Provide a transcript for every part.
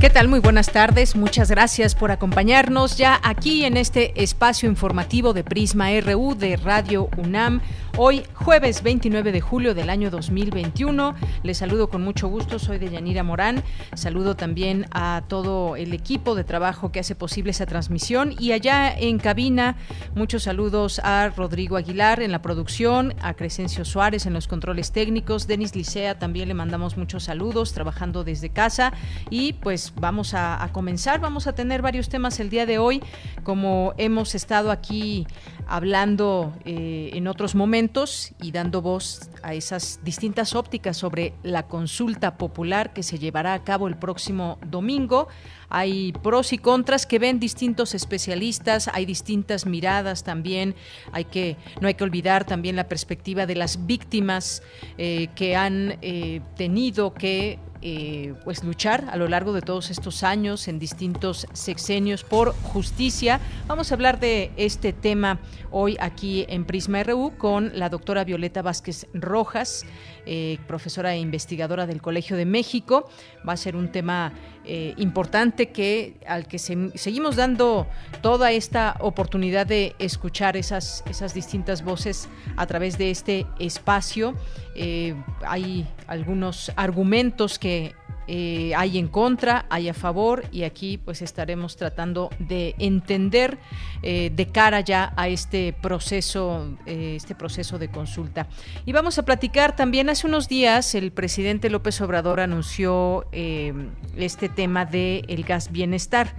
¿Qué tal? Muy buenas tardes. Muchas gracias por acompañarnos ya aquí en este espacio informativo de Prisma RU de Radio UNAM. Hoy, jueves 29 de julio del año 2021. Les saludo con mucho gusto. Soy de Yanira Morán. Saludo también a todo el equipo de trabajo que hace posible esa transmisión. Y allá en cabina, muchos saludos a Rodrigo Aguilar en la producción, a Crescencio Suárez en los controles técnicos, Denis Licea también le mandamos muchos saludos trabajando desde casa. Y pues vamos a, comenzar. Vamos a tener varios temas el día de hoy. Como hemos estado aquí hablando eh, en otros momentos y dando voz a esas distintas ópticas sobre la consulta popular que se llevará a cabo el próximo domingo. Hay pros y contras que ven distintos especialistas, hay distintas miradas también. Hay que no hay que olvidar también la perspectiva de las víctimas eh, que han eh, tenido que eh, pues luchar a lo largo de todos estos años en distintos sexenios por justicia. Vamos a hablar de este tema hoy aquí en Prisma RU con la doctora Violeta Vázquez Rojas, eh, profesora e investigadora del Colegio de México. Va a ser un tema eh, importante que al que seguimos dando toda esta oportunidad de escuchar esas, esas distintas voces a través de este espacio. hay algunos argumentos que eh, hay en contra, hay a favor y aquí pues estaremos tratando de entender eh, de cara ya a este proceso, eh, este proceso de consulta. Y vamos a platicar también hace unos días el presidente López Obrador anunció este tema del el gas bienestar.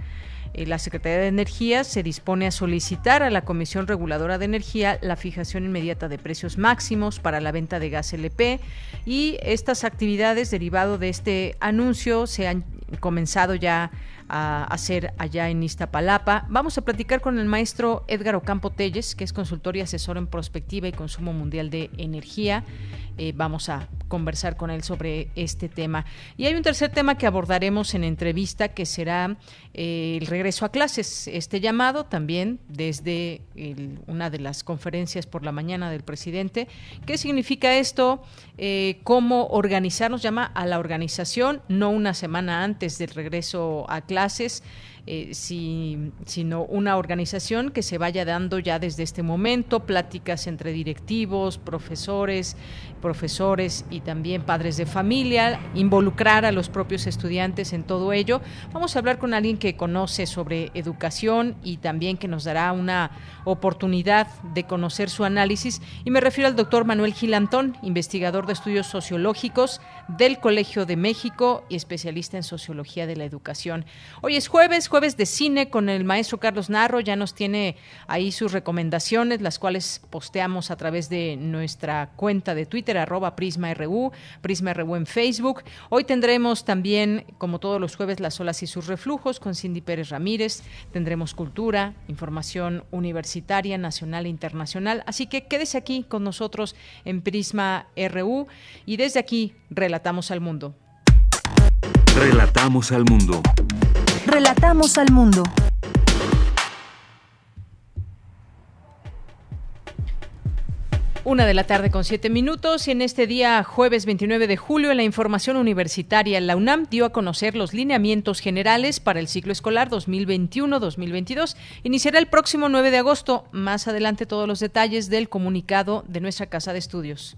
Eh, la Secretaría de Energía se dispone a solicitar a la Comisión Reguladora de Energía la fijación inmediata de precios máximos para la venta de gas LP y estas actividades derivado de este anuncio se han comenzado ya a hacer allá en Iztapalapa. Vamos a platicar con el maestro Edgar Ocampo Telles, que es consultor y asesor en prospectiva y consumo mundial de energía. Eh, vamos a conversar con él sobre este tema. Y hay un tercer tema que abordaremos en entrevista que será eh, el regreso a clases. Este llamado también desde una de las conferencias por la mañana del presidente. ¿Qué significa esto? Eh, ¿Cómo organizarnos? Llama a la organización, no una semana antes del regreso a clases. Eh, sino una organización que se vaya dando ya desde este momento, pláticas entre directivos, profesores, profesores y también padres de familia, involucrar a los propios estudiantes en todo ello. Vamos a hablar con alguien que conoce sobre educación y también que nos dará una oportunidad de conocer su análisis. Y me refiero al doctor Manuel Gilantón, investigador de estudios sociológicos del Colegio de México y especialista en sociología de la educación. Hoy es jueves, jueves de cine con el maestro Carlos Narro, ya nos tiene ahí sus recomendaciones, las cuales posteamos a través de nuestra cuenta de Twitter, arroba Prisma RU, Prisma RU en Facebook. Hoy tendremos también, como todos los jueves, las olas y sus reflujos con Cindy Pérez Ramírez, tendremos cultura, información universitaria, nacional e internacional, así que quédese aquí con nosotros en Prisma RU y desde aquí relatamos al mundo. Relatamos al mundo. Relatamos al mundo. Una de la tarde con siete minutos y en este día jueves 29 de julio en la información universitaria la UNAM dio a conocer los lineamientos generales para el ciclo escolar 2021-2022. Iniciará el próximo 9 de agosto. Más adelante todos los detalles del comunicado de nuestra casa de estudios.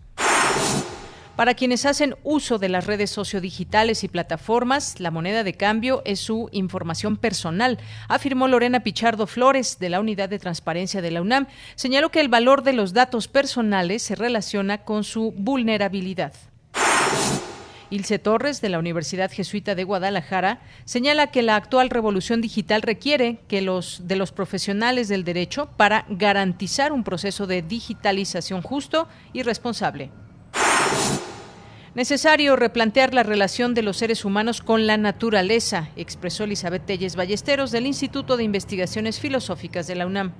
Para quienes hacen uso de las redes sociodigitales y plataformas, la moneda de cambio es su información personal, afirmó Lorena Pichardo Flores de la Unidad de Transparencia de la UNAM. Señaló que el valor de los datos personales se relaciona con su vulnerabilidad. Ilse Torres, de la Universidad Jesuita de Guadalajara, señala que la actual revolución digital requiere que los, de los profesionales del derecho para garantizar un proceso de digitalización justo y responsable. Necesario replantear la relación de los seres humanos con la naturaleza, expresó Elizabeth Telles Ballesteros del Instituto de Investigaciones Filosóficas de la UNAM.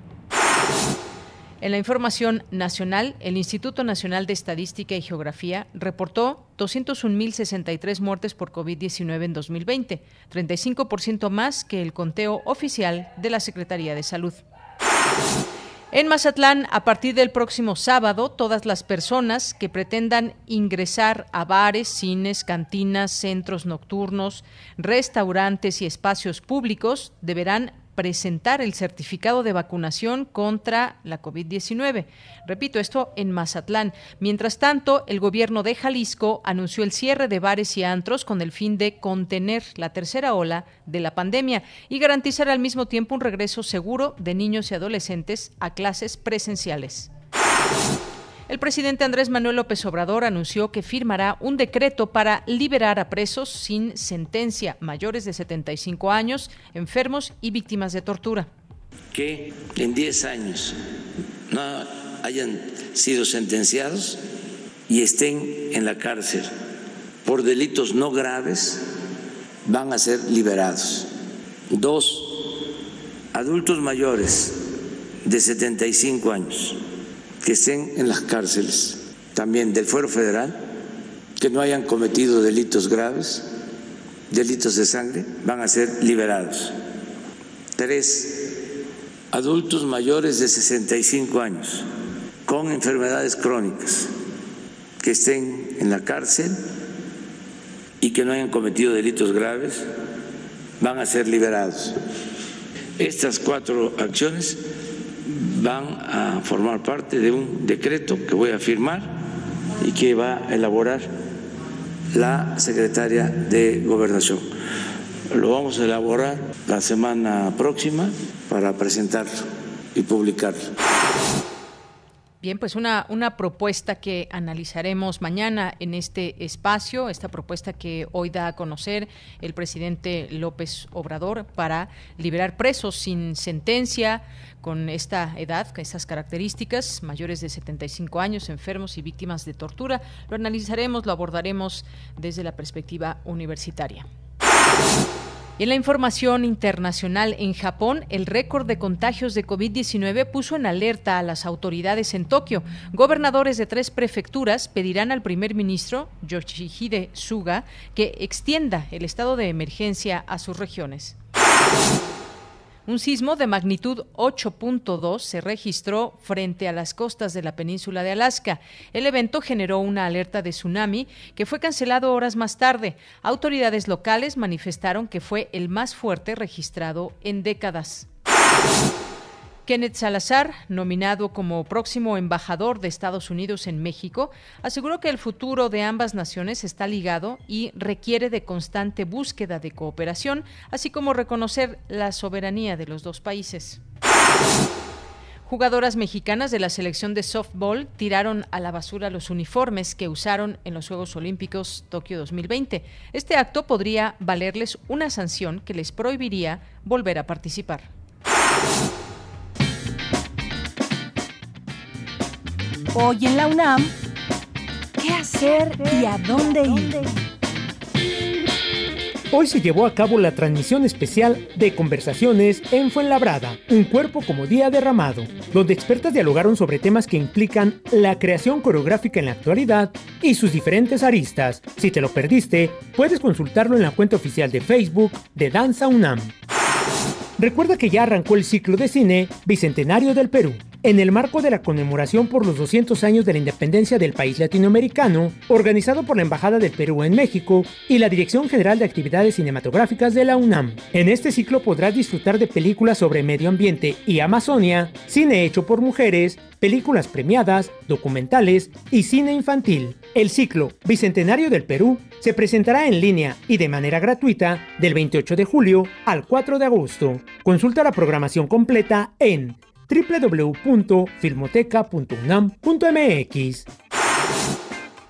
En la información nacional, el Instituto Nacional de Estadística y Geografía reportó 201.063 muertes por COVID-19 en 2020, 35% más que el conteo oficial de la Secretaría de Salud. En Mazatlán, a partir del próximo sábado, todas las personas que pretendan ingresar a bares, cines, cantinas, centros nocturnos, restaurantes y espacios públicos deberán presentar el certificado de vacunación contra la COVID-19. Repito, esto en Mazatlán. Mientras tanto, el gobierno de Jalisco anunció el cierre de bares y antros con el fin de contener la tercera ola de la pandemia y garantizar al mismo tiempo un regreso seguro de niños y adolescentes a clases presenciales. El presidente Andrés Manuel López Obrador anunció que firmará un decreto para liberar a presos sin sentencia mayores de 75 años, enfermos y víctimas de tortura. Que en 10 años no hayan sido sentenciados y estén en la cárcel por delitos no graves, van a ser liberados. Dos, adultos mayores de 75 años que estén en las cárceles también del Fuero Federal, que no hayan cometido delitos graves, delitos de sangre, van a ser liberados. Tres, adultos mayores de 65 años con enfermedades crónicas que estén en la cárcel y que no hayan cometido delitos graves, van a ser liberados. Estas cuatro acciones van a formar parte de un decreto que voy a firmar y que va a elaborar la secretaria de Gobernación. Lo vamos a elaborar la semana próxima para presentarlo y publicarlo. Bien, pues una, una propuesta que analizaremos mañana en este espacio, esta propuesta que hoy da a conocer el presidente López Obrador para liberar presos sin sentencia, con esta edad, con estas características, mayores de 75 años, enfermos y víctimas de tortura. Lo analizaremos, lo abordaremos desde la perspectiva universitaria. En la información internacional, en Japón, el récord de contagios de COVID-19 puso en alerta a las autoridades en Tokio. Gobernadores de tres prefecturas pedirán al primer ministro, Yoshihide Suga, que extienda el estado de emergencia a sus regiones. Un sismo de magnitud 8.2 se registró frente a las costas de la península de Alaska. El evento generó una alerta de tsunami que fue cancelado horas más tarde. Autoridades locales manifestaron que fue el más fuerte registrado en décadas. Kenneth Salazar, nominado como próximo embajador de Estados Unidos en México, aseguró que el futuro de ambas naciones está ligado y requiere de constante búsqueda de cooperación, así como reconocer la soberanía de los dos países. Jugadoras mexicanas de la selección de softball tiraron a la basura los uniformes que usaron en los Juegos Olímpicos Tokio 2020. Este acto podría valerles una sanción que les prohibiría volver a participar. Hoy en la UNAM, ¿qué hacer y a dónde ir? Hoy se llevó a cabo la transmisión especial de Conversaciones en Fuenlabrada, un cuerpo como día derramado, donde expertas dialogaron sobre temas que implican la creación coreográfica en la actualidad y sus diferentes aristas. Si te lo perdiste, puedes consultarlo en la cuenta oficial de Facebook de Danza UNAM. Recuerda que ya arrancó el ciclo de cine Bicentenario del Perú, en el marco de la conmemoración por los 200 años de la independencia del país latinoamericano, organizado por la Embajada del Perú en México y la Dirección General de Actividades Cinematográficas de la UNAM. En este ciclo podrás disfrutar de películas sobre medio ambiente y Amazonia, cine hecho por mujeres, películas premiadas, documentales y cine infantil. El ciclo Bicentenario del Perú se presentará en línea y de manera gratuita del 28 de julio al 4 de agosto. Consulta la programación completa en www.filmoteca.unam.mx.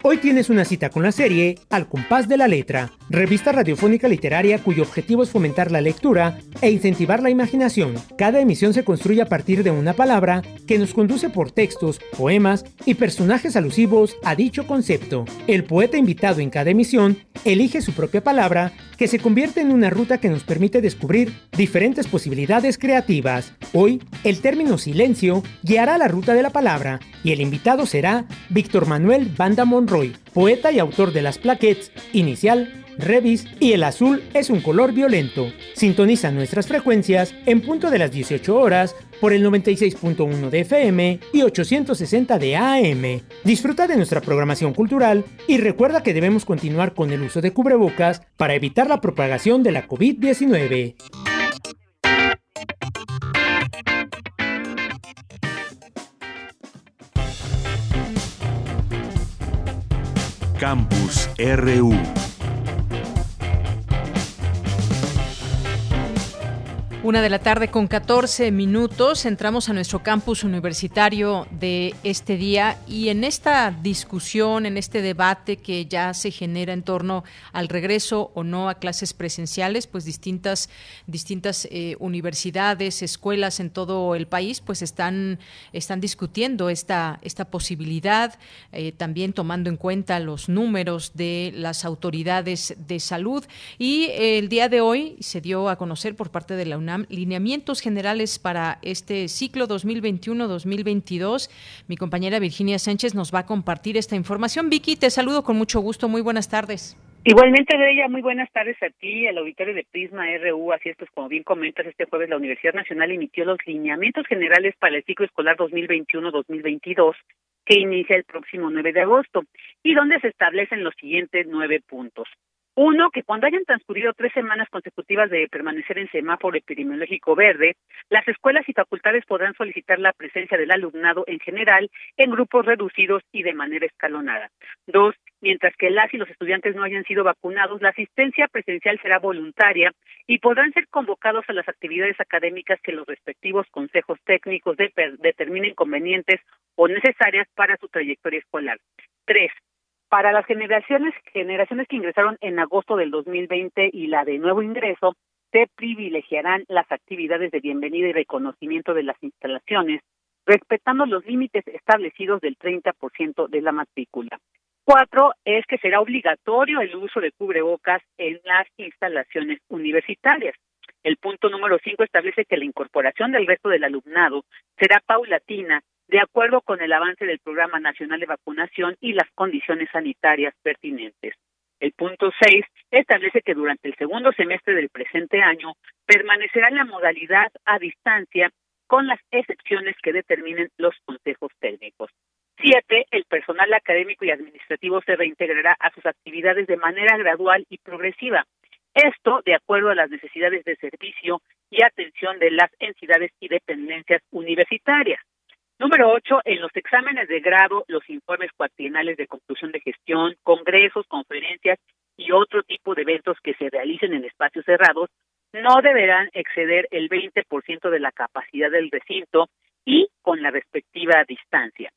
Hoy tienes una cita con la serie Al compás de la letra, revista radiofónica literaria cuyo objetivo es fomentar la lectura e incentivar la imaginación. Cada emisión se construye a partir de una palabra que nos conduce por textos, poemas y personajes alusivos a dicho concepto. El poeta invitado en cada emisión elige su propia palabra que se convierte en una ruta que nos permite descubrir diferentes posibilidades creativas. Hoy, el término silencio guiará la ruta de la palabra y el invitado será Víctor Manuel Banda Monroy, poeta y autor de las plaquettes Inicial, Revis y el azul es un color violento. Sintoniza nuestras frecuencias en punto de las 18 horas por el 96.1 de FM y 860 de AM. Disfruta de nuestra programación cultural y recuerda que debemos continuar con el uso de cubrebocas para evitar la propagación de la COVID-19. Campus RU Una de la tarde con 14 minutos. Entramos a nuestro campus universitario de este día y en esta discusión, en este debate que ya se genera en torno al regreso o no a clases presenciales, pues distintas, distintas eh, universidades, escuelas en todo el país, pues están, están discutiendo esta, esta posibilidad, eh, también tomando en cuenta los números de las autoridades de salud. Y el día de hoy se dio a conocer por parte de la UNAM lineamientos generales para este ciclo 2021-2022. Mi compañera Virginia Sánchez nos va a compartir esta información. Vicky, te saludo con mucho gusto. Muy buenas tardes. Igualmente, de ella, muy buenas tardes a ti, al auditorio de Prisma RU. Así es, pues como bien comentas, este jueves la Universidad Nacional emitió los lineamientos generales para el ciclo escolar 2021-2022 que inicia el próximo 9 de agosto y donde se establecen los siguientes nueve puntos. Uno, que cuando hayan transcurrido tres semanas consecutivas de permanecer en semáforo epidemiológico verde, las escuelas y facultades podrán solicitar la presencia del alumnado en general en grupos reducidos y de manera escalonada. Dos, mientras que las y los estudiantes no hayan sido vacunados, la asistencia presencial será voluntaria y podrán ser convocados a las actividades académicas que los respectivos consejos técnicos determinen convenientes o necesarias para su trayectoria escolar. Tres, para las generaciones, generaciones que ingresaron en agosto del 2020 y la de nuevo ingreso, se privilegiarán las actividades de bienvenida y reconocimiento de las instalaciones, respetando los límites establecidos del 30% de la matrícula. Cuatro es que será obligatorio el uso de cubrebocas en las instalaciones universitarias. El punto número cinco establece que la incorporación del resto del alumnado será paulatina de acuerdo con el avance del Programa Nacional de Vacunación y las condiciones sanitarias pertinentes. El punto 6 establece que durante el segundo semestre del presente año permanecerá la modalidad a distancia con las excepciones que determinen los consejos técnicos. Siete, el personal académico y administrativo se reintegrará a sus actividades de manera gradual y progresiva. Esto de acuerdo a las necesidades de servicio y atención de las entidades y dependencias universitarias. Número ocho, en los exámenes de grado, los informes cuatrienales de conclusión de gestión, congresos, conferencias y otro tipo de eventos que se realicen en espacios cerrados no deberán exceder el 20% de la capacidad del recinto y con la respectiva distancia.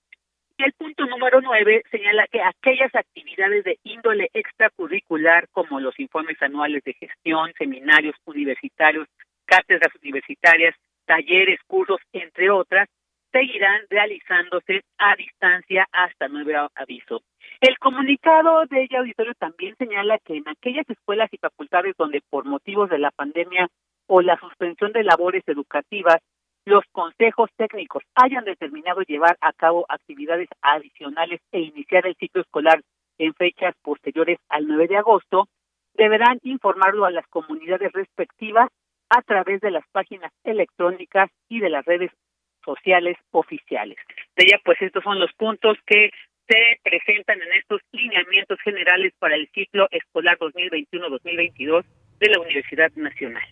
Y el punto número nueve señala que aquellas actividades de índole extracurricular como los informes anuales de gestión, seminarios universitarios, cátedras universitarias, talleres, cursos, entre otras, seguirán realizándose a distancia hasta nuevo aviso. El comunicado de ella auditorio también señala que en aquellas escuelas y facultades donde por motivos de la pandemia o la suspensión de labores educativas los consejos técnicos hayan determinado llevar a cabo actividades adicionales e iniciar el ciclo escolar en fechas posteriores al 9 de agosto, deberán informarlo a las comunidades respectivas a través de las páginas electrónicas y de las redes sociales oficiales. De ella, pues estos son los puntos que se presentan en estos lineamientos generales para el ciclo escolar 2021-2022 de la Universidad Nacional.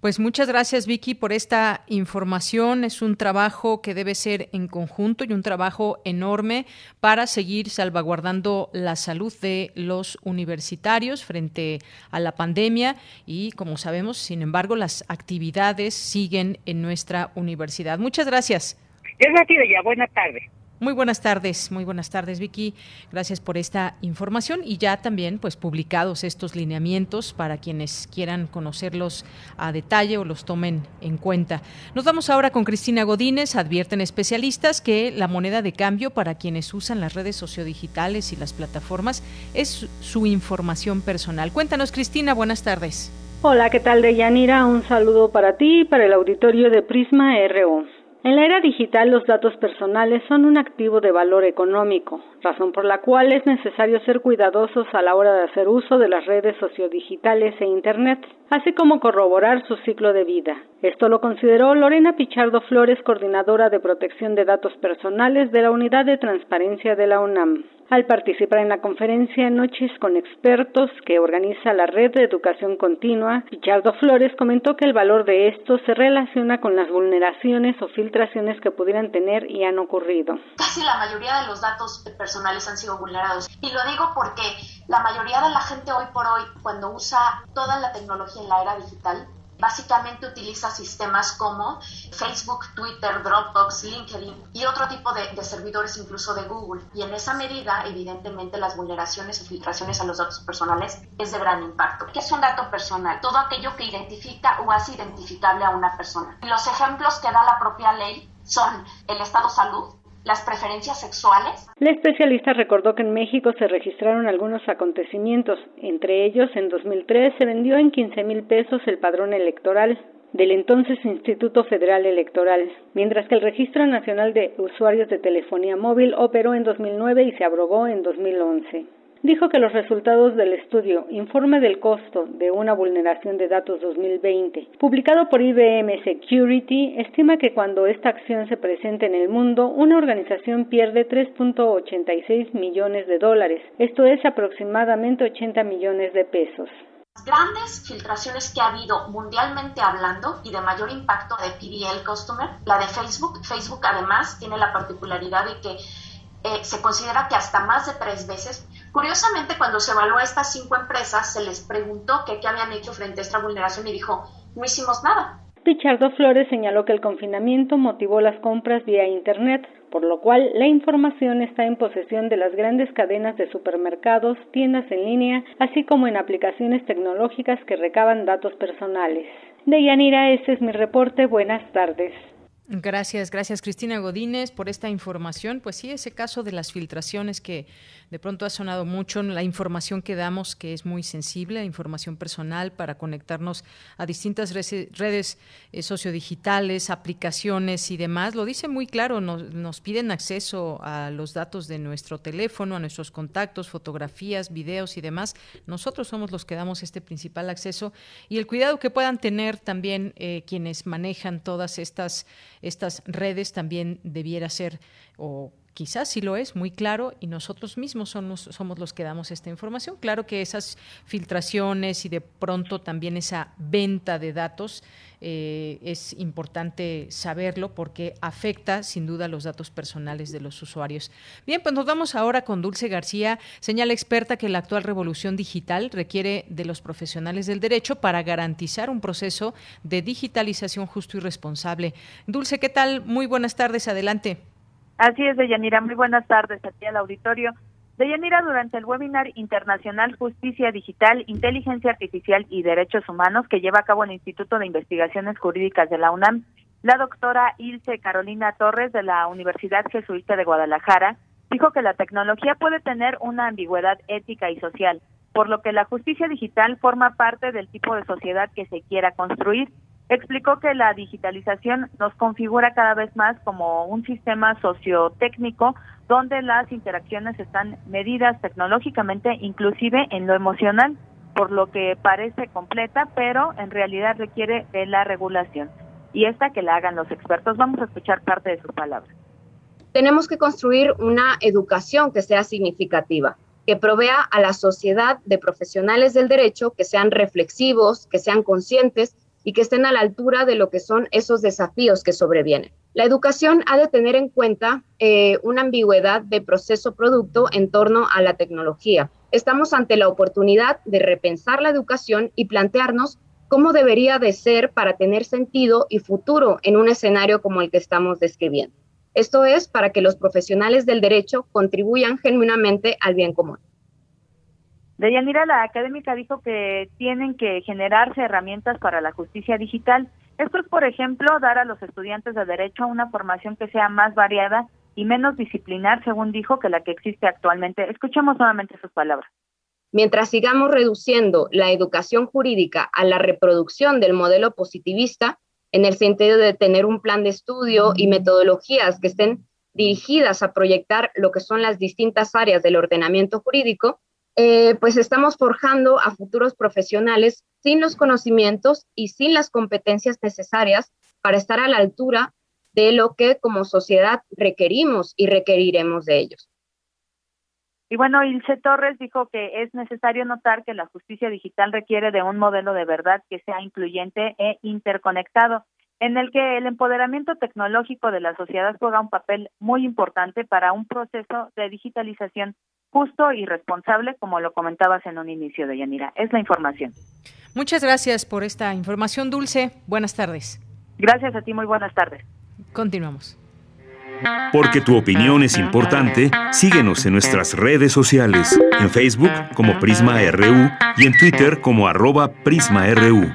Pues muchas gracias Vicky por esta información. Es un trabajo que debe ser en conjunto y un trabajo enorme para seguir salvaguardando la salud de los universitarios frente a la pandemia y como sabemos, sin embargo, las actividades siguen en nuestra universidad. Muchas gracias. Es de ya. Buena tarde. Muy buenas tardes, muy buenas tardes Vicky. Gracias por esta información y ya también pues publicados estos lineamientos para quienes quieran conocerlos a detalle o los tomen en cuenta. Nos vamos ahora con Cristina Godínez. Advierten especialistas que la moneda de cambio para quienes usan las redes sociodigitales y las plataformas es su información personal. Cuéntanos Cristina, buenas tardes. Hola, ¿qué tal Deyanira? Un saludo para ti y para el auditorio de Prisma RU. En la era digital los datos personales son un activo de valor económico, razón por la cual es necesario ser cuidadosos a la hora de hacer uso de las redes sociodigitales e Internet, así como corroborar su ciclo de vida. Esto lo consideró Lorena Pichardo Flores, coordinadora de protección de datos personales de la Unidad de Transparencia de la UNAM. Al participar en la conferencia Noches con Expertos que organiza la Red de Educación Continua, Pichardo Flores comentó que el valor de esto se relaciona con las vulneraciones o filtraciones que pudieran tener y han ocurrido. Casi la mayoría de los datos personales han sido vulnerados. Y lo digo porque la mayoría de la gente hoy por hoy, cuando usa toda la tecnología en la era digital, básicamente utiliza sistemas como Facebook, Twitter, Dropbox, LinkedIn y otro tipo de, servidores incluso de Google. Y en esa medida, evidentemente, las vulneraciones o filtraciones a los datos personales es de gran impacto. ¿Qué es un dato personal? Todo aquello que identifica o hace identificable a una persona. Los ejemplos que da la propia ley son el estado de salud, las preferencias sexuales. La especialista recordó que en México se registraron algunos acontecimientos. Entre ellos, en 2003 se vendió en 15 mil pesos el padrón electoral del entonces Instituto Federal Electoral, mientras que el Registro Nacional de Usuarios de Telefonía Móvil operó en 2009 y se abrogó en 2011 dijo que los resultados del estudio Informe del costo de una vulneración de datos 2020, publicado por IBM Security, estima que cuando esta acción se presente en el mundo, una organización pierde 3.86 millones de dólares, esto es aproximadamente 80 millones de pesos grandes filtraciones que ha habido mundialmente hablando y de mayor impacto de PDL Customer, la de Facebook. Facebook además tiene la particularidad de que eh, se considera que hasta más de tres veces Curiosamente, cuando se evaluó a estas cinco empresas, se les preguntó qué habían hecho frente a esta vulneración y dijo, no hicimos nada. Pichardo Flores señaló que el confinamiento motivó las compras vía Internet, por lo cual la información está en posesión de las grandes cadenas de supermercados, tiendas en línea, así como en aplicaciones tecnológicas que recaban datos personales. De Yanira, ese es mi reporte. Buenas tardes. Gracias, gracias Cristina Godínez por esta información. Pues sí, ese caso de las filtraciones que de pronto ha sonado mucho, la información que damos que es muy sensible, información personal para conectarnos a distintas redes eh, sociodigitales, aplicaciones y demás. Lo dice muy claro, nos, nos piden acceso a los datos de nuestro teléfono, a nuestros contactos, fotografías, videos y demás. Nosotros somos los que damos este principal acceso y el cuidado que puedan tener también eh, quienes manejan todas estas, estas redes también debiera ser o quizás sí lo es, muy claro, y nosotros mismos somos, los que damos esta información. Claro que esas filtraciones y de pronto también esa venta de datos eh, es importante saberlo porque afecta sin duda los datos personales de los usuarios. Bien, pues nos vamos ahora con Dulce García, señala experta que la actual revolución digital requiere de los profesionales del derecho para garantizar un proceso de digitalización justo y responsable. Dulce, ¿qué tal? Muy buenas tardes, adelante. Así es, Deyanira. Muy buenas tardes a ti al auditorio. Deyanira, durante el webinar internacional Justicia Digital, Inteligencia Artificial y Derechos Humanos que lleva a cabo el Instituto de Investigaciones Jurídicas de la UNAM, la doctora Ilse Carolina Torres de la Universidad Jesuita de Guadalajara dijo que la tecnología puede tener una ambigüedad ética y social, por lo que la justicia digital forma parte del tipo de sociedad que se quiera construir explicó que la digitalización nos configura cada vez más como un sistema sociotécnico donde las interacciones están medidas tecnológicamente, inclusive en lo emocional, por lo que parece completa, pero en realidad requiere de la regulación. Y esta que la hagan los expertos. Vamos a escuchar parte de sus palabras. Tenemos que construir una educación que sea significativa, que provea a la sociedad de profesionales del derecho que sean reflexivos, que sean conscientes y que estén a la altura de lo que son esos desafíos que sobrevienen. La educación ha de tener en cuenta eh, una ambigüedad de proceso-producto en torno a la tecnología. Estamos ante la oportunidad de repensar la educación y plantearnos cómo debería de ser para tener sentido y futuro en un escenario como el que estamos describiendo. Esto es para que los profesionales del derecho contribuyan genuinamente al bien común. Deyanira, la académica dijo que tienen que generarse herramientas para la justicia digital. Esto es, por ejemplo, dar a los estudiantes de derecho una formación que sea más variada y menos disciplinar, según dijo, que la que existe actualmente. Escuchemos nuevamente sus palabras. Mientras sigamos reduciendo la educación jurídica a la reproducción del modelo positivista, en el sentido de tener un plan de estudio y metodologías que estén dirigidas a proyectar lo que son las distintas áreas del ordenamiento jurídico, eh, pues estamos forjando a futuros profesionales sin los conocimientos y sin las competencias necesarias para estar a la altura de lo que como sociedad requerimos y requeriremos de ellos. Y bueno, Ilse Torres dijo que es necesario notar que la justicia digital requiere de un modelo de verdad que sea incluyente e interconectado, en el que el empoderamiento tecnológico de la sociedad juega un papel muy importante para un proceso de digitalización justo y responsable, como lo comentabas en un inicio de Yanira. Es la información. Muchas gracias por esta información, Dulce. Buenas tardes. Gracias a ti, muy buenas tardes. Continuamos. Porque tu opinión es importante, síguenos en nuestras redes sociales, en Facebook como Prisma RU y en Twitter como arroba PrismaRU.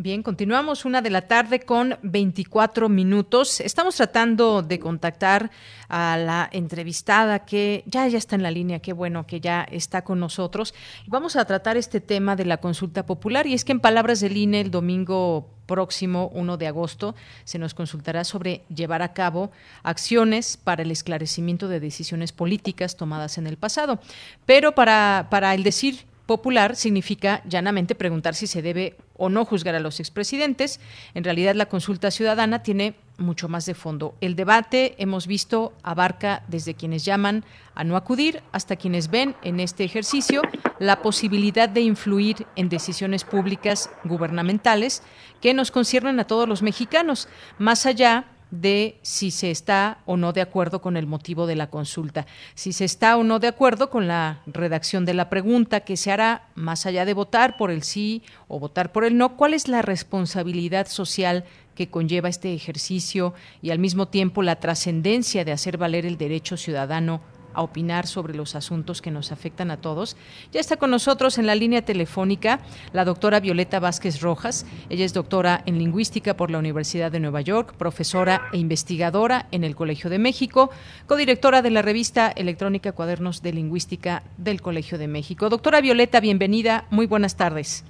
Bien, continuamos una de la tarde con 24 minutos. Estamos tratando de contactar a la entrevistada que ya, ya está en la línea, qué bueno que ya está con nosotros. Vamos a tratar este tema de la consulta popular y es que en palabras del INE el domingo próximo 1 de agosto se nos consultará sobre llevar a cabo acciones para el esclarecimiento de decisiones políticas tomadas en el pasado. Pero para, para el decir popular significa llanamente preguntar si se debe o no juzgar a los expresidentes. En realidad la consulta ciudadana tiene mucho más de fondo. El debate, hemos visto, abarca desde quienes llaman a no acudir hasta quienes ven en este ejercicio la posibilidad de influir en decisiones públicas gubernamentales que nos conciernen a todos los mexicanos, más allá de si se está o no de acuerdo con el motivo de la consulta, si se está o no de acuerdo con la redacción de la pregunta que se hará más allá de votar por el sí o votar por el no, cuál es la responsabilidad social que conlleva este ejercicio y al mismo tiempo la trascendencia de hacer valer el derecho ciudadano a opinar sobre los asuntos que nos afectan a todos. Ya está con nosotros en la línea telefónica la doctora Violeta Vázquez Rojas. Ella es doctora en lingüística por la Universidad de Nueva York, profesora e investigadora en el Colegio de México, codirectora de la revista electrónica Cuadernos de Lingüística del Colegio de México. Doctora Violeta, bienvenida. Muy buenas tardes.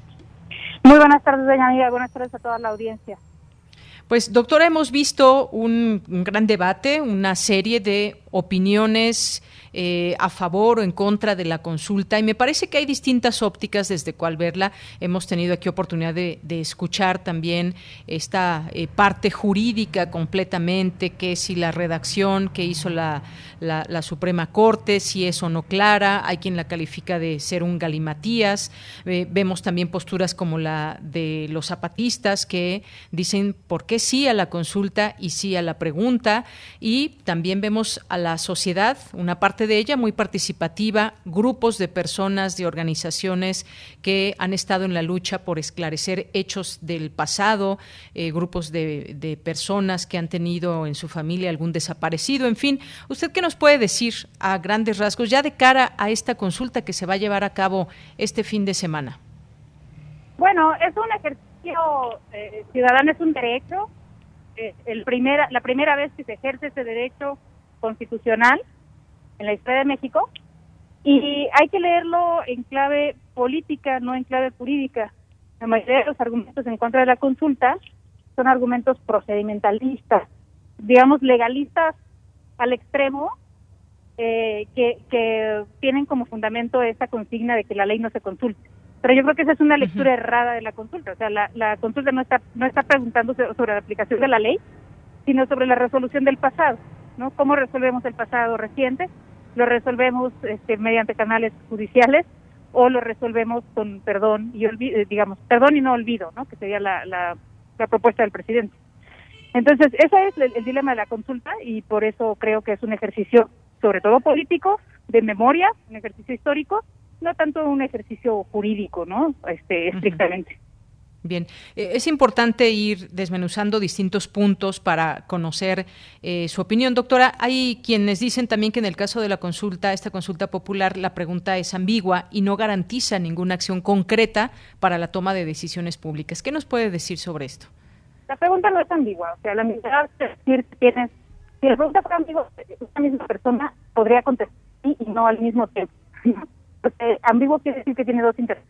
Muy buenas tardes, doña amiga. Buenas tardes a toda la audiencia. Pues, doctora, hemos visto un, un, gran debate, una serie de opiniones eh, a favor o en contra de la consulta y me parece que hay distintas ópticas desde cuál verla. Hemos tenido aquí oportunidad de, escuchar también esta eh, parte jurídica completamente, que si la redacción que hizo la, la, Suprema Corte, si es o no clara, hay quien la califica de ser un galimatías. Eh, vemos también posturas como la de los zapatistas que dicen por qué sí a la consulta y sí a la pregunta y también vemos a la sociedad, una parte de ella muy participativa, grupos de personas, de organizaciones que han estado en la lucha por esclarecer hechos del pasado, eh, grupos de, de, personas que han tenido en su familia algún desaparecido, en fin. ¿Usted qué nos puede decir a grandes rasgos ya de cara a esta consulta que se va a llevar a cabo este fin de semana? Bueno, es un ejercicio eh, ciudadano, es un derecho. Eh, el primera, la primera vez que se ejerce ese derecho constitucional en la historia de México y hay que leerlo en clave política, no en clave jurídica. La mayoría de los argumentos en contra de la consulta son argumentos procedimentalistas, digamos legalistas al extremo, eh, que, que tienen como fundamento esa consigna de que la ley no se consulte. Pero yo creo que esa es una lectura errada de la consulta. O sea, la, la consulta no está, no está preguntando sobre la aplicación de la ley, sino sobre la resolución del pasado. ¿No? ¿Cómo resolvemos el pasado reciente? Lo resolvemos este, mediante canales judiciales o lo resolvemos con perdón y olvido, eh, digamos, perdón y no olvido, ¿no? Que sería la, la, propuesta del presidente. Entonces, ese es el, dilema de la consulta y por eso creo que es un ejercicio, sobre todo político, de memoria, un ejercicio histórico, no tanto un ejercicio jurídico, ¿no? Este, estrictamente. Bien, eh, es importante ir desmenuzando distintos puntos para conocer eh, su opinión. Doctora, hay quienes dicen también que en el caso de la consulta, esta consulta popular, la pregunta es ambigua y no garantiza ninguna acción concreta para la toma de decisiones públicas. ¿Qué nos puede decir sobre esto? La pregunta no es ambigua, o sea, la mitad es decir tienes, si la pregunta fuera ambigua, una misma persona podría contestar sí y no al mismo tiempo. Porque ambiguo quiere decir que tiene dos intereses.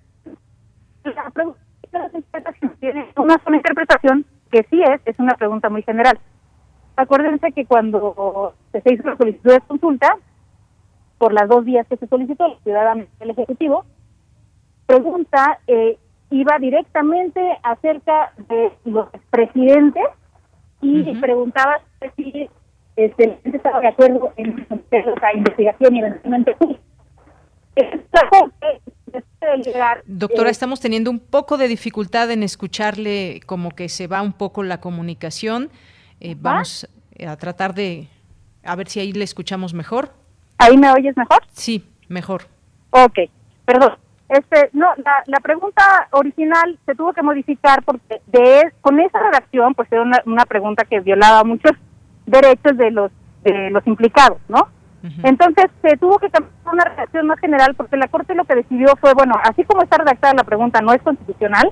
La pregunta una sola interpretación que sí es, es una pregunta muy general. Acuérdense que cuando se hizo la solicitud de consulta, por las dos vías que se solicitó, la ciudadana el Ejecutivo, pregunta eh, iba directamente acerca de los presidentes y preguntaba si este, el presidente estaba de acuerdo en la investigación y eventualmente Doctora, eh, estamos teniendo un poco de dificultad en escucharle, como que se va un poco la comunicación. Eh, vamos a tratar de, a ver si ahí le escuchamos mejor. ¿Ahí me oyes mejor? Sí, mejor. Ok, perdón. Este, no, la, pregunta original se tuvo que modificar porque de con esa redacción, pues era una, una pregunta que violaba muchos derechos de los de los implicados, ¿no? Entonces se tuvo que cambiar una redacción más general porque la Corte lo que decidió fue, bueno, así como está redactada la pregunta no es constitucional,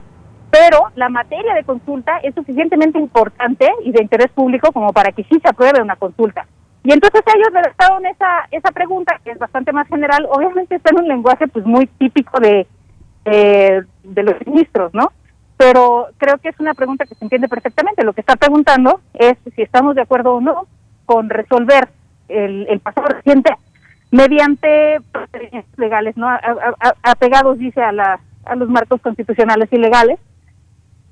pero la materia de consulta es suficientemente importante y de interés público como para que sí se apruebe una consulta. Y entonces ellos redactaron esa esa pregunta que es bastante más general, obviamente está en un lenguaje pues muy típico de de los ministros, ¿no? Pero creo que es una pregunta que se entiende perfectamente. Lo que está preguntando es si estamos de acuerdo o no con resolver el, el pasado reciente mediante procedimientos legales, ¿no? apegados, dice, a, la, a los marcos constitucionales y legales,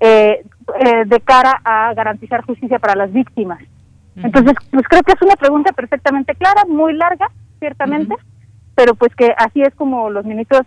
eh, eh, de cara a garantizar justicia para las víctimas. Entonces, pues creo que es una pregunta perfectamente clara, muy larga, ciertamente, pero pues que así es como los ministros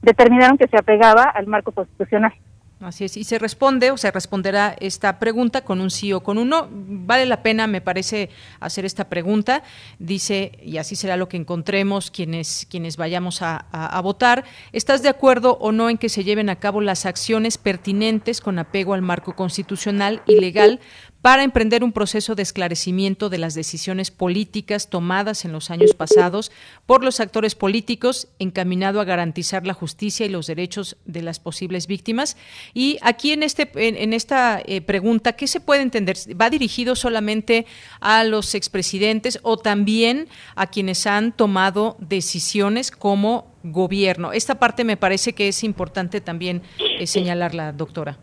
determinaron que se apegaba al marco constitucional. Así es, y se responde o se responderá esta pregunta con un sí o con un no. Vale la pena, me parece, hacer esta pregunta. Dice, y así será lo que encontremos quienes, quienes vayamos a, a, votar, ¿estás de acuerdo o no en que se lleven a cabo las acciones pertinentes con apego al marco constitucional y legal para emprender un proceso de esclarecimiento de las decisiones políticas tomadas en los años pasados por los actores políticos encaminado a garantizar la justicia y los derechos de las posibles víctimas. Y aquí en, este, en, esta eh, pregunta, ¿qué se puede entender? ¿Va dirigido solamente a los expresidentes o también a quienes han tomado decisiones como gobierno? Esta parte me parece que es importante también eh, señalarla, doctora.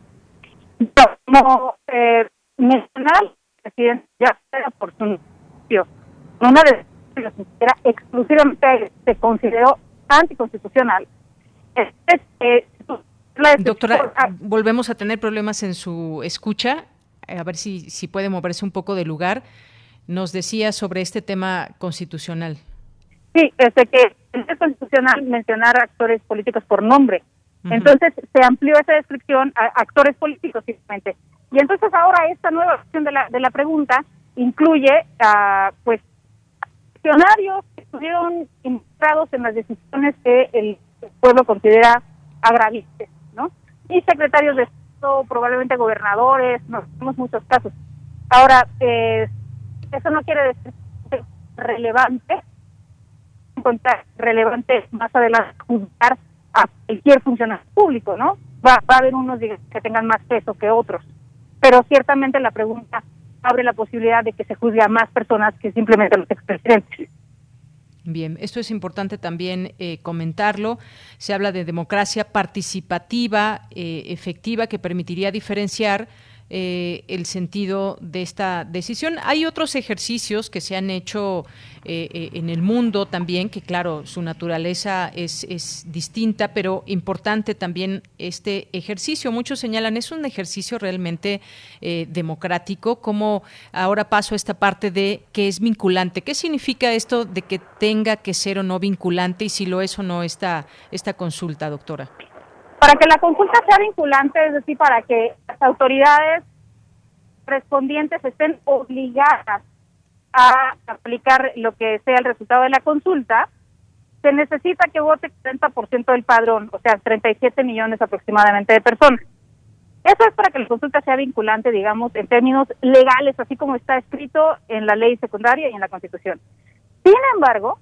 No, eh, mencionar presidente ya sea por su una de las era exclusivamente se consideró anticonstitucional. Este, Doctora, volvemos a tener problemas en su escucha. A ver si, si puede moverse un poco de lugar. Nos decía sobre este tema constitucional. Sí, este que es constitucional mencionar actores políticos por nombre. Entonces se amplió esa descripción a actores políticos simplemente. Y entonces ahora esta nueva versión de la, de la pregunta incluye a pues funcionarios que estuvieron involucrados en las decisiones que el pueblo considera agravistas, ¿no? Y secretarios de Estado, probablemente gobernadores, no tenemos muchos casos. Ahora, eh, eso no quiere decir relevante, relevante más adelante juzgar a cualquier funcionario público, ¿no? Va, va a haber unos que tengan más peso que otros pero ciertamente la pregunta abre la posibilidad de que se juzgue a más personas que simplemente los expresidentes. Bien, esto es importante también eh, comentarlo. Se habla de democracia participativa, eh, efectiva, que permitiría diferenciar eh, el sentido de esta decisión. Hay otros ejercicios que se han hecho eh, eh, en el mundo también, que claro, su naturaleza es, es, distinta, pero importante también este ejercicio. Muchos señalan, es un ejercicio realmente democrático, como ahora paso a esta parte de que es vinculante. ¿Qué significa esto de que tenga que ser o no vinculante y si lo es o no esta, esta consulta, doctora? Para que la consulta sea vinculante, es decir, para que las autoridades respondientes estén obligadas a aplicar lo que sea el resultado de la consulta, se necesita que vote el 30% del padrón, o sea, 37 millones aproximadamente de personas. Eso es para que la consulta sea vinculante, digamos, en términos legales, así como está escrito en la ley secundaria y en la Constitución. Sin embargo,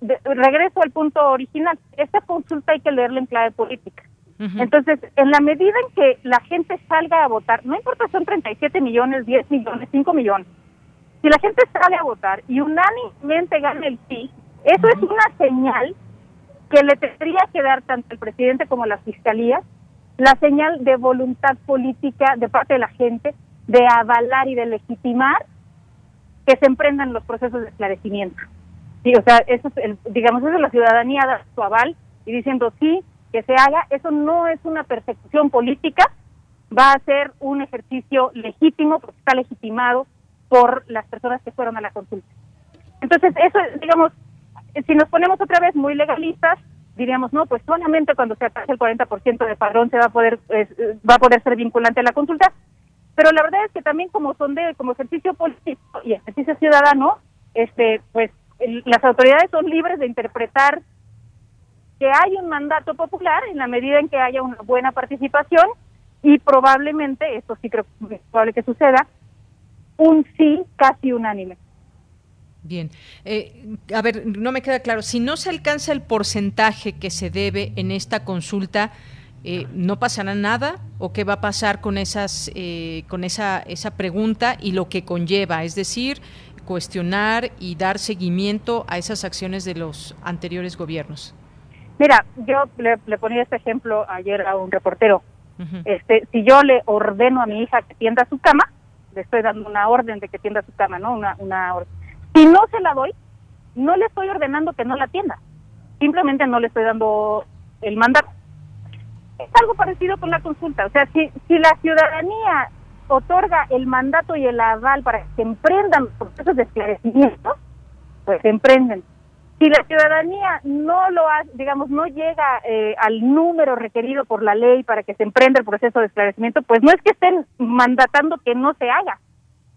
regreso al punto original. Esta consulta hay que leerla en clave política. Entonces, en la medida en que la gente salga a votar, no importa si son 37 millones, 10 millones, 5 millones, si la gente sale a votar y unánimemente gana el sí, eso es una señal que le tendría que dar tanto el presidente como la fiscalía, la señal de voluntad política de parte de la gente de avalar y de legitimar que se emprendan los procesos de esclarecimiento. Sí, o sea, eso es el, digamos, eso es la ciudadanía da su aval y diciendo sí, que se haga, eso no es una persecución política, va a ser un ejercicio legítimo porque está legitimado por las personas que fueron a la consulta. Entonces, eso, digamos, si nos ponemos otra vez muy legalistas, diríamos, no, pues solamente cuando se ataque el 40% de padrón se va a poder va a poder ser vinculante a la consulta, pero la verdad es que también como sondeo, como ejercicio político y ejercicio ciudadano, este pues las autoridades son libres de interpretar que hay un mandato popular en la medida en que haya una buena participación y probablemente, esto sí creo que es probable que suceda, un sí casi unánime. Bien. Eh, a ver, no me queda claro. Si no se alcanza el porcentaje que se debe en esta consulta, eh, ¿no pasará nada? ¿O qué va a pasar con, esas, eh, con esa, esa pregunta y lo que conlleva? Es decir, cuestionar y dar seguimiento a esas acciones de los anteriores gobiernos. Mira, yo le, ponía este ejemplo ayer a un reportero. este, si yo le ordeno a mi hija que tienda su cama, le estoy dando una orden de que tienda su cama, ¿no? Una, una orden si no se la doy, no le estoy ordenando que no la atienda. Simplemente no le estoy dando el mandato. Es algo parecido con la consulta. O sea, si, si la ciudadanía otorga el mandato y el aval para que se emprendan procesos de esclarecimiento, pues se emprenden. Si la ciudadanía no lo hace, digamos, no llega eh, al número requerido por la ley para que se emprenda el proceso de esclarecimiento, pues no es que estén mandatando que no se haga,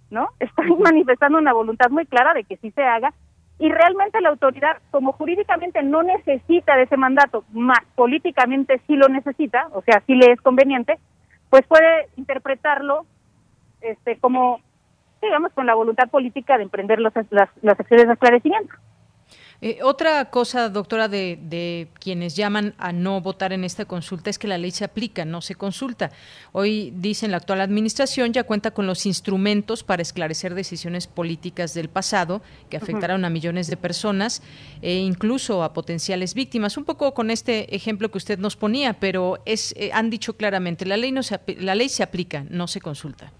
¿no? Están manifestando una voluntad muy clara de que sí se haga y realmente la autoridad, como jurídicamente no necesita de ese mandato, más políticamente sí lo necesita, o sea, sí le es conveniente, pues puede interpretarlo este como, digamos, con la voluntad política de emprender las, las acciones de esclarecimiento. Eh, otra cosa, doctora, de, quienes llaman a no votar en esta consulta es que la ley se aplica, no se consulta. Hoy dicen la actual administración ya cuenta con los instrumentos para esclarecer decisiones políticas del pasado que afectaron a millones de personas e incluso a potenciales víctimas. Un poco con este ejemplo que usted nos ponía, pero es eh, han dicho claramente la ley no se la ley se aplica, no se consulta.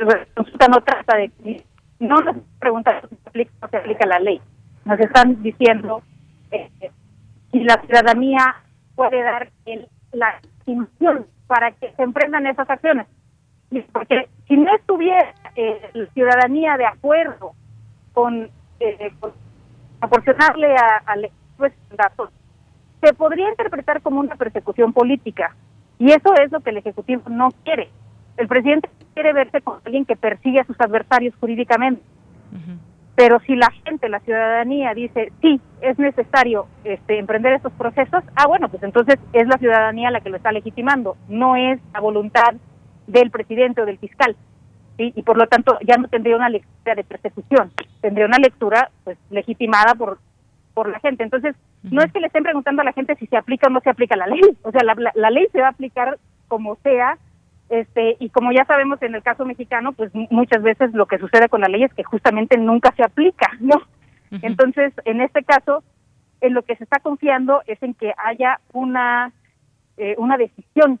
No, consulta no trata de no nos pregunta si se aplica o se aplica la ley nos están diciendo eh, si la ciudadanía puede dar el, la estimación para que se emprendan esas acciones. Porque si no estuviera eh, la ciudadanía de acuerdo con, eh, proporcionarle al pues, datos, se podría interpretar como una persecución política. Y eso es lo que el Ejecutivo no quiere. El presidente quiere verse como alguien que persigue a sus adversarios jurídicamente. Pero si la gente, la ciudadanía dice, sí, es necesario este, emprender estos procesos, ah, bueno, pues entonces es la ciudadanía la que lo está legitimando, no es la voluntad del presidente o del fiscal. ¿sí? Y por lo tanto ya no tendría una lectura de persecución, tendría una lectura pues legitimada por, por la gente. Entonces, no es que le estén preguntando a la gente si se aplica o no se aplica la ley, o sea, la, la ley se va a aplicar como sea, este, y como ya sabemos en el caso mexicano, pues muchas veces lo que sucede con la ley es que justamente nunca se aplica, ¿no? Entonces, en este caso, en lo que se está confiando es en que haya una, eh, una decisión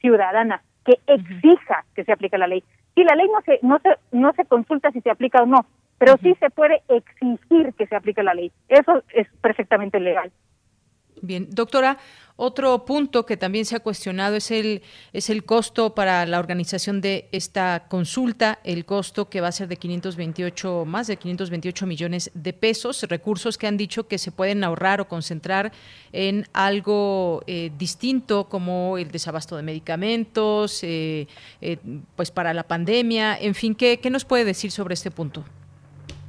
ciudadana que exija que se aplique la ley. Si la ley no se, no se, no se consulta si se aplica o no, pero sí se puede exigir que se aplique la ley. Eso es perfectamente legal. Bien, doctora, otro punto que también se ha cuestionado es el es el costo para la organización de esta consulta, el costo que va a ser de 528 más de 528 millones de pesos, recursos que han dicho que se pueden ahorrar o concentrar en algo eh, distinto como el desabasto de medicamentos, eh, eh, pues para la pandemia, en fin, ¿qué, ¿qué nos puede decir sobre este punto?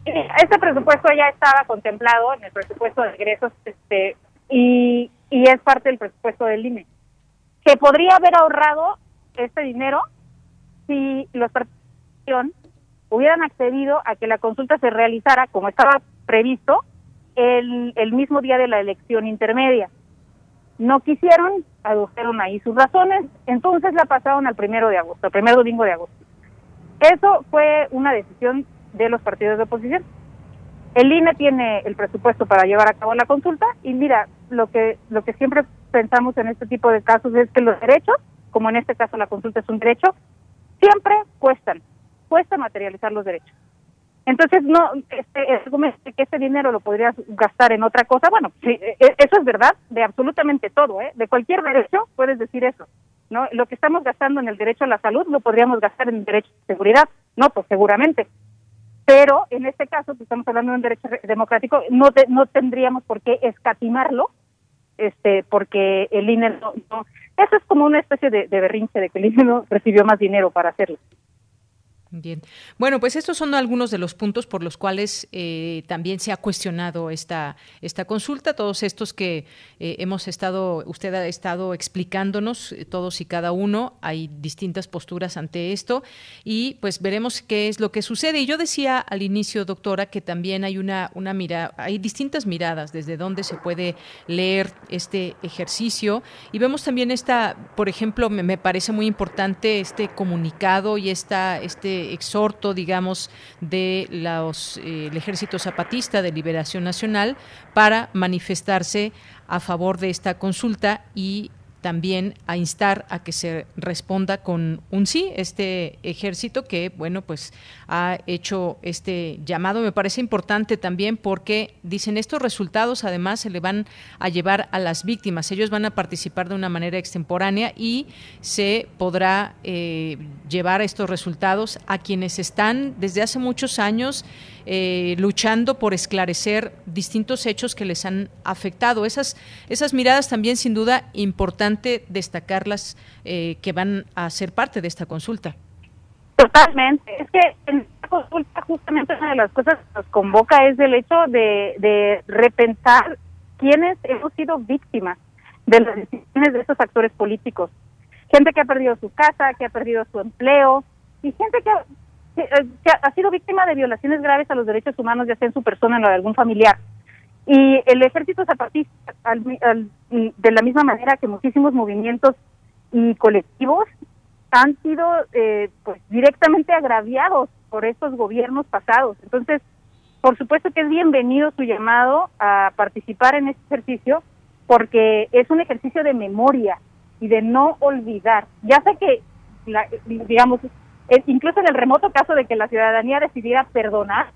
Este presupuesto ya estaba contemplado en el presupuesto de ingresos este, y, y es parte del presupuesto del INE. ¿Se podría haber ahorrado? este dinero si los partidos hubieran accedido a que la consulta se realizara como estaba previsto el, el mismo día de la elección intermedia. No quisieron, adujeron ahí sus razones, entonces la pasaron al primero de agosto, al primer domingo de agosto. Eso fue una decisión de los partidos de oposición. El INE tiene el presupuesto para llevar a cabo la consulta y mira, lo que lo que siempre pensamos en este tipo de casos es que los derechos, como en este caso la consulta es un derecho, siempre cuestan, cuesta materializar los derechos. Entonces, no, este, que ese dinero lo podrías gastar en otra cosa, bueno, sí, e, e, eso es verdad de absolutamente todo, ¿eh? De cualquier derecho puedes decir eso, ¿no? Lo que estamos gastando en el derecho a la salud lo podríamos gastar en el derecho a seguridad, no, pues seguramente. Pero en este caso, que estamos hablando de un derecho democrático, no, no tendríamos por qué escatimarlo, este, porque el INE no, eso es como una especie de, de berrinche de que el INE no recibió más dinero para hacerlo. Bien. Bueno, pues estos son algunos de los puntos por los cuales eh, también se ha cuestionado esta, esta consulta, todos estos que eh, hemos estado, usted ha estado explicándonos, eh, todos y cada uno, hay distintas posturas ante esto y pues veremos qué es lo que sucede. Y yo decía al inicio, doctora, que también hay una, una mira, hay distintas miradas desde donde se puede leer este ejercicio y vemos también esta, por ejemplo, me, me parece muy importante este comunicado y esta, este exhorto, digamos, de los, eh, Ejército Zapatista de Liberación Nacional para manifestarse a favor de esta consulta y también a instar a que se responda con un sí este ejército que bueno pues ha hecho este llamado. Me parece importante también porque dicen estos resultados además se le van a llevar a las víctimas. Ellos van a participar de una manera extemporánea y se podrá eh, llevar estos resultados a quienes están desde hace muchos años eh, luchando por esclarecer distintos hechos que les han afectado. Esas, esas miradas también, sin duda, importante destacarlas eh, que van a ser parte de esta consulta. Totalmente. Es que en esta consulta justamente una de las cosas que nos convoca es el hecho de, de repensar quiénes hemos sido víctimas de las decisiones de estos actores políticos. Gente que ha perdido su casa, que ha perdido su empleo y gente que eh, que ha sido víctima de violaciones graves a los derechos humanos, ya sea en su persona o de algún familiar. Y el ejército zapatista, de la misma manera que muchísimos movimientos y colectivos, han sido eh, pues directamente agraviados por estos gobiernos pasados. Entonces, por supuesto que es bienvenido su llamado a participar en este ejercicio, porque es un ejercicio de memoria y de no olvidar. Ya sé que, la, digamos, incluso en el remoto caso de que la ciudadanía decidiera perdonar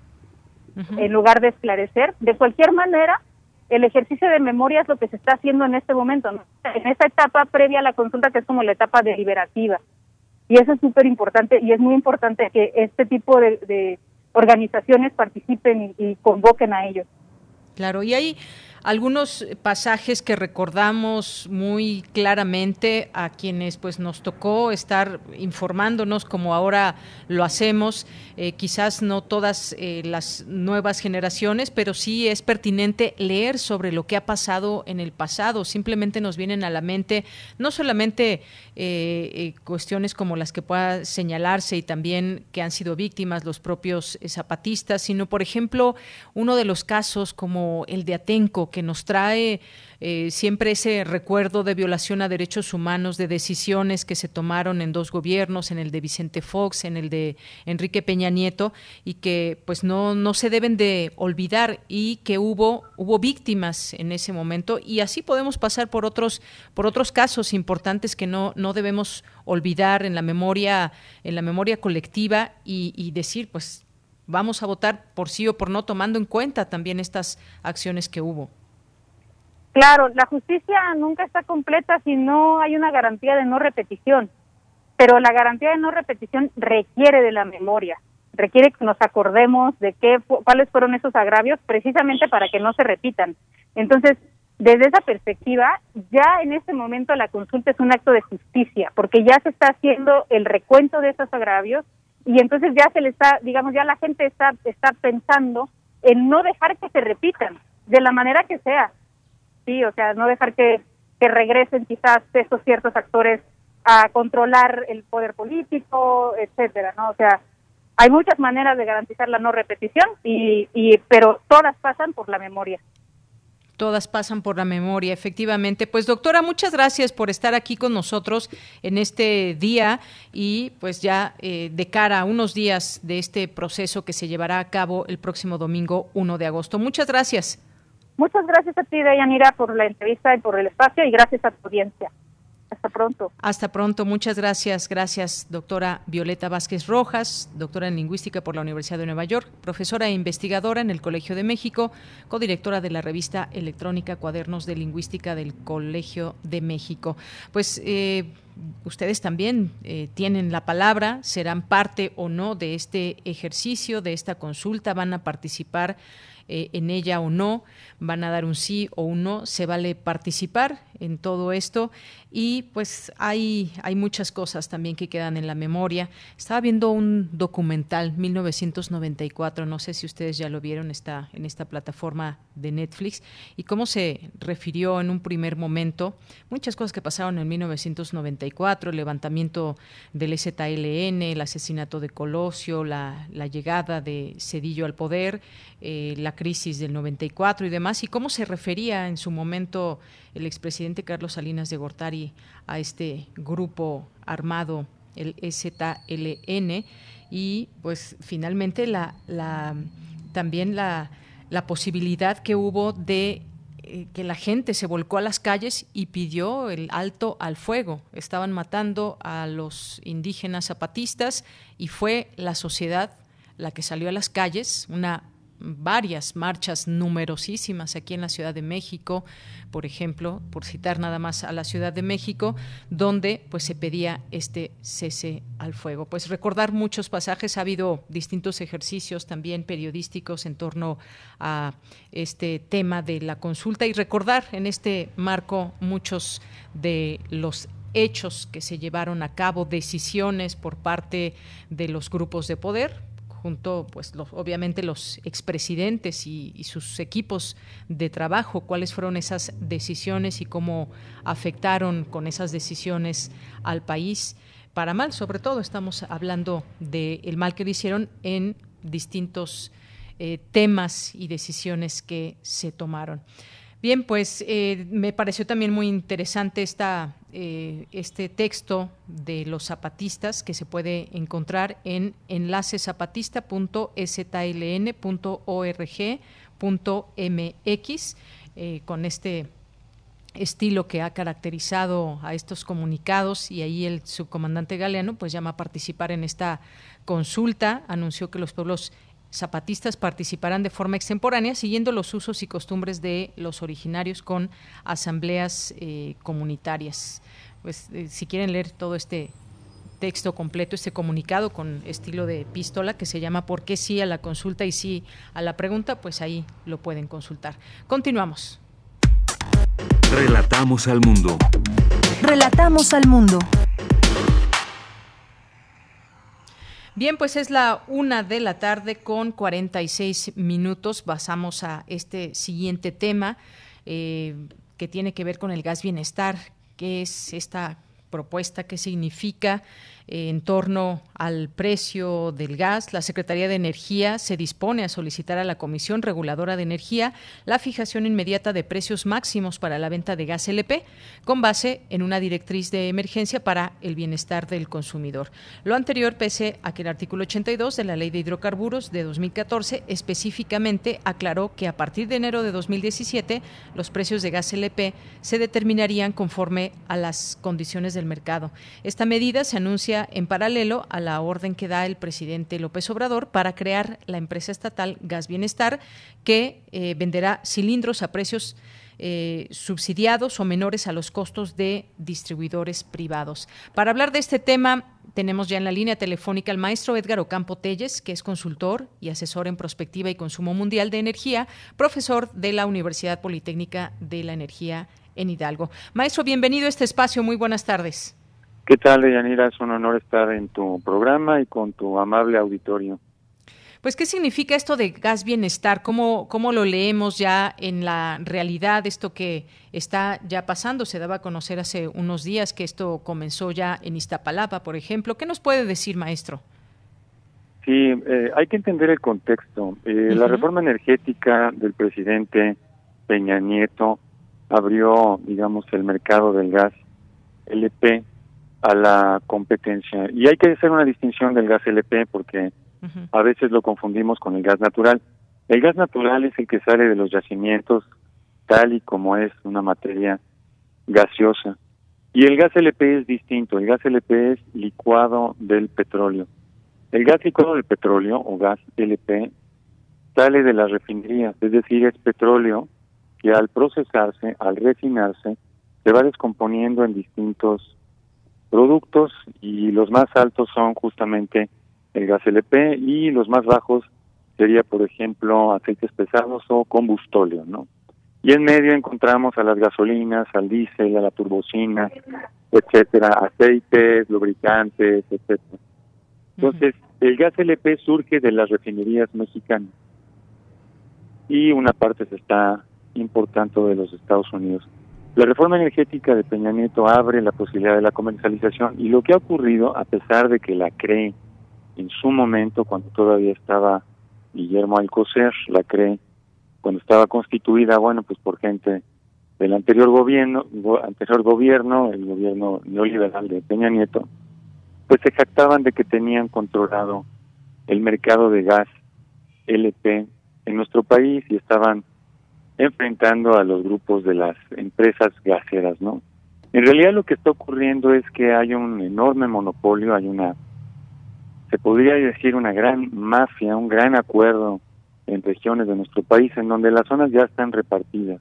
en lugar de esclarecer, de cualquier manera, el ejercicio de memoria es lo que se está haciendo en este momento, en esta etapa previa a la consulta que es como la etapa deliberativa. Y eso es súper importante y es muy importante que este tipo de, organizaciones participen y, y convoquen a ellos. Claro, y hay algunos pasajes que recordamos muy claramente a quienes pues nos tocó estar informándonos como ahora lo hacemos, eh, quizás no todas eh, las nuevas generaciones, pero sí es pertinente leer sobre lo que ha pasado en el pasado. Simplemente nos vienen a la mente no solamente eh, cuestiones como las que pueda señalarse y también que han sido víctimas los propios zapatistas, sino por ejemplo uno de los casos como el de Atenco, que nos trae eh, siempre ese recuerdo de violación a derechos humanos, de decisiones que se tomaron en dos gobiernos, en el de Vicente Fox, en el de Enrique Peña Nieto, y que pues no, no se deben de olvidar y que hubo, hubo víctimas en ese momento. Y así podemos pasar por otros, por otros casos importantes que no, no debemos olvidar en la memoria, en la memoria colectiva y, y decir, pues vamos a votar por sí o por no, tomando en cuenta también estas acciones que hubo. Claro, la justicia nunca está completa si no hay una garantía de no repetición, pero la garantía de no repetición requiere de la memoria, requiere que nos acordemos de qué, cuáles fueron esos agravios precisamente para que no se repitan. Entonces, desde esa perspectiva, ya en este momento la consulta es un acto de justicia, porque ya se está haciendo el recuento de esos agravios y entonces ya se le está, digamos, ya la gente está, está pensando en no dejar que se repitan, de la manera que sea, sí, o sea, no dejar que, que regresen quizás esos ciertos actores a controlar el poder político, etcétera, ¿no? O sea, hay muchas maneras de garantizar la no repetición y, y pero todas pasan por la memoria. Todas pasan por la memoria, efectivamente. Pues doctora, muchas gracias por estar aquí con nosotros en este día y pues ya eh, de cara a unos días de este proceso que se llevará a cabo el próximo domingo 1 de agosto. Muchas gracias. Muchas gracias a ti, Dayanira, por la entrevista y por el espacio y gracias a tu audiencia. Hasta pronto. Hasta pronto. Muchas gracias. Gracias, doctora Violeta Vázquez Rojas, doctora en lingüística por la Universidad de Nueva York, profesora e investigadora en el Colegio de México, codirectora de la revista electrónica Cuadernos de Lingüística del Colegio de México. Pues eh, ustedes también eh, tienen la palabra, serán parte o no de este ejercicio, de esta consulta, van a participar eh, en ella o no, van a dar un sí o un no, se vale participar en todo esto y pues hay, hay muchas cosas también que quedan en la memoria. Estaba viendo un documental 1994, no sé si ustedes ya lo vieron, está en esta plataforma de Netflix, y cómo se refirió en un primer momento muchas cosas que pasaron en 1994, el levantamiento del ZLN, el asesinato de Colosio, la, llegada de Cedillo al poder, eh, la crisis del 94 y demás, y cómo se refería en su momento el expresidente Carlos Salinas de Gortari a este grupo armado, el ZLN, y pues finalmente la, también la, la posibilidad que hubo de eh, que la gente se volcó a las calles y pidió el alto al fuego. Estaban matando a los indígenas zapatistas y fue la sociedad la que salió a las calles, una varias marchas numerosísimas aquí en la Ciudad de México, por ejemplo, por citar nada más a la Ciudad de México, donde pues se pedía este cese al fuego. Pues recordar muchos pasajes, ha habido distintos ejercicios también periodísticos en torno a este tema de la consulta y recordar en este marco muchos de los hechos que se llevaron a cabo, decisiones por parte de los grupos de poder, junto, pues, obviamente los expresidentes y, y sus equipos de trabajo, cuáles fueron esas decisiones y cómo afectaron con esas decisiones al país. Para mal, sobre todo, estamos hablando del mal que le hicieron en distintos eh, temas y decisiones que se tomaron. Bien, pues eh, me pareció también muy interesante esta, eh, este texto de los zapatistas que se puede encontrar en enlacezapatista.stln.org.mx eh, con este estilo que ha caracterizado a estos comunicados y ahí el subcomandante Galeano pues llama a participar en esta consulta, anunció que los pueblos zapatistas participarán de forma extemporánea siguiendo los usos y costumbres de los originarios con asambleas eh, comunitarias. Pues eh, si quieren leer todo este texto completo, este comunicado con estilo de epístola que se llama ¿Por qué sí a la consulta y sí a la pregunta? Pues ahí lo pueden consultar. Continuamos. Relatamos al mundo. Relatamos al mundo. Bien, pues es la una de la tarde con 46 minutos. Pasamos a este siguiente tema eh, que tiene que ver con el gas bienestar, que es esta propuesta, qué significa en torno al precio del gas, la Secretaría de Energía se dispone a solicitar a la Comisión Reguladora de Energía la fijación inmediata de precios máximos para la venta de gas LP, con base en una directriz de emergencia para el bienestar del consumidor. Lo anterior pese a que el artículo 82 de la Ley de Hidrocarburos de 2014 específicamente aclaró que a partir de enero de 2017 los precios de gas LP se determinarían conforme a las condiciones del mercado. Esta medida se anuncia en paralelo a la orden que da el presidente López Obrador para crear la empresa estatal Gas Bienestar, que eh, venderá cilindros a precios eh, subsidiados o menores a los costos de distribuidores privados. Para hablar de este tema, tenemos ya en la línea telefónica al maestro Edgar Ocampo Telles, que es consultor y asesor en prospectiva y consumo mundial de energía, profesor de la Universidad Politécnica de la Energía en Hidalgo. Maestro, bienvenido a este espacio. Muy buenas tardes. ¿Qué tal, Yanira? Es un honor estar en tu programa y con tu amable auditorio. Pues, ¿qué significa esto de gas bienestar? ¿Cómo, ¿Cómo lo leemos ya en la realidad, esto que está ya pasando? Se daba a conocer hace unos días que esto comenzó ya en Iztapalapa, por ejemplo. ¿Qué nos puede decir, maestro? Sí, eh, hay que entender el contexto. Eh, la reforma energética del presidente Peña Nieto abrió, digamos, el mercado del gas LP a la competencia. Y hay que hacer una distinción del gas LP porque a veces lo confundimos con el gas natural. El gas natural es el que sale de los yacimientos tal y como es una materia gaseosa. Y el gas LP es distinto, el gas LP es licuado del petróleo. El gas licuado del petróleo o gas LP sale de las refinerías, es decir, es petróleo que al procesarse, al refinarse, se va descomponiendo en distintos productos y los más altos son justamente el gas LP y los más bajos sería, por ejemplo, aceites pesados o combustóleo, ¿no? Y en medio encontramos a las gasolinas, al diésel, a la turbocina, etcétera, aceites, lubricantes, etcétera. Entonces, el gas LP surge de las refinerías mexicanas y una parte se está importando de los Estados Unidos. La reforma energética de Peña Nieto abre la posibilidad de la comercialización y lo que ha ocurrido, a pesar de que la cree en su momento, cuando todavía estaba Guillermo Alcocer, la cree cuando estaba constituida, bueno, pues por gente del anterior gobierno, anterior gobierno, el gobierno neoliberal de Peña Nieto, pues se jactaban de que tenían controlado el mercado de gas LP en nuestro país y estaban enfrentando a los grupos de las empresas gaseras, ¿no? En realidad lo que está ocurriendo es que hay un enorme monopolio, hay una se podría decir una gran mafia, un gran acuerdo en regiones de nuestro país en donde las zonas ya están repartidas.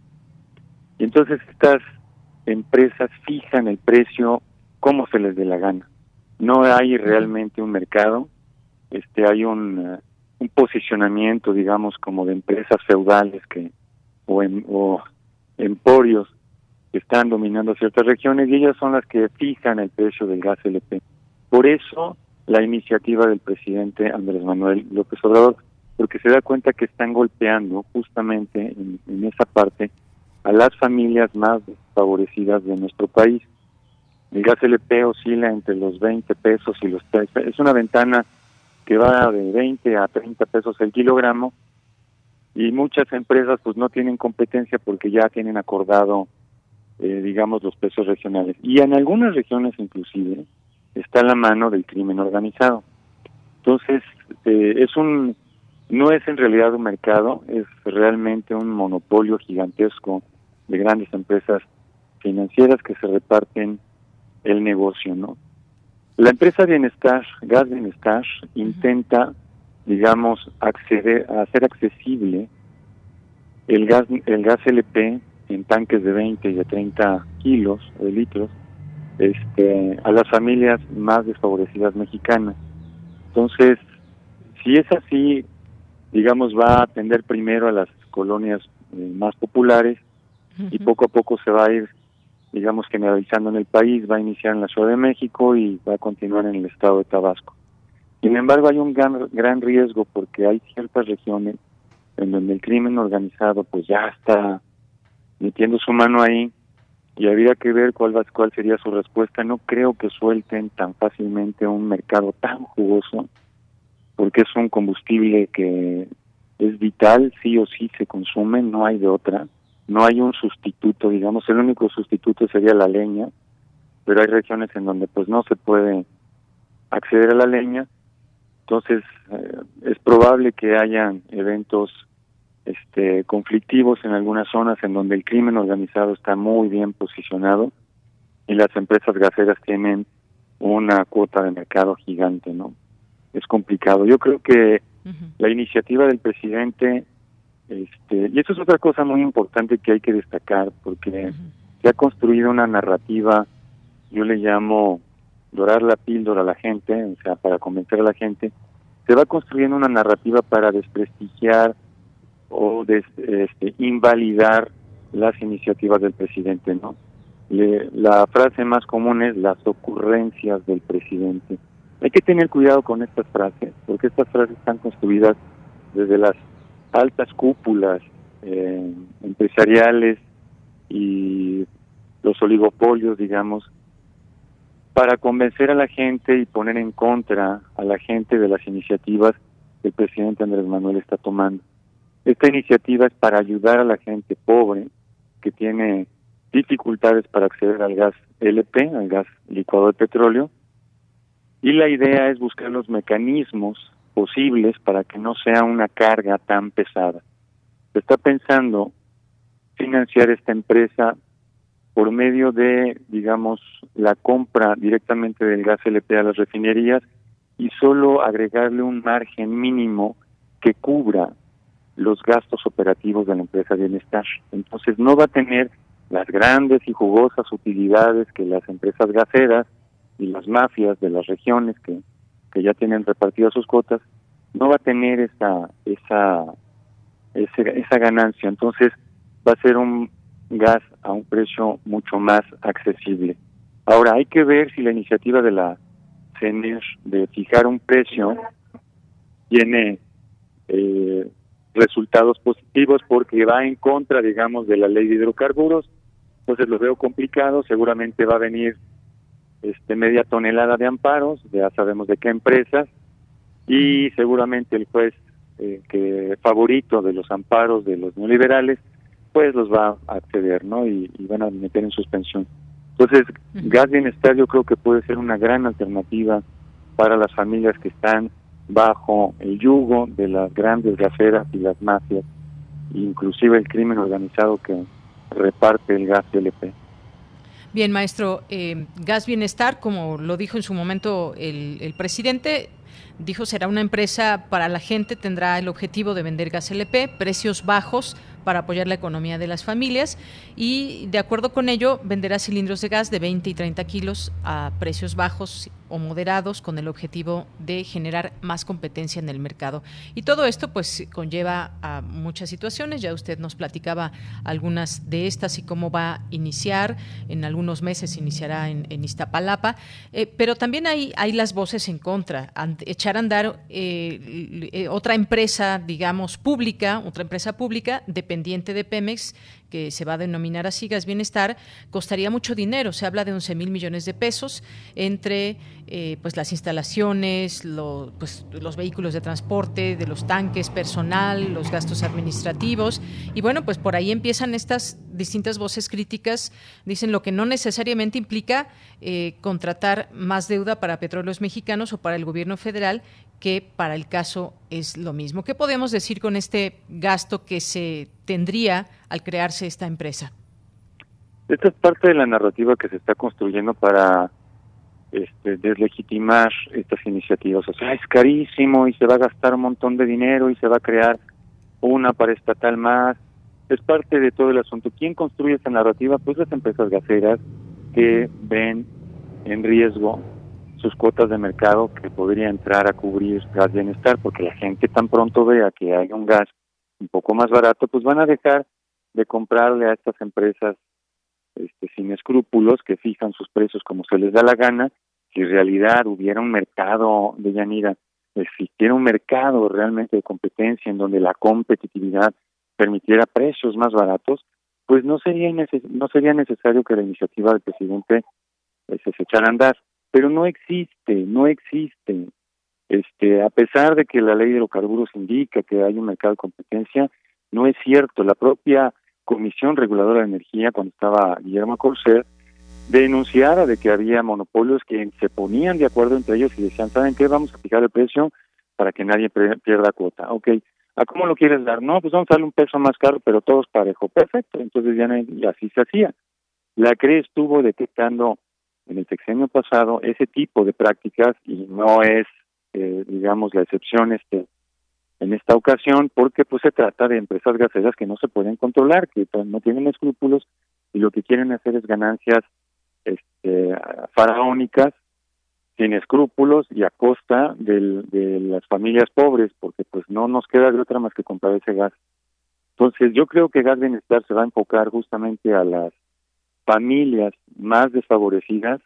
Y entonces estas empresas fijan el precio como se les dé la gana. No hay realmente un mercado, este hay un, uh, un posicionamiento, digamos, como de empresas feudales que o, en, o emporios que están dominando ciertas regiones y ellas son las que fijan el precio del gas LP. Por eso la iniciativa del presidente Andrés Manuel López Obrador, porque se da cuenta que están golpeando justamente en, esa parte a las familias más desfavorecidas de nuestro país. El gas LP oscila entre los 20 pesos y los 3 Es una ventana que va de 20 a 30 pesos el kilogramo y muchas empresas pues no tienen competencia porque ya tienen acordado, eh, digamos, los precios regionales. Y en algunas regiones inclusive está la mano del crimen organizado. Entonces, eh, es un, no es en realidad un mercado, es realmente un monopolio gigantesco de grandes empresas financieras que se reparten el negocio, ¿no? La empresa Bienestar, Gas Bienestar, intenta, digamos, acceder a hacer accesible el gas, el gas LP en tanques de 20 y de 30 kilos de litros este, a las familias más desfavorecidas mexicanas. Entonces, si es así, digamos, va a atender primero a las colonias eh, más populares y poco a poco se va a ir, digamos, generalizando en el país, va a iniciar en la Ciudad de México y va a continuar en el estado de Tabasco. Sin embargo, hay un gran, gran riesgo porque hay ciertas regiones en donde el crimen organizado pues ya está metiendo su mano ahí y habría que ver cuál cuál sería su respuesta. No creo que suelten tan fácilmente un mercado tan jugoso, porque es un combustible que es vital, sí o sí se consume, no hay de otra. No hay un sustituto, digamos, el único sustituto sería la leña, pero hay regiones en donde pues no se puede acceder a la leña. Entonces, eh, es probable que hayan eventos este, conflictivos en algunas zonas en donde el crimen organizado está muy bien posicionado y las empresas gaseras tienen una cuota de mercado gigante, ¿no? Es complicado. Yo creo que la iniciativa del presidente, este, y eso es otra cosa muy importante que hay que destacar, porque se ha construido una narrativa, yo le llamo dorar la píldora a la gente, o sea, para convencer a la gente, se va construyendo una narrativa para desprestigiar o de este, invalidar las iniciativas del presidente, ¿no? la frase más común es las ocurrencias del presidente. Hay que tener cuidado con estas frases, porque estas frases están construidas desde las altas cúpulas eh, empresariales y los oligopolios, digamos, para convencer a la gente y poner en contra a la gente de las iniciativas que el presidente Andrés Manuel está tomando. Esta iniciativa es para ayudar a la gente pobre que tiene dificultades para acceder al gas LP, al gas licuado de petróleo, y la idea es buscar los mecanismos posibles para que no sea una carga tan pesada. Se está pensando financiar esta empresa por medio de, digamos, la compra directamente del gas LP a las refinerías y solo agregarle un margen mínimo que cubra los gastos operativos de la empresa Bienestar. Entonces no va a tener las grandes y jugosas utilidades que las empresas gaseras y las mafias de las regiones que, que ya tienen repartidas sus cuotas, no va a tener esa, esa, esa, esa ganancia. Entonces va a ser un gas a un precio mucho más accesible. Ahora, hay que ver si la iniciativa de la CENER de fijar un precio tiene eh, resultados positivos porque va en contra, digamos, de la ley de hidrocarburos. Entonces lo veo complicado, seguramente va a venir este media tonelada de amparos, ya sabemos de qué empresas, y seguramente el juez eh, que favorito de los amparos de los neoliberales pues los va a acceder, ¿no? Y, van a meter en suspensión. Entonces, gas bienestar yo creo que puede ser una gran alternativa para las familias que están bajo el yugo de las grandes gaseras y las mafias, inclusive el crimen organizado que reparte el gas LP. Bien, maestro, eh, Gas Bienestar, como lo dijo en su momento el, el presidente, dijo será una empresa para la gente, tendrá el objetivo de vender gas LP, precios bajos, para apoyar la economía de las familias y de acuerdo con ello venderá cilindros de gas de 20 y 30 kilos a precios bajos o moderados con el objetivo de generar más competencia en el mercado. Y todo esto pues conlleva a muchas situaciones, ya usted nos platicaba algunas de estas y cómo va a iniciar, en algunos meses iniciará en, Iztapalapa, eh, pero también hay, hay las voces en contra, echar a andar eh, eh, otra empresa, digamos, pública, otra empresa pública, dependiente de Pemex, que se va a denominar así Gas Bienestar, costaría mucho dinero. Se habla de 11 mil millones de pesos entre eh, pues las instalaciones, pues, los vehículos de transporte, de los tanques, personal, los gastos administrativos. Y bueno, pues por ahí empiezan estas distintas voces críticas. Dicen lo que no necesariamente implica eh, contratar más deuda para petróleos mexicanos o para el gobierno federal, que para el caso es lo mismo. ¿Qué podemos decir con este gasto que se tendría al crearse esta empresa? Esta es parte de la narrativa que se está construyendo para este, deslegitimar estas iniciativas. O sea, es carísimo y se va a gastar un montón de dinero y se va a crear una para estatal más. Es parte de todo el asunto. ¿Quién construye esta narrativa? Pues las empresas gaseras que ven en riesgo sus cuotas de mercado que podría entrar a cubrir gas bienestar, porque la gente tan pronto vea que hay un gas un poco más barato, pues van a dejar de comprarle a estas empresas este, sin escrúpulos que fijan sus precios como se les da la gana. Si en realidad hubiera un mercado de Yanira, existiera un mercado realmente de competencia en donde la competitividad permitiera precios más baratos, pues no sería no sería necesario que la iniciativa del presidente pues, se echara a andar pero no existe, no existe. Este, a pesar de que la ley de hidrocarburos indica que hay un mercado de competencia, no es cierto. La propia Comisión Reguladora de Energía, cuando estaba Guillermo Corser, denunciara de que había monopolios que se ponían de acuerdo entre ellos y decían, ¿saben qué? Vamos a fijar el precio para que nadie pierda cuota. Ok, ¿a cómo lo quieres dar? No, pues vamos a darle un peso más caro, pero todos parejo. Perfecto, entonces ya así se hacía. La CRE estuvo detectando en el sexenio pasado ese tipo de prácticas y no es, eh, digamos, la excepción este en esta ocasión porque pues se trata de empresas gaseras que no se pueden controlar, que no tienen escrúpulos y lo que quieren hacer es ganancias este, faraónicas sin escrúpulos y a costa del, de las familias pobres, porque pues no nos queda de otra más que comprar ese gas. Entonces yo creo que Gas Bienestar se va a enfocar justamente a las familias más desfavorecidas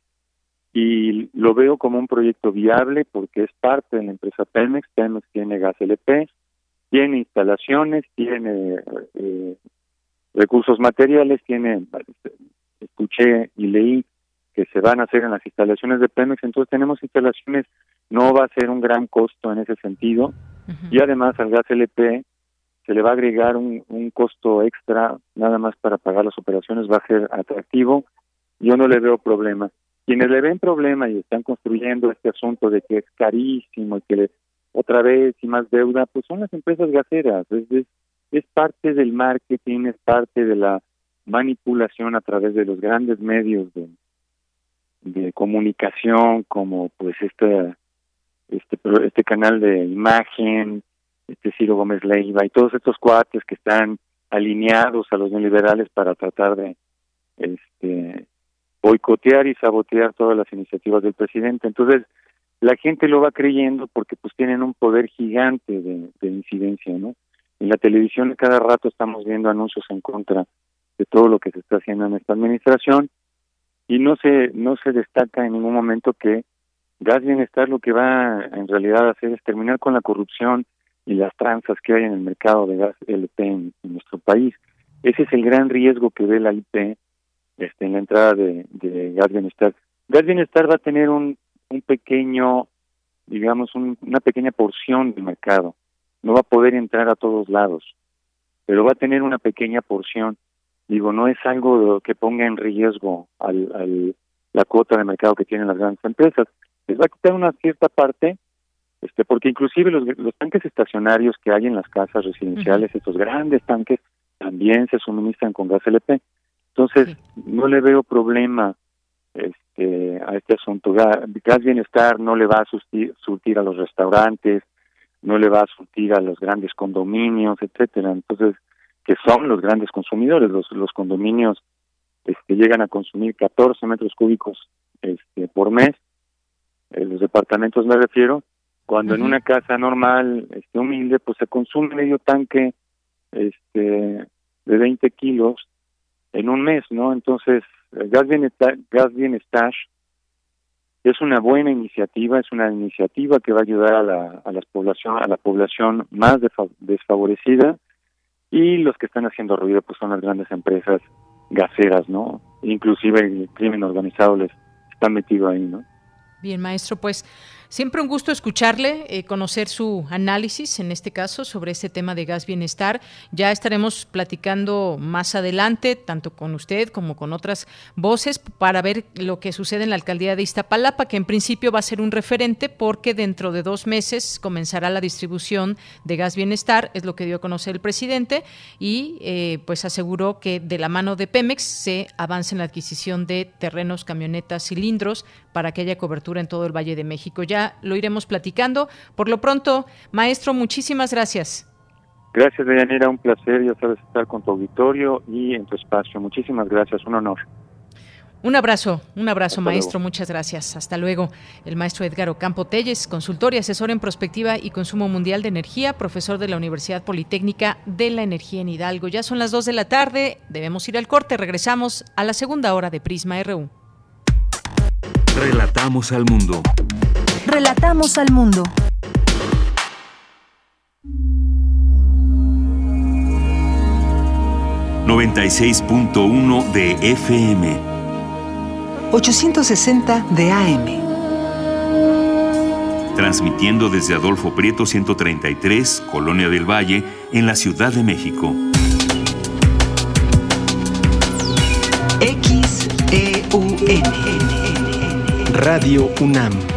y lo veo como un proyecto viable porque es parte de la empresa Pemex. Pemex tiene gas LP, tiene instalaciones, tiene eh, recursos materiales, tiene, escuché y leí que se van a hacer en las instalaciones de Pemex, entonces tenemos instalaciones, no va a ser un gran costo en ese sentido, y además al gas LP se le va a agregar un, costo extra nada más para pagar las operaciones, va a ser atractivo, yo no le veo problema. Quienes le ven problema y están construyendo este asunto de que es carísimo y que le, otra vez y más deuda, pues son las empresas gaseras, es, es parte del marketing, es parte de la manipulación a través de los grandes medios de, de comunicación como pues este este este canal de imagen este Ciro Gómez Leiva y todos estos cuates que están alineados a los neoliberales para tratar de este boicotear y sabotear todas las iniciativas del presidente. Entonces la gente lo va creyendo porque pues tienen un poder gigante de, de incidencia no en la televisión cada rato estamos viendo anuncios en contra de todo lo que se está haciendo en esta administración y no se no se destaca en ningún momento que Gas Bienestar lo que va en realidad a hacer es terminar con la corrupción y las tranzas que hay en el mercado de gas LP en, nuestro país. Ese es el gran riesgo que ve la IP este, en la entrada de, de Gas Bienestar. Gas Bienestar va a tener un, un pequeño, digamos, una pequeña porción del mercado. No va a poder entrar a todos lados, pero va a tener una pequeña porción digo, no es algo que ponga en riesgo al, la cuota de mercado que tienen las grandes empresas. Les va a quitar una cierta parte, este, porque inclusive los, los tanques estacionarios que hay en las casas residenciales, estos grandes tanques, también se suministran con gas LP. Entonces, no le veo problema este, a este asunto. Gas Bienestar no le va a surtir, surtir a los restaurantes, no le va a surtir a los grandes condominios, etcétera. Entonces, que son los grandes consumidores. Los, los condominios este, llegan a consumir 14 metros cúbicos este, por mes, en eh, los departamentos me refiero, cuando en una casa normal, este, humilde, pues se consume medio tanque este, de 20 kilos en un mes, ¿no? Entonces, Gas Bienestar, Gas Bienestar es una buena iniciativa, es una iniciativa que va a ayudar a la, a la población, a la población más desfavorecida y los que están haciendo ruido pues son las grandes empresas gaseras, ¿no? Inclusive el crimen organizado les está metido ahí, ¿no? Bien, maestro, pues Siempre un gusto escucharle, eh, conocer su análisis, en este caso, sobre este tema de gas bienestar. Ya estaremos platicando más adelante, tanto con usted como con otras voces, para ver lo que sucede en la alcaldía de Iztapalapa, que en principio va a ser un referente porque dentro de dos meses comenzará la distribución de gas bienestar, es lo que dio a conocer el presidente, y eh, pues aseguró que de la mano de Pemex se avance en la adquisición de terrenos, camionetas, cilindros para que haya cobertura en todo el Valle de México. Ya lo iremos platicando. Por lo pronto, maestro, muchísimas gracias. Gracias, Deyanira, un placer, ya sabes, estar con tu auditorio y en tu espacio. Muchísimas gracias, un honor. Un abrazo, un abrazo, maestro. Muchas gracias. Hasta luego. El maestro Edgar Ocampo Telles, consultor y asesor en prospectiva y consumo mundial de energía, profesor de la Universidad Politécnica de la Energía en Hidalgo. Ya son las dos de la tarde, debemos ir al corte. Regresamos a la segunda hora de Prisma RU. Relatamos al mundo. Relatamos al mundo. ...96.1 de FM... ...860 de AM... ...transmitiendo desde Adolfo Prieto 133... ...Colonia del Valle... ...en la Ciudad de México... XEUN... Radio UNAM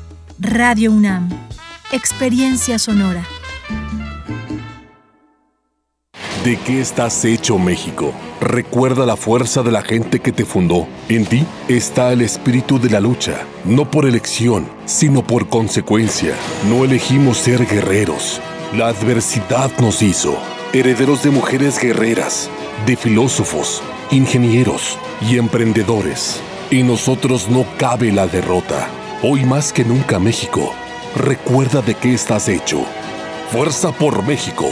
Radio UNAM, Experiencia Sonora. ¿De qué estás hecho México? Recuerda la fuerza de la gente que te fundó. En ti está el espíritu de la lucha, no por elección, sino por consecuencia. No elegimos ser guerreros La adversidad nos hizo herederos de mujeres guerreras, de filósofos, ingenieros y emprendedores. En nosotros no cabe la derrota. Hoy más que nunca México, recuerda de qué estás hecho. Fuerza por México.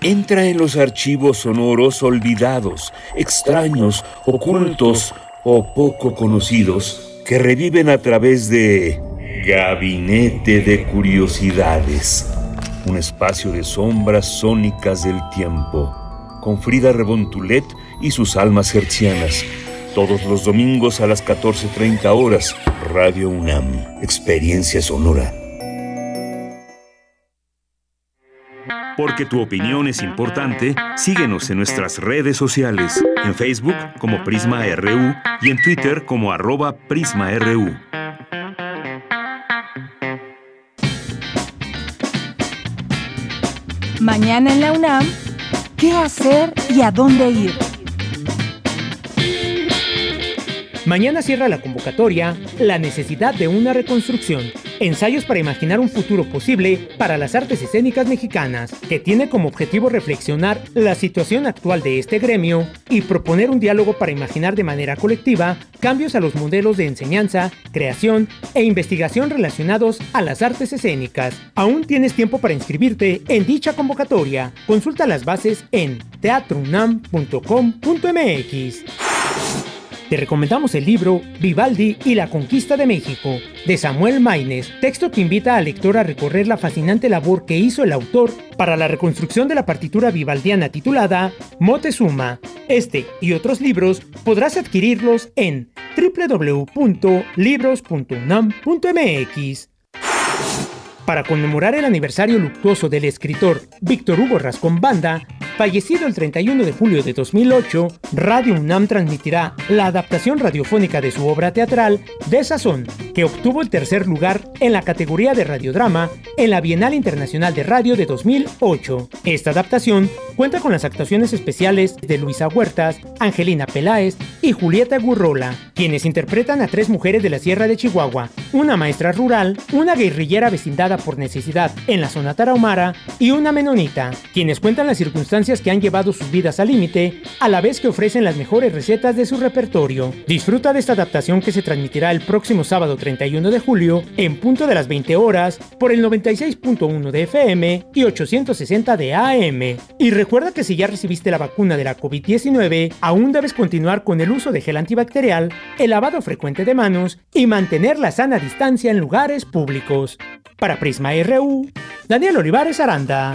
Entra en los archivos sonoros olvidados, extraños, ocultos o poco conocidos que reviven a través de Gabinete de Curiosidades, un espacio de sombras sónicas del tiempo, con Frida Rebontulet y sus almas hercianas. Todos los domingos a las 14.30 horas, Radio UNAM, Experiencia Sonora. Porque tu opinión es importante, síguenos en nuestras redes sociales, en Facebook como Prisma RU y en Twitter como arroba PrismaRU. Mañana en la UNAM, ¿qué hacer y a dónde ir? Mañana cierra la convocatoria La necesidad de una reconstrucción. Ensayos para imaginar un futuro posible para las artes escénicas mexicanas, que tiene como objetivo reflexionar la situación actual de este gremio y proponer un diálogo para imaginar de manera colectiva cambios a los modelos de enseñanza, creación e investigación relacionados a las artes escénicas. Aún tienes tiempo para inscribirte en dicha convocatoria. Consulta las bases en teatrounam.com.mx. Te recomendamos el libro Vivaldi y la conquista de México, de Samuel Maines, texto que invita al lector a recorrer la fascinante labor que hizo el autor para la reconstrucción de la partitura vivaldiana titulada Motezuma. Este y otros libros podrás adquirirlos en www.libros.unam.mx. Para conmemorar el aniversario luctuoso del escritor Víctor Hugo Rascón Banda, Fallecido el 31 de julio de 2008, Radio UNAM transmitirá la adaptación radiofónica de su obra teatral De Sazón, que obtuvo el tercer lugar en la categoría de radiodrama en la Bienal Internacional de Radio de 2008. Esta adaptación cuenta con las actuaciones especiales de Luisa Huertas, Angelina Peláez y Julieta Gurrola, quienes interpretan a tres mujeres de la Sierra de Chihuahua, una maestra rural, una guerrillera vecindada por necesidad en la zona tarahumara y una menonita, quienes cuentan las circunstancias que han llevado sus vidas al límite, a la vez que ofrecen las mejores recetas de su repertorio. Disfruta de esta adaptación que se transmitirá el próximo sábado 31 de julio, en punto de las 20 horas, por el 96.1 de FM y 860 de AM. Y recuerda que si ya recibiste la vacuna de la COVID-19, aún debes continuar con el uso de gel antibacterial, el lavado frecuente de manos y mantener la sana distancia en lugares públicos. Para RU, Daniel Olivares Aranda.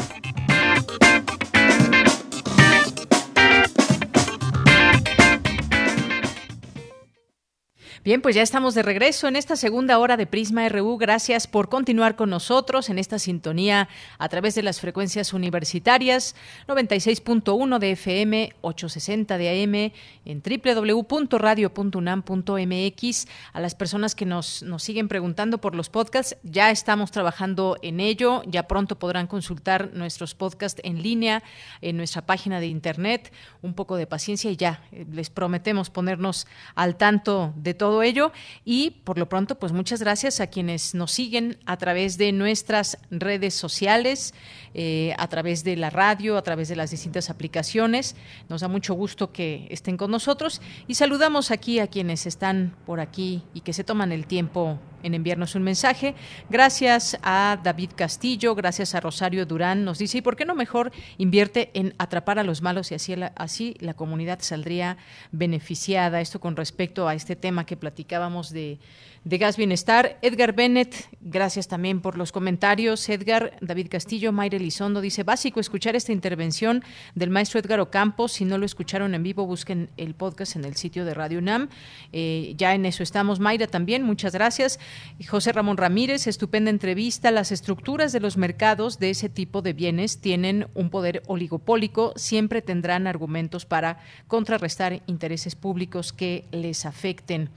Bien, pues ya estamos de regreso en esta segunda hora de Prisma RU. Gracias por continuar con nosotros en esta sintonía a través de las frecuencias universitarias 96.1 de FM, 860 de AM, en www.radio.unam.mx. A las personas que nos, nos siguen preguntando por los podcasts, ya estamos trabajando en ello. Ya pronto podrán consultar nuestros podcasts en línea en nuestra página de internet. Un poco de paciencia y ya eh, les prometemos ponernos al tanto de todo ello. Y por lo pronto, pues muchas gracias a quienes nos siguen a través de nuestras redes sociales, eh, a través de la radio, a través de las distintas aplicaciones. Nos da mucho gusto que estén con nosotros y saludamos aquí a quienes están por aquí y que se toman el tiempo en enviarnos un mensaje. Gracias a David Castillo, gracias a Rosario Durán. Nos dice, ¿y por qué no mejor invierte en atrapar a los malos y así la, así la comunidad saldría beneficiada? Esto con respecto a este tema que platicábamos de de Gas Bienestar. Edgar Bennett, gracias también por los comentarios. Edgar, David Castillo, Mayre Lizondo dice, básico escuchar esta intervención del maestro Edgar Ocampo. Si no lo escucharon en vivo, busquen el podcast en el sitio de Radio UNAM. Eh, ya en eso estamos. Mayra también, muchas gracias. José Ramón Ramírez, estupenda entrevista. Las estructuras de los mercados de ese tipo de bienes tienen un poder oligopólico. Siempre tendrán argumentos para contrarrestar intereses públicos que les afecten.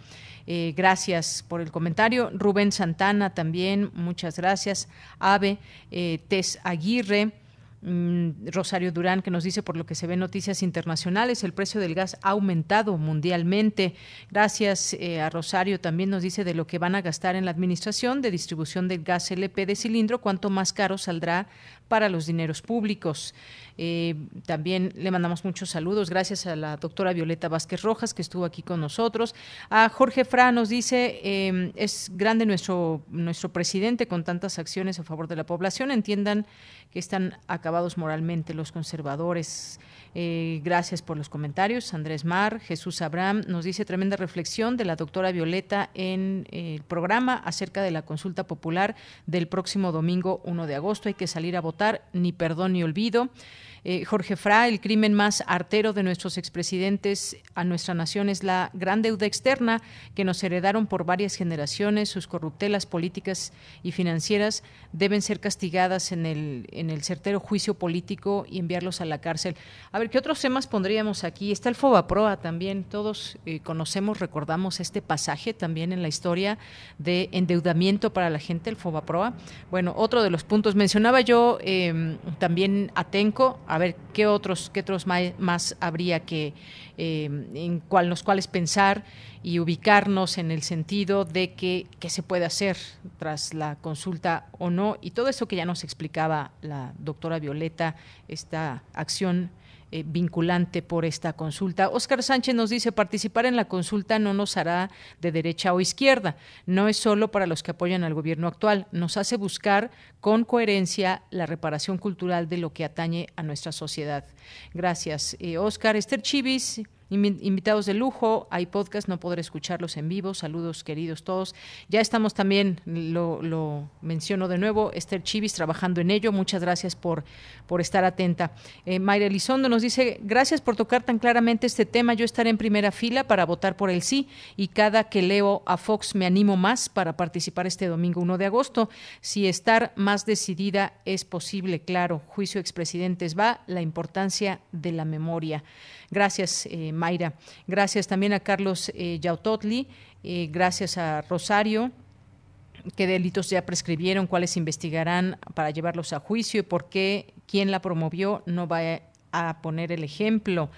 Eh, gracias por el comentario. Rubén Santana también, muchas gracias. Ave, eh, Tess Aguirre. Mm, Rosario Durán, que nos dice por lo que se ve en noticias internacionales, el precio del gas ha aumentado mundialmente. Gracias eh, a Rosario también nos dice de lo que van a gastar en la administración de distribución del gas LP de cilindro, cuánto más caro saldrá para los dineros públicos. Eh, también le mandamos muchos saludos. Gracias a la doctora Violeta Vázquez Rojas, que estuvo aquí con nosotros. A Jorge Fra nos dice, eh, es grande nuestro, nuestro presidente con tantas acciones a favor de la población. Entiendan que están acabados moralmente los conservadores. Eh, gracias por los comentarios. Andrés Mar, Jesús Abraham nos dice tremenda reflexión de la doctora Violeta en el programa acerca de la consulta popular del próximo domingo 1 de agosto. Hay que salir a votar, ni perdón ni olvido. Eh, Jorge Fra, el crimen más artero de nuestros expresidentes a nuestra nación es la gran deuda externa que nos heredaron por varias generaciones. Sus corruptelas políticas y financieras deben ser castigadas en el, en el certero juicio político y enviarlos a la cárcel. A ver, ¿qué otros temas pondríamos aquí? Está el Fobaproa también. Todos eh, conocemos, recordamos este pasaje también en la historia de endeudamiento para la gente, el Fobaproa. Bueno, otro de los puntos mencionaba yo eh, también Atenco, ver qué otros, qué otros más, habría que, eh, en cual, los cuales pensar y ubicarnos en el sentido de que qué se puede hacer tras la consulta o no, y todo eso que ya nos explicaba la doctora Violeta, esta acción eh, vinculante por esta consulta. Óscar Sánchez nos dice, participar en la consulta no nos hará de derecha o izquierda, no es solo para los que apoyan al gobierno actual, nos hace buscar con coherencia la reparación cultural de lo que atañe a nuestra sociedad. Gracias. Eh, Óscar, Esther Chivis invitados de lujo, hay podcast, no podré escucharlos en vivo. Saludos queridos todos. Ya estamos también, lo, menciono de nuevo, Esther Chivis trabajando en ello. Muchas gracias por, por estar atenta. Eh, Mayra Elizondo nos dice, gracias por tocar tan claramente este tema. Yo estaré en primera fila para votar por el sí y cada que leo a Fox me animo más para participar este domingo 1 de agosto. Si estar más decidida es posible, claro. Juicio expresidentes va, la importancia de la memoria. Gracias, eh, Mayra. Gracias también a Carlos eh, Yautotli. Eh, gracias a Rosario qué delitos ya prescribieron, cuáles investigarán para llevarlos a juicio y por qué quien la promovió no va a poner el ejemplo.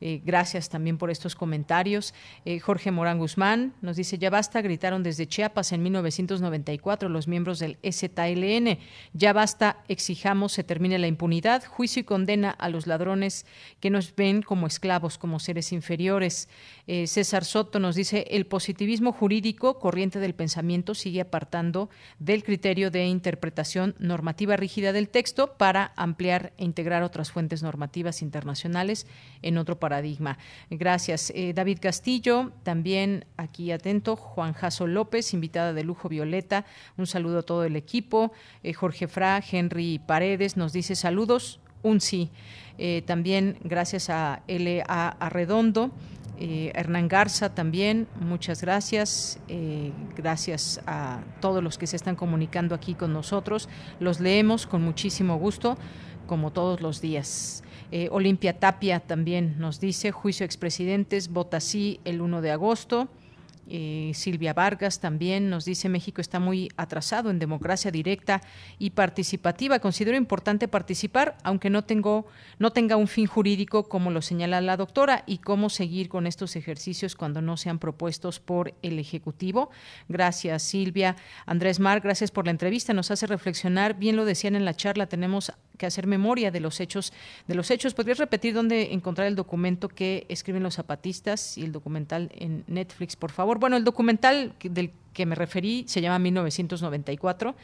Eh, gracias también por estos comentarios. Eh, Jorge Morán Guzmán nos dice, ya basta, gritaron desde Chiapas en 1994 los miembros del STLN. Ya basta, exijamos se termine la impunidad, juicio y condena a los ladrones que nos ven como esclavos, como seres inferiores. Eh, César Soto nos dice, el positivismo jurídico, corriente del pensamiento, sigue apartando del criterio de interpretación normativa rígida del texto para ampliar e integrar otras fuentes normativas internacionales en otro paradigma. Gracias. Eh, David Castillo, también aquí atento. Juan Jaso López, invitada de lujo Violeta. Un saludo a todo el equipo. Eh, Jorge Fra, Henry Paredes nos dice saludos. Un sí. Eh, también gracias a L.A. Arredondo. Hernán Garza también, muchas gracias. gracias a todos los que se están comunicando aquí con nosotros. Los leemos con muchísimo gusto, como todos los días. Eh, Olimpia Tapia también nos dice, juicio expresidentes, vota sí el 1 de agosto. Eh, Silvia Vargas también nos dice México está muy atrasado en democracia directa y participativa. Considero importante participar, aunque no tengo, no tenga un fin jurídico, como lo señala la doctora, y cómo seguir con estos ejercicios cuando no sean propuestos por el Ejecutivo. Gracias, Silvia. Andrés Mar, gracias por la entrevista. Nos hace reflexionar. Bien lo decían en la charla, tenemos que hacer memoria de los hechos. De los hechos, ¿podrías repetir dónde encontrar el documento que escriben los zapatistas y el documental en Netflix, por favor? Bueno, el documental del que me referí se llama 1994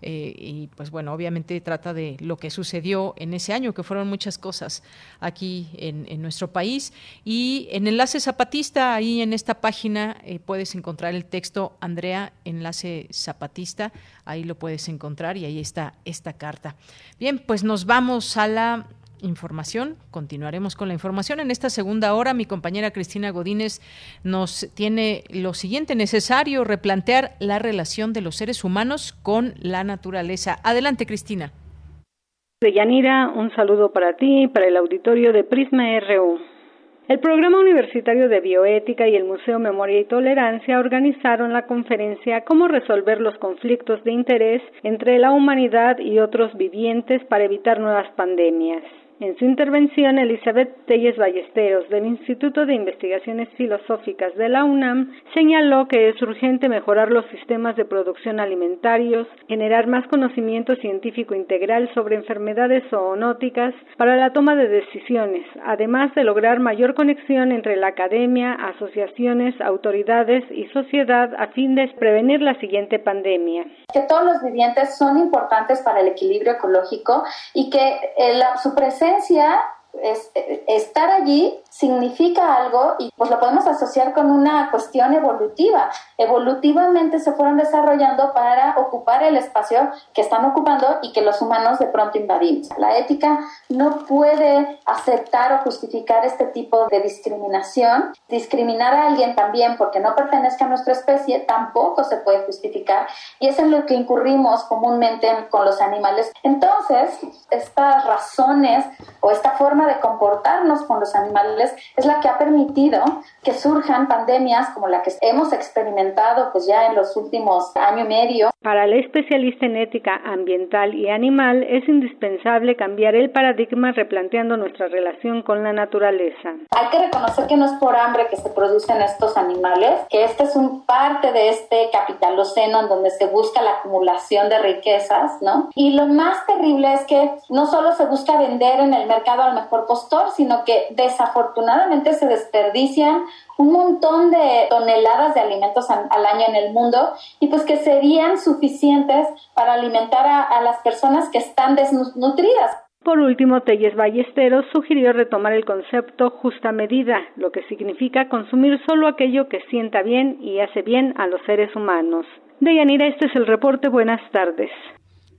eh, y pues bueno, obviamente trata de lo que sucedió en ese año, que fueron muchas cosas aquí en, nuestro país. Y en Enlace Zapatista, ahí en esta página eh, puedes encontrar el texto Andrea, Enlace Zapatista, ahí lo puedes encontrar y ahí está esta carta. Bien, pues nos vamos a la información. Continuaremos con la información. En esta segunda hora, mi compañera Cristina Godínez nos tiene lo siguiente necesario, replantear la relación de los seres humanos con la naturaleza. Adelante, Cristina. De Yanira, un saludo para ti para el auditorio de Prisma RU. El Programa Universitario de Bioética y el Museo Memoria y Tolerancia organizaron la conferencia Cómo resolver los conflictos de interés entre la humanidad y otros vivientes para evitar nuevas pandemias. En su intervención, Elizabeth Telles Ballesteros, del Instituto de Investigaciones Filosóficas de la UNAM, señaló que es urgente mejorar los sistemas de producción alimentarios, generar más conocimiento científico integral sobre enfermedades zoonóticas para la toma de decisiones, además de lograr mayor conexión entre la academia, asociaciones, autoridades y sociedad a fin de prevenir la siguiente pandemia. Que todos los vivientes son importantes para el equilibrio ecológico y que eh, la, su presencia esencia es, estar allí significa algo y pues lo podemos asociar con una cuestión evolutiva. Evolutivamente se fueron desarrollando para ocupar el espacio que están ocupando y que los humanos de pronto invadimos. La ética no puede aceptar o justificar este tipo de discriminación. Discriminar a alguien también porque no pertenezca a nuestra especie tampoco se puede justificar y es en lo que incurrimos comúnmente con los animales. Entonces, estas razones o esta forma de comportarnos con los animales es la que ha permitido que surjan pandemias como la que hemos experimentado pues ya en los últimos año y medio. Para la especialista en ética ambiental y animal es indispensable cambiar el paradigma replanteando nuestra relación con la naturaleza. Hay que reconocer que no es por hambre que se producen estos animales, que este es un parte de este capitaloceno en donde se busca la acumulación de riquezas, ¿no? Y lo más terrible es que no solo se busca vender en el mercado al mejor postor, sino que desafortunadamente se desperdician un montón de toneladas de alimentos al año en el mundo y pues que serían suficientes para alimentar a, a las personas que están desnutridas. Por último, Telles Ballesteros sugirió retomar el concepto justa medida, lo que significa consumir solo aquello que sienta bien y hace bien a los seres humanos. Deyanira, este es el reporte. Buenas tardes.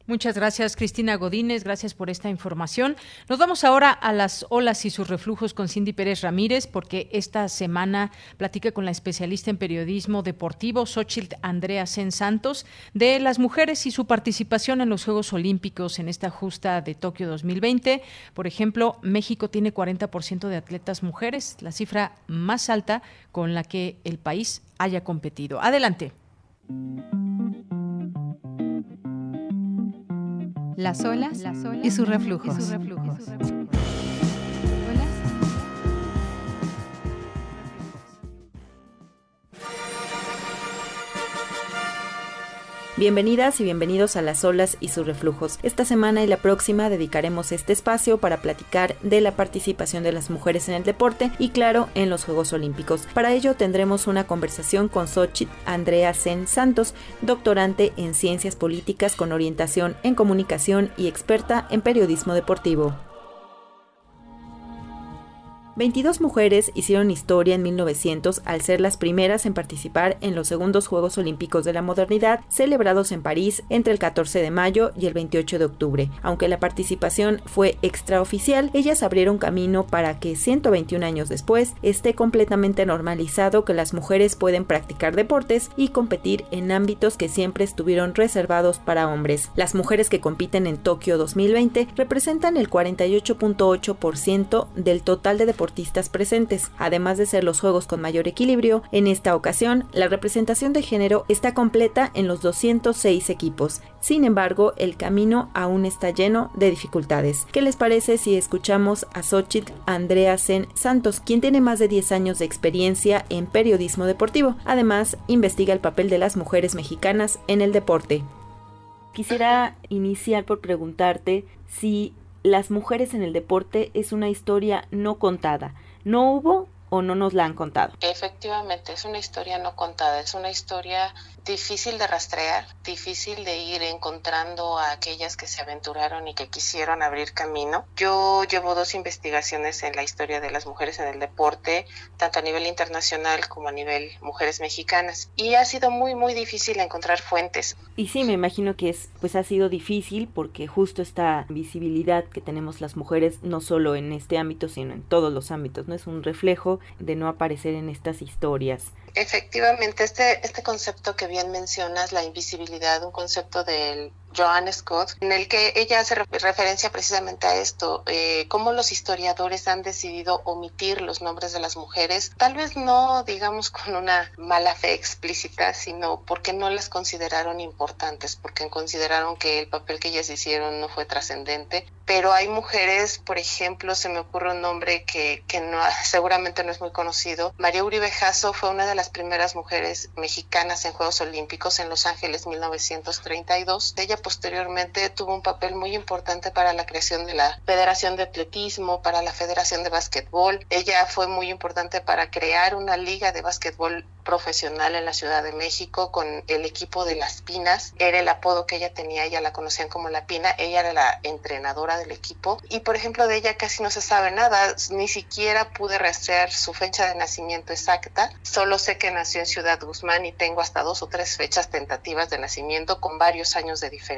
Muchas gracias, Cristina Godínez. Gracias por esta información. Nos vamos ahora a las olas y sus reflujos con Cindy Pérez Ramírez, porque esta semana platica con la especialista en periodismo deportivo, Xochitl Andrea Sen Santos, de las mujeres y su participación en los Juegos Olímpicos en esta justa de Tokio 2020. Por ejemplo, México tiene 40% de atletas mujeres, la cifra más alta con la que el país haya competido. Adelante. Las olas, y sus reflujos. Bienvenidas y bienvenidos a Las Olas y sus reflujos. Esta semana y la próxima dedicaremos este espacio para platicar de la participación de las mujeres en el deporte y claro, en los Juegos Olímpicos. Para ello tendremos una conversación con Xochitl Andrea Sen Santos, doctorante en Ciencias Políticas con orientación en comunicación y experta en periodismo deportivo. 22 mujeres hicieron historia en 1900 al ser las primeras en participar en los segundos Juegos Olímpicos de la Modernidad celebrados en París entre el 14 de mayo y el 28 de octubre. Aunque la participación fue extraoficial, ellas abrieron camino para que 121 años después esté completamente normalizado que las mujeres pueden practicar deportes y competir en ámbitos que siempre estuvieron reservados para hombres. Las mujeres que compiten en Tokio 2020 representan el 48.8% del total de deportistas presentes. Además de ser los juegos con mayor equilibrio, en esta ocasión la representación de género está completa en los 206 equipos. Sin embargo, el camino aún está lleno de dificultades. ¿Qué les parece si escuchamos a Xochitl Andreasen Santos, quien tiene más de 10 años de experiencia en periodismo deportivo? Además, investiga el papel de las mujeres mexicanas en el deporte. Quisiera iniciar por preguntarte si las mujeres en el deporte es una historia no contada. No hubo o no nos la han contado. Efectivamente, es una historia no contada, es una historia difícil de rastrear, difícil de ir encontrando a aquellas que se aventuraron y que quisieron abrir camino. Yo llevo dos investigaciones en la historia de las mujeres en el deporte, tanto a nivel internacional como a nivel mujeres mexicanas, y ha sido muy muy difícil encontrar fuentes. Y sí, me imagino que es pues ha sido difícil porque justo esta visibilidad que tenemos las mujeres no solo en este ámbito, sino en todos los ámbitos, no es un reflejo de no aparecer en estas historias. Efectivamente, este, este concepto que bien mencionas, la invisibilidad, un concepto del Joanne Scott, en el que ella hace referencia precisamente a esto, eh, cómo los historiadores han decidido omitir los nombres de las mujeres, tal vez no digamos con una mala fe explícita, sino porque no las consideraron importantes, porque consideraron que el papel que ellas hicieron no fue trascendente. Pero hay mujeres, por ejemplo, se me ocurre un nombre que, que no, seguramente no es muy conocido. María Uribe Jasso fue una de las primeras mujeres mexicanas en Juegos Olímpicos en Los Ángeles 1932. Ella posteriormente tuvo un papel muy importante para la creación de la Federación de Atletismo, para la Federación de Básquetbol. Ella fue muy importante para crear una liga de básquetbol profesional en la Ciudad de México con el equipo de las Pinas. Era el apodo que ella tenía, ella la conocían como la Pina. Ella era la entrenadora del equipo. Y por ejemplo, de ella casi no se sabe nada. Ni siquiera pude rastrear su fecha de nacimiento exacta. Solo sé que nació en Ciudad Guzmán y tengo hasta dos o tres fechas tentativas de nacimiento con varios años de diferencia.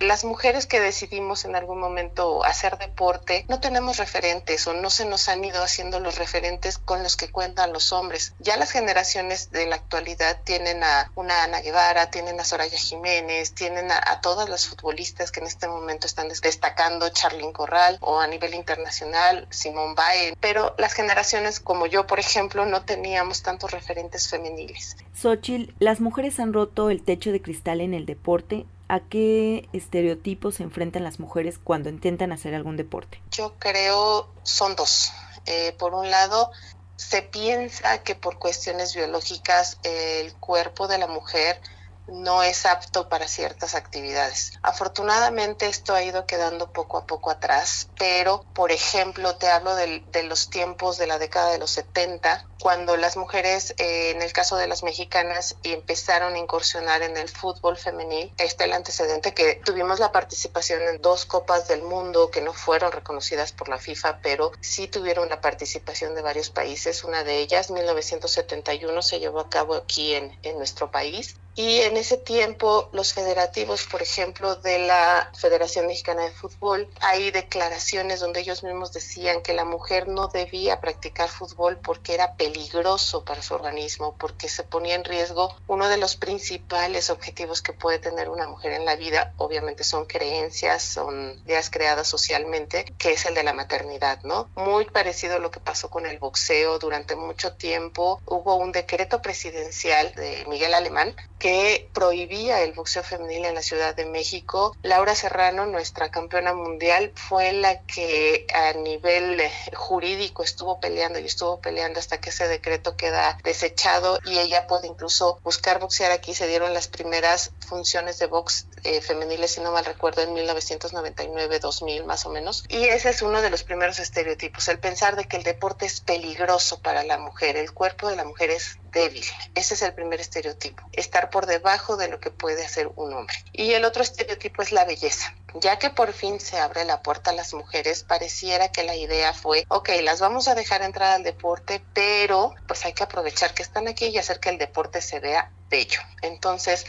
Las mujeres que decidimos en algún momento hacer deporte no tenemos referentes o no se nos han ido haciendo los referentes con los que cuentan los hombres. Ya las generaciones de la actualidad tienen a una Ana Guevara, tienen a Soraya Jiménez, tienen a, todas las futbolistas que en este momento están destacando, Charlyn Corral o a nivel internacional, Simón Bae, pero las generaciones como yo, por ejemplo, no teníamos tantos referentes femeniles. Xochitl, las mujeres han roto el techo de cristal en el deporte. ¿A qué estereotipos se enfrentan las mujeres cuando intentan hacer algún deporte? Yo creo son dos. Eh, por un lado, se piensa que por cuestiones biológicas el cuerpo de la mujer no es apto para ciertas actividades. Afortunadamente esto ha ido quedando poco a poco atrás, pero por ejemplo te hablo de, los tiempos de la década de los 70, cuando las mujeres, eh, en el caso de las mexicanas, empezaron a incursionar en el fútbol femenil, este el antecedente que tuvimos la participación en dos copas del mundo que no fueron reconocidas por la FIFA, pero sí tuvieron la participación de varios países. Una de ellas, 1971, se llevó a cabo aquí en nuestro país y en ese tiempo los federativos, por ejemplo, de la Federación Mexicana de Fútbol, hay declaraciones donde ellos mismos decían que la mujer no debía practicar fútbol porque era peligroso para su organismo, porque se ponía en riesgo uno de los principales objetivos que puede tener una mujer en la vida, obviamente son creencias, son ideas creadas socialmente, que es el de la maternidad, ¿no? Muy parecido a lo que pasó con el boxeo durante mucho tiempo. Hubo un decreto presidencial de Miguel Alemán que prohibía el boxeo femenil en la Ciudad de México. Laura Serrano, nuestra campeona mundial, fue la que a nivel eh, jurídico estuvo peleando y estuvo peleando hasta que ese decreto queda desechado y ella puede incluso buscar boxear aquí. Se dieron las primeras funciones de box eh, femeniles, si no mal recuerdo, en 1999-2000 más o menos. Y ese es uno de los primeros estereotipos, el pensar de que el deporte es peligroso para la mujer, el cuerpo de la mujer es débil. Ese es el primer estereotipo, estar por debajo de lo que puede hacer un hombre. Y el otro estereotipo es la belleza. Ya que por fin se abre la puerta a las mujeres, pareciera que la idea fue, ok, las vamos a dejar entrar al deporte, pero pues hay que aprovechar que están aquí y hacer que el deporte se vea bello. Entonces,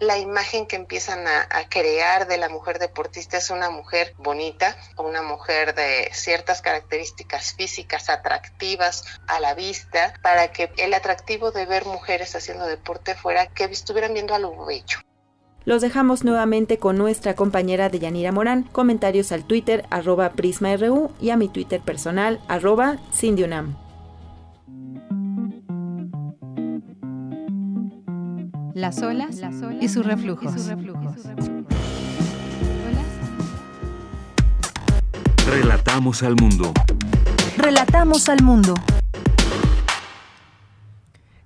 la imagen que empiezan a, crear de la mujer deportista es una mujer bonita, una mujer de ciertas características físicas atractivas a la vista, para que el atractivo de ver mujeres haciendo deporte fuera que estuvieran viendo algo bello. Los dejamos nuevamente con nuestra compañera Deyanira Morán. Comentarios al Twitter arroba PrismaRU y a mi Twitter personal arroba Cindyunam. Las olas, y sus reflujos. Relatamos al mundo. Relatamos al mundo.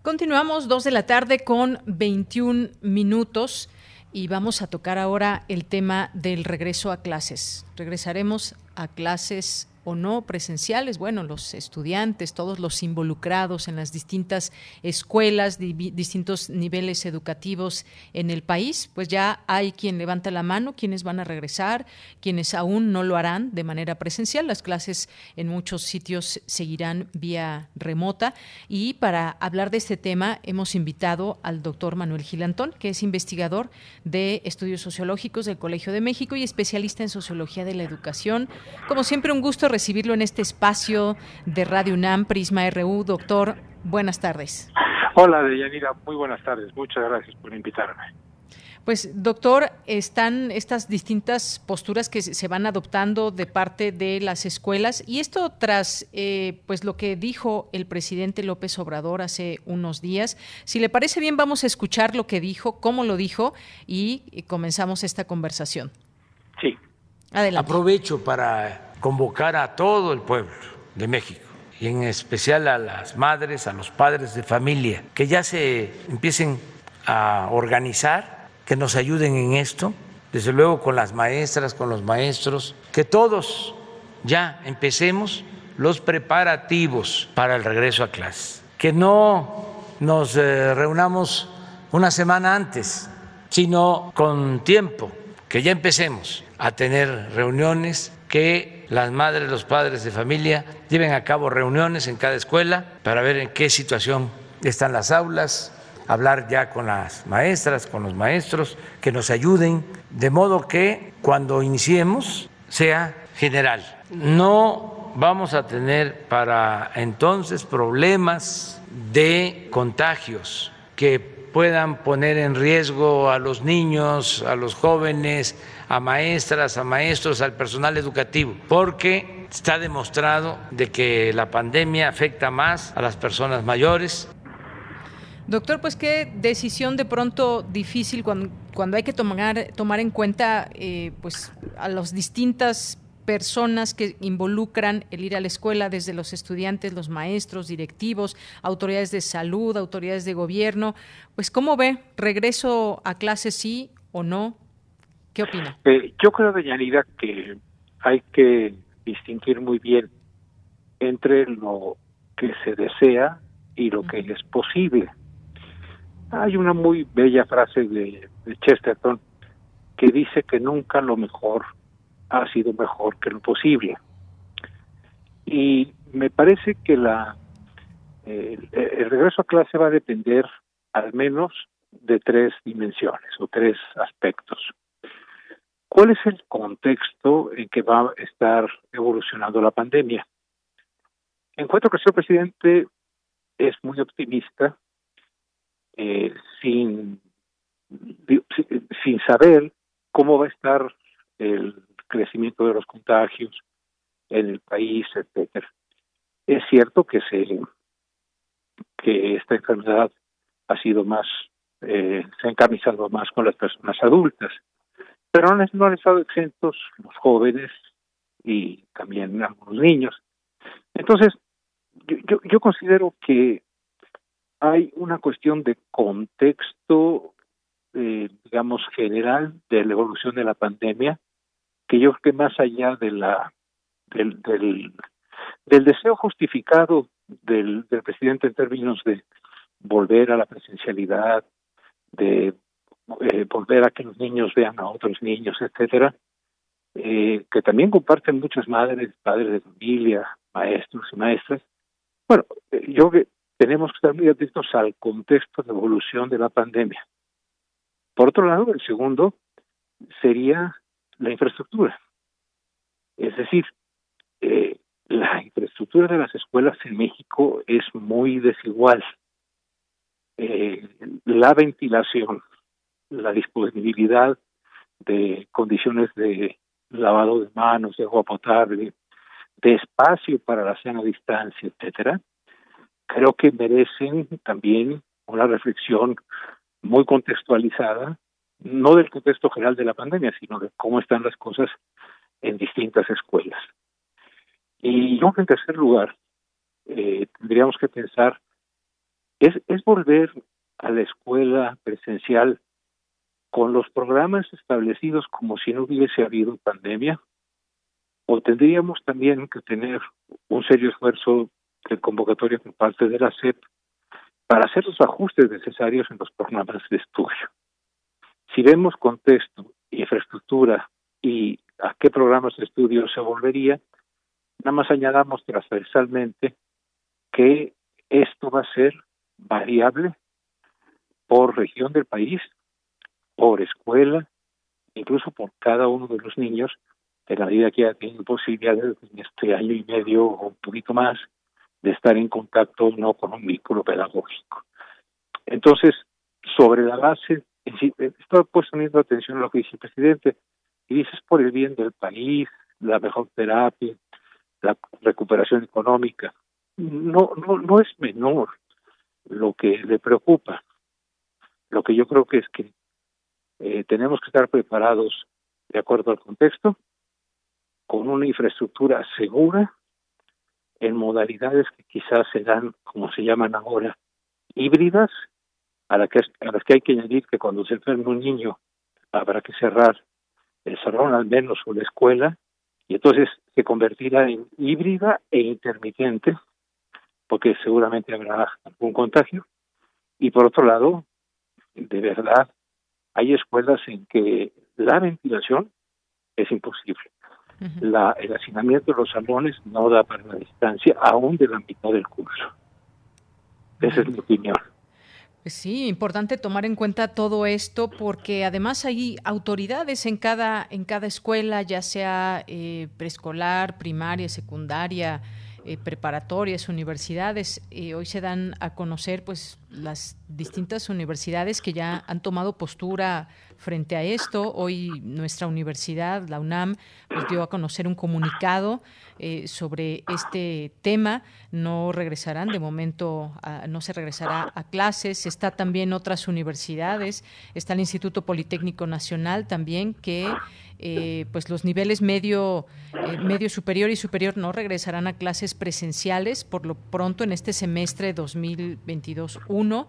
Continuamos dos de la tarde con 21 minutos y vamos a tocar ahora el tema del regreso a clases. Regresaremos a clases o no presenciales, bueno, los estudiantes, todos los involucrados en las distintas escuelas, distintos niveles educativos en el país, pues ya hay quien levanta la mano, quienes van a regresar, quienes aún no lo harán de manera presencial. Las clases en muchos sitios seguirán vía remota. Y para hablar de este tema hemos invitado al doctor Manuel Gilantón, que es investigador de estudios sociológicos del Colegio de México y especialista en sociología de la educación. Como siempre, un gusto recibirlo en este espacio de Radio UNAM, Prisma RU. Doctor, buenas tardes. Hola, Deyanira, muy buenas tardes. Muchas gracias por invitarme. Pues, doctor, están estas distintas posturas que se van adoptando de parte de las escuelas y esto tras, eh, pues, lo que dijo el presidente López Obrador hace unos días. Si le parece bien, vamos a escuchar lo que dijo, cómo lo dijo y comenzamos esta conversación. Sí. Adelante. Aprovecho para convocar a todo el pueblo de México y en especial a las madres, a los padres de familia, que ya se empiecen a organizar que nos ayuden en esto, desde luego con las maestras, con los maestros, que todos ya empecemos los preparativos para el regreso a clases, que no nos eh, reunamos una semana antes, sino con tiempo, que ya empecemos a tener reuniones, que las madres, los padres de familia lleven a cabo reuniones en cada escuela para ver en qué situación están las aulas, hablar ya con las maestras, con los maestros, que nos ayuden, de modo que cuando iniciemos sea general. No vamos a tener para entonces problemas de contagios que puedan poner en riesgo a los niños, a los jóvenes, a maestras, a maestros, al personal educativo, porque está demostrado de que la pandemia afecta más a las personas mayores, Doctor, pues qué decisión de pronto difícil cuando, cuando hay que tomar, tomar en cuenta eh, pues a las distintas personas que involucran el ir a la escuela, desde los estudiantes, los maestros, directivos, autoridades de salud, autoridades de gobierno. Pues, ¿cómo ve? ¿Regreso a clase sí o no? ¿Qué opina? Eh, yo creo, Deyanira, que hay que distinguir muy bien entre lo que se desea y lo que es posible. Hay una muy bella frase de, Chesterton que dice que nunca lo mejor ha sido mejor que lo posible. Y me parece que la el, regreso a clase va a depender al menos de tres dimensiones o tres aspectos. ¿Cuál es el contexto en que va a estar evolucionando la pandemia? Encuentro que el señor presidente es muy optimista eh, sin, sin saber cómo va a estar el crecimiento de los contagios en el país, etcétera. Es cierto que se que esta enfermedad ha sido más eh, se ha encarnizado más con las personas adultas, pero no, han estado exentos los jóvenes y también algunos niños. Entonces, yo, yo considero que hay una cuestión de contexto, eh, digamos, general de la evolución de la pandemia, que yo creo que más allá de la del, del, deseo justificado del, del presidente en términos de volver a la presencialidad, de eh, volver a que los niños vean a otros niños, etcétera, eh, que también comparten muchas madres, padres de familia, maestros y maestras. Bueno, yo tenemos que estar muy atentos al contexto de evolución de la pandemia. Por otro lado, el segundo sería la infraestructura. Es decir, eh, la infraestructura de las escuelas en México es muy desigual. Eh, la ventilación, la disponibilidad de condiciones de lavado de manos, de agua potable, de espacio para la sana distancia, etcétera, creo que merecen también una reflexión muy contextualizada, no del contexto general de la pandemia, sino de cómo están las cosas en distintas escuelas. Y yo, en tercer lugar, eh, tendríamos que pensar, ¿es, ¿es volver a la escuela presencial con los programas establecidos como si no hubiese habido pandemia? ¿O tendríamos también que tener un serio esfuerzo de convocatoria por parte de la SEP para hacer los ajustes necesarios en los programas de estudio. Si vemos contexto, infraestructura y a qué programas de estudio se volvería, nada más añadamos transversalmente que esto va a ser variable por región del país, por escuela, incluso por cada uno de los niños, en la medida que ya tienen posibilidades en este año y medio o un poquito más de estar en contacto no con un vínculo pedagógico. Entonces, sobre la base estoy poniendo atención a lo que dice el presidente y dices por el bien del país, la mejor terapia, la recuperación económica. No, no, no es menor lo que le preocupa. Lo que yo creo que es que eh, tenemos que estar preparados de acuerdo al contexto, con una infraestructura segura, en modalidades que quizás serán, como se llaman ahora, híbridas, a, la a las que hay que añadir que cuando se enferma un niño habrá que cerrar el salón al menos o la escuela, y entonces se convertirá en híbrida e intermitente, porque seguramente habrá algún contagio. Y por otro lado, de verdad, hay escuelas en que la ventilación es imposible. la, el hacinamiento de los salones no da para la distancia, aún de la mitad del curso. Esa es mi opinión. Pues sí, importante tomar en cuenta todo esto porque además hay autoridades en cada en cada escuela, ya sea eh, preescolar, primaria, secundaria, eh, preparatorias, universidades. Hoy se dan a conocer pues las distintas universidades que ya han tomado postura frente a esto. Hoy nuestra universidad, la UNAM, pues dio a conocer un comunicado eh, sobre este tema. No regresarán, de momento no se regresará a clases. Está también otras universidades. Está el Instituto Politécnico Nacional también que eh, pues los niveles medio, eh, medio superior y superior no regresarán a clases presenciales por lo pronto en este semestre 2022-1.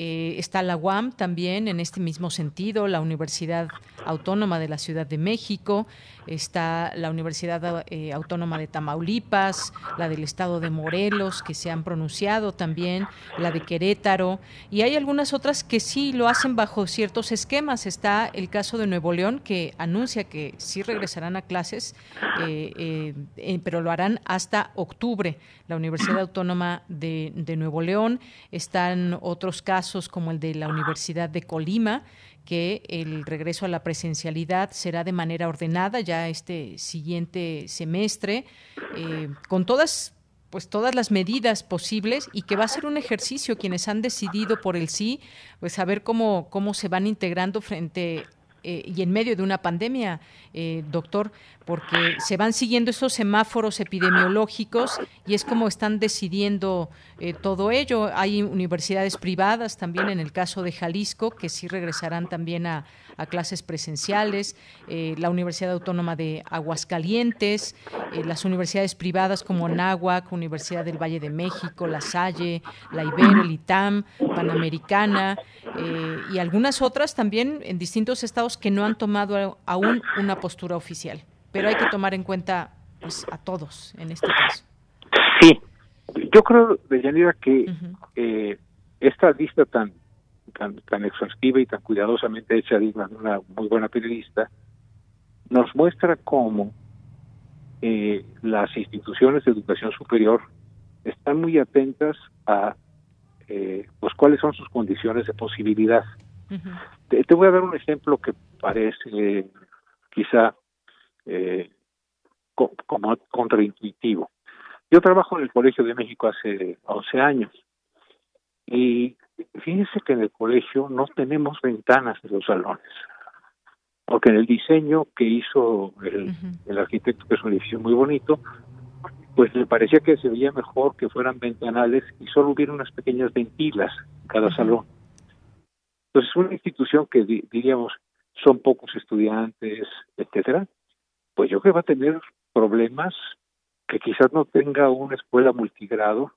Eh, está la UAM también en este mismo sentido, la Universidad Autónoma de la Ciudad de México, está la Universidad Autónoma de Tamaulipas, la del Estado de Morelos, que se han pronunciado también, la de Querétaro, y hay algunas otras que sí lo hacen bajo ciertos esquemas. Está el caso de Nuevo León, que anuncia que sí regresarán a clases, eh, eh, eh, pero lo harán hasta octubre. La Universidad Autónoma de, Nuevo León, están otros casos como el de la Universidad de Colima, que el regreso a la presencialidad será de manera ordenada ya este siguiente semestre, con todas pues todas las medidas posibles y que va a ser un ejercicio quienes han decidido por el sí, pues saber cómo, cómo se van integrando frente eh, y en medio de una pandemia, eh, doctor, porque se van siguiendo esos semáforos epidemiológicos y es como están decidiendo eh, todo ello. Hay universidades privadas también, en el caso de Jalisco, que sí regresarán también a, a clases presenciales, la Universidad Autónoma de Aguascalientes, las universidades privadas como NAHUAC, Universidad del Valle de México, La Salle, la Ibero, el ITAM, Panamericana y algunas otras también en distintos estados que no han tomado aún una postura oficial. Pero hay que tomar en cuenta pues, a todos en este caso. Sí, yo creo, Deyanira, que eh, esta lista tan, tan, tan exhaustiva y tan cuidadosamente hecha de una muy buena periodista nos muestra cómo eh, las instituciones de educación superior están muy atentas a eh, pues cuáles son sus condiciones de posibilidad te, voy a dar un ejemplo que parece quizá eh, como contraintuitivo. Yo trabajo en el Colegio de México hace 11 años y fíjense que en el colegio no tenemos ventanas en los salones, porque en el diseño que hizo el, el arquitecto, que es un edificio muy bonito, pues le parecía que se veía mejor que fueran ventanales y solo hubiera unas pequeñas ventilas en cada salón. Entonces, una institución que diríamos son pocos estudiantes, etcétera, pues yo creo que va a tener problemas que quizás no tenga una escuela multigrado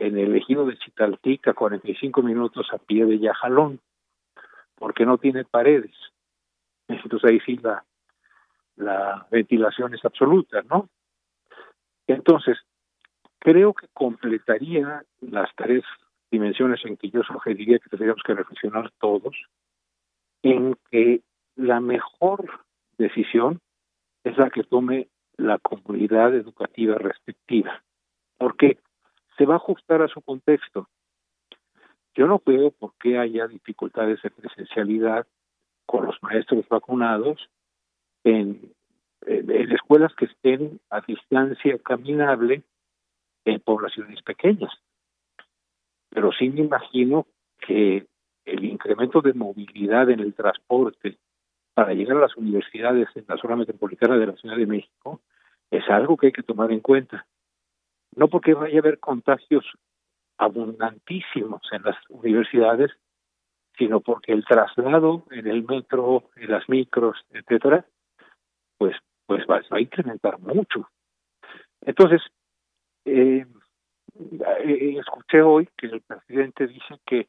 en el ejido de Chitaltica, 45 minutos a pie de Yajalón, porque no tiene paredes. Entonces ahí sí la, la ventilación es absoluta, ¿no? Entonces, creo que completaría las tareas dimensiones en que yo sugeriría que tendríamos que reflexionar todos, en que la mejor decisión es la que tome la comunidad educativa respectiva, porque se va a ajustar a su contexto. Yo no veo por qué haya dificultades de presencialidad con los maestros vacunados en, en escuelas que estén a distancia caminable en poblaciones pequeñas pero sí me imagino que el incremento de movilidad en el transporte para llegar a las universidades en la zona metropolitana de la Ciudad de México es algo que hay que tomar en cuenta. No porque vaya a haber contagios abundantísimos en las universidades, sino porque el traslado en el metro, en las micros, etcétera, pues pues va, a incrementar mucho. Entonces, eh, eh, escuché hoy que el presidente dice que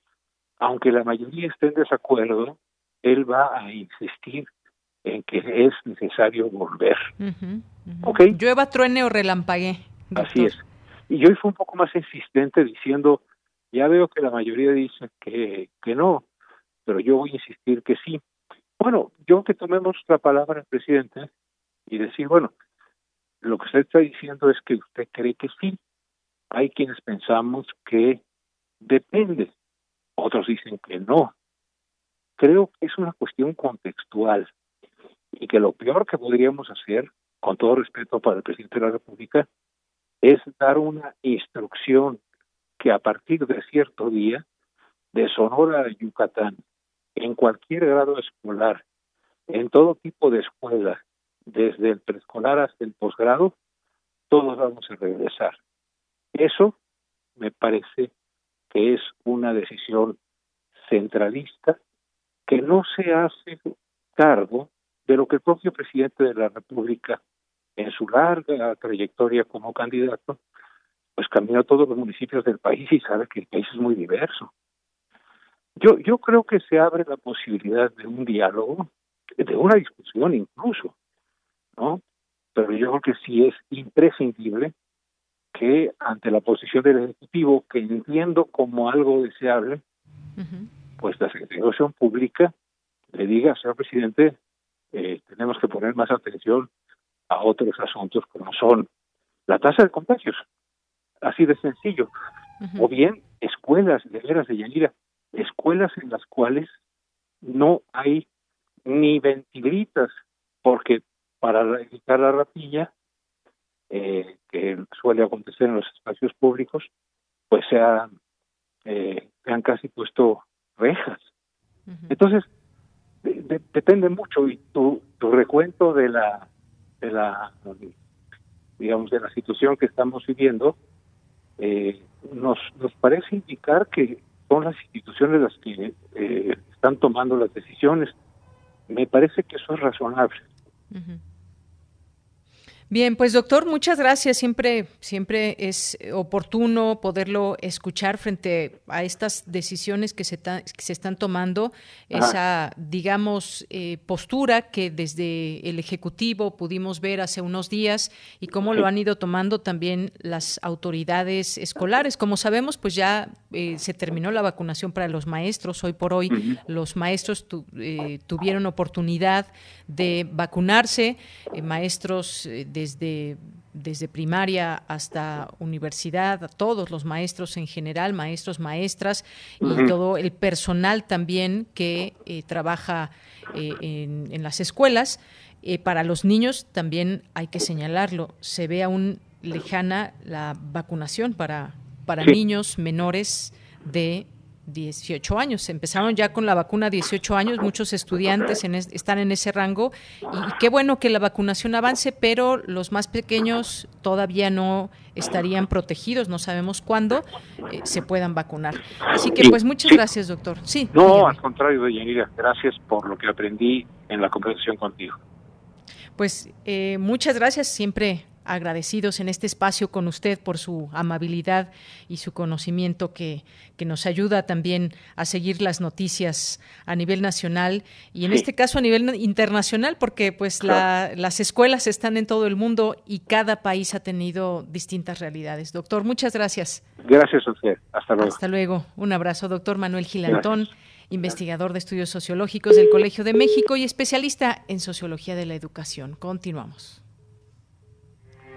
aunque la mayoría esté en desacuerdo, él va a insistir en que es necesario volver. Llueva, truene o relampague. Así es. Y hoy fue un poco más insistente diciendo, ya veo que la mayoría dice que, que no, pero yo voy a insistir que sí. Bueno, yo que tomemos la palabra del presidente y decir, bueno, lo que usted está diciendo es que usted cree que sí. Hay quienes pensamos que depende, otros dicen que no. Creo que es una cuestión contextual y que lo peor que podríamos hacer, con todo respeto para el presidente de la República, es dar una instrucción que a partir de cierto día, de Sonora a Yucatán, en cualquier grado escolar, en todo tipo de escuela, desde el preescolar hasta el posgrado, todos vamos a regresar. Eso me parece que es una decisión centralista que no se hace cargo de lo que el propio presidente de la República, en su larga trayectoria como candidato, pues caminó a todos los municipios del país y sabe que el país es muy diverso. Yo, yo creo que se abre la posibilidad de un diálogo, de una discusión incluso, ¿no? Pero yo creo que sí es imprescindible que ante la posición del Ejecutivo, que entiendo como algo deseable, pues la Secretaría de Pública le diga, señor presidente, eh, tenemos que poner más atención a otros asuntos como son la tasa de contagios, así de sencillo, o bien escuelas de veras de Yanira, escuelas en las cuales no hay ni ventilitas, porque para evitar la rapilla, eh, que suele acontecer en los espacios públicos, pues se, eh, han casi puesto rejas. Entonces, depende mucho y tu, tu recuento de la, de la, digamos, de la situación que estamos viviendo, eh, nos, nos parece indicar que son las instituciones las que eh, están tomando las decisiones. Me parece que eso es razonable. Bien, pues doctor, muchas gracias. Siempre, siempre es oportuno poderlo escuchar frente a estas decisiones que se, se están tomando, esa, digamos, eh, postura que desde el Ejecutivo pudimos ver hace unos días y cómo lo han ido tomando también las autoridades escolares. Como sabemos, pues ya eh, se terminó la vacunación para los maestros. Hoy por hoy los maestros eh, tuvieron oportunidad de vacunarse, maestros de desde, desde primaria hasta universidad, a todos los maestros en general, maestros, maestras y todo el personal también que eh, trabaja eh, en, las escuelas. Eh, para los niños también hay que señalarlo, se ve aún lejana la vacunación para, para niños menores de 18 años. Empezaron ya con la vacuna a 18 años, muchos estudiantes están en ese rango y, qué bueno que la vacunación avance, pero los más pequeños todavía no estarían protegidos, no sabemos cuándo eh, se puedan vacunar. Así que pues muchas gracias, doctor. Sí. No, al contrario, Yanira, gracias por lo que aprendí en la conversación contigo. Pues eh, muchas gracias, siempre agradecidos en este espacio con usted por su amabilidad y su conocimiento que, que nos ayuda también a seguir las noticias a nivel nacional y en este caso a nivel internacional porque pues las escuelas están en todo el mundo y cada país ha tenido distintas realidades. Doctor, muchas gracias. Gracias a usted. Hasta luego. Hasta luego. Un abrazo, doctor Manuel Gilantón. investigador de estudios sociológicos del Colegio de México y especialista en sociología de la educación. Continuamos.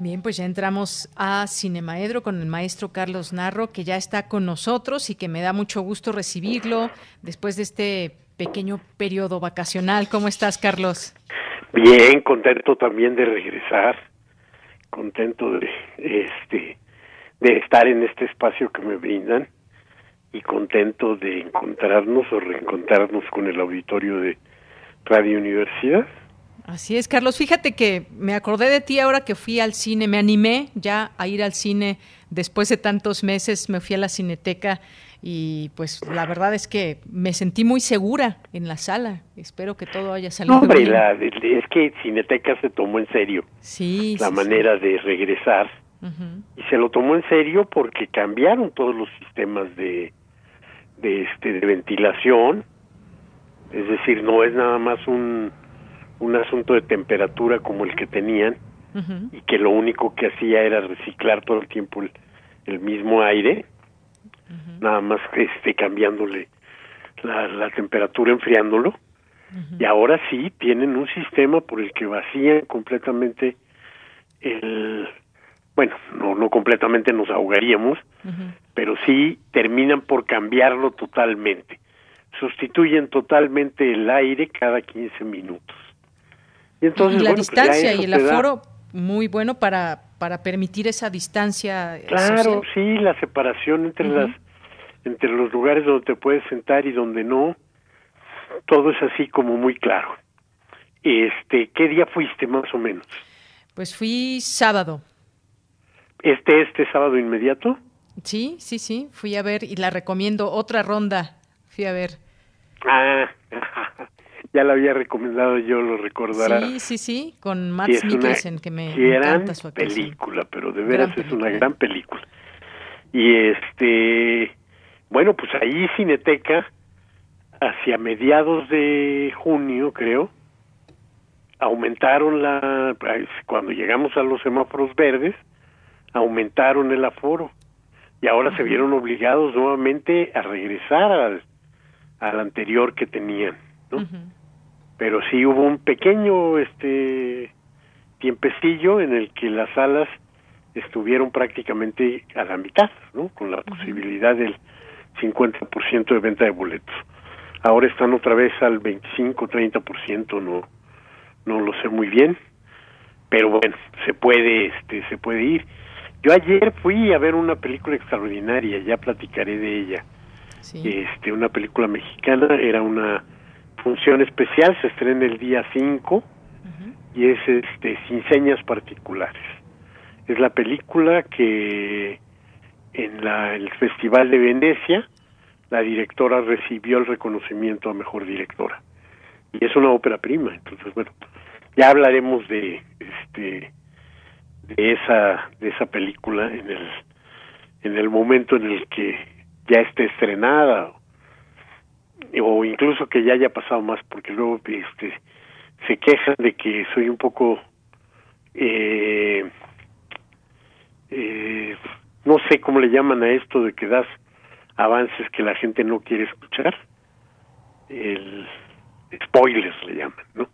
Bien, pues ya entramos a Cinemaedro con el maestro Carlos Narro, que ya está con nosotros y que me da mucho gusto recibirlo después de este pequeño periodo vacacional. ¿Cómo estás, Carlos? Bien, contento también de regresar, contento de este de estar en este espacio que me brindan y contento de encontrarnos o reencontrarnos con el auditorio de Radio Universidad. Así es, Carlos. Fíjate que me acordé de ti ahora que fui al cine, me animé ya a ir al cine después de tantos meses, me fui a la cineteca y pues la verdad es que me sentí muy segura en la sala. Espero que todo haya salido hombre, bien. La, es que Cineteca se tomó en serio sí, la sí, manera de regresar Ujú. y se lo tomó en serio porque cambiaron todos los sistemas de de este de ventilación es decir no es nada más un un asunto de temperatura como el que tenían y que lo único que hacía era reciclar todo el tiempo el, el mismo aire nada más este cambiándole la, la temperatura enfriándolo. Y ahora sí tienen un sistema por el que vacían completamente el bueno no no completamente nos ahogaríamos pero sí terminan por cambiarlo totalmente. Sustituyen totalmente el aire cada 15 minutos y entonces la bueno, pues distancia y el aforo muy bueno para, para permitir esa distancia Claro, social. sí, la separación entre las entre los lugares donde te puedes sentar y donde no, todo es así como muy claro. Este, ¿qué día fuiste más o menos? Pues fui sábado. Este este sábado inmediato? Sí, sí, sí, fui a ver y la recomiendo otra ronda. Fui a ver. Ah, ya la había recomendado yo, lo recordarás. Sí, sí, sí, con una Mikkelsen que me gran encanta su actuación. película, pero de veras Gran es una gran película. Y este, bueno, pues ahí Cineteca, hacia mediados de junio, creo, aumentaron la, cuando llegamos a los semáforos verdes, aumentaron el aforo. Y ahora se vieron obligados nuevamente a regresar al, al anterior que tenían, ¿no? Pero sí hubo un pequeño este tiempecillo en el que las salas estuvieron prácticamente a la mitad, ¿no? Con la posibilidad del 50% de venta de boletos. Ahora están otra vez al 25, 30%, no no lo sé muy bien, pero bueno, se puede este se puede ir. Yo ayer fui a ver una película extraordinaria, ya platicaré de ella. Este, una película mexicana, era una función especial, se estrena el día 5 y es este sin señas particulares. Es la película que en la, el Festival de Venecia la directora recibió el reconocimiento a mejor directora. Y es una ópera prima, entonces bueno, ya hablaremos de este de esa de esa película en el en el momento en el que ya esté estrenada o incluso que ya haya pasado más porque luego este se quejan de que soy un poco eh, eh, no sé cómo le llaman a esto de que das avances que la gente no quiere escuchar. El spoilers le llaman no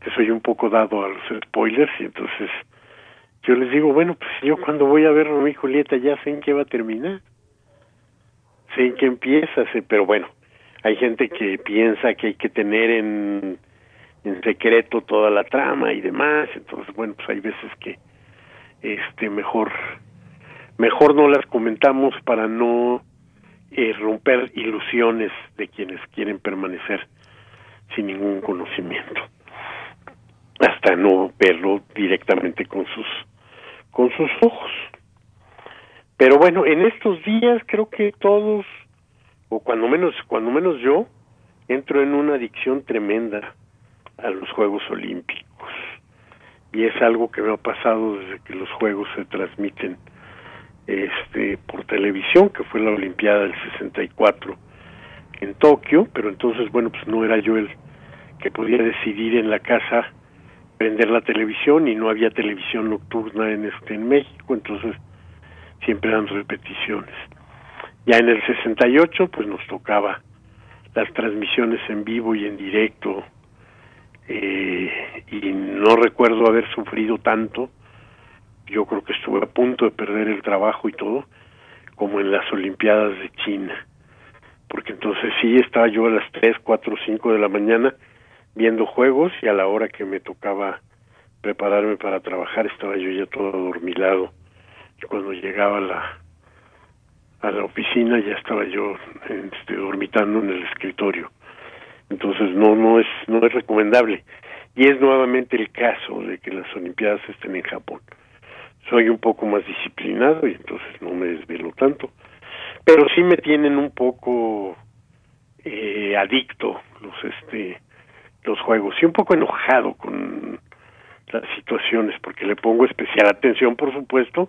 que soy un poco dado a los spoilers y entonces yo les digo bueno pues yo cuando voy a ver Romeo y Julieta ya sé en qué va a terminar sé en qué empieza sé, pero bueno hay gente que piensa que hay que tener en, en secreto toda la trama y demás entonces bueno pues hay veces que este mejor mejor no las comentamos para no eh, romper ilusiones de quienes quieren permanecer sin ningún conocimiento. Hasta no verlo directamente con sus con sus ojos. Pero bueno en estos días creo que todos o cuando menos cuando menos yo entro en una adicción tremenda a los Juegos Olímpicos. Y es algo que me ha pasado desde que los Juegos se transmiten este por televisión que fue la Olimpiada del 64 en Tokio pero entonces bueno pues no era yo el que podía decidir en la casa prender la televisión y no había televisión nocturna en este en México entonces siempre eran repeticiones ya en el 68 pues nos tocaba las transmisiones en vivo y en directo eh, y no recuerdo haber sufrido tanto yo creo que estuve a punto de perder el trabajo y todo, como en las Olimpiadas de China. Porque entonces sí estaba yo a las 3, 4, 5 de la mañana viendo juegos y a la hora que me tocaba prepararme para trabajar estaba yo ya todo dormilado. Y cuando llegaba la, a la oficina ya estaba yo este, dormitando en el escritorio. Entonces no, no es, no es recomendable. Y es nuevamente el caso de que las Olimpiadas estén en Japón. Soy un poco más disciplinado y entonces no me desvelo tanto. Pero sí me tienen un poco eh, adicto los este los juegos y un poco enojado con las situaciones porque le pongo especial atención por supuesto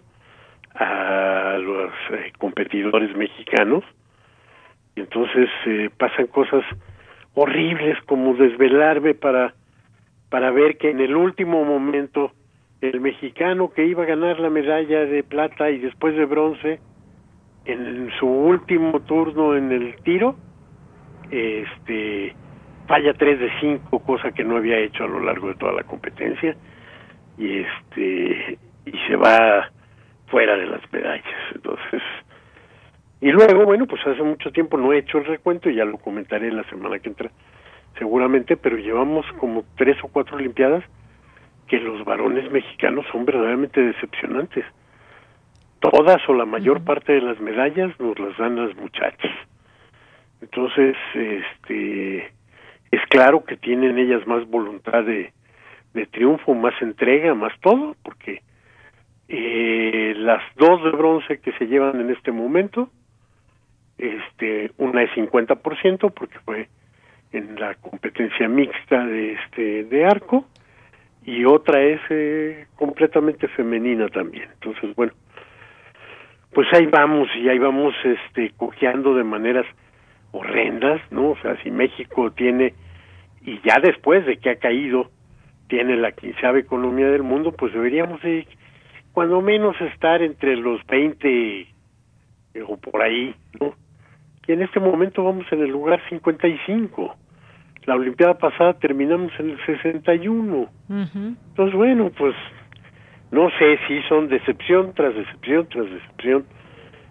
a los eh, competidores mexicanos. Y entonces eh, pasan cosas horribles como desvelarme para para ver que en el último momento el mexicano que iba a ganar la medalla de plata y después de bronce en su último turno en el tiro este falla 3 de 5 cosa que no había hecho a lo largo de toda la competencia y este y se va fuera de las medallas entonces y luego bueno pues hace mucho tiempo no he hecho el recuento y ya lo comentaré la semana que entra seguramente, pero llevamos como tres o cuatro Olimpiadas que los varones mexicanos son verdaderamente decepcionantes. Todas o la mayor parte de las medallas nos las dan las muchachas. Entonces, este, es claro que tienen ellas más voluntad de, de triunfo, más entrega, más todo, porque eh, las dos de bronce que se llevan en este momento, este, una es 50% porque fue en la competencia mixta de este de arco y otra es eh, completamente femenina también. Entonces bueno pues ahí vamos y ahí vamos este cojeando de maneras horrendas no o sea si México tiene y ya después de que ha caído tiene la quinceava economía del mundo pues deberíamos de cuando menos estar entre los 20 eh, o por ahí no y en este momento vamos en el lugar 55. La Olimpiada pasada terminamos en el 61. Entonces, bueno, pues no sé si son decepción tras decepción tras decepción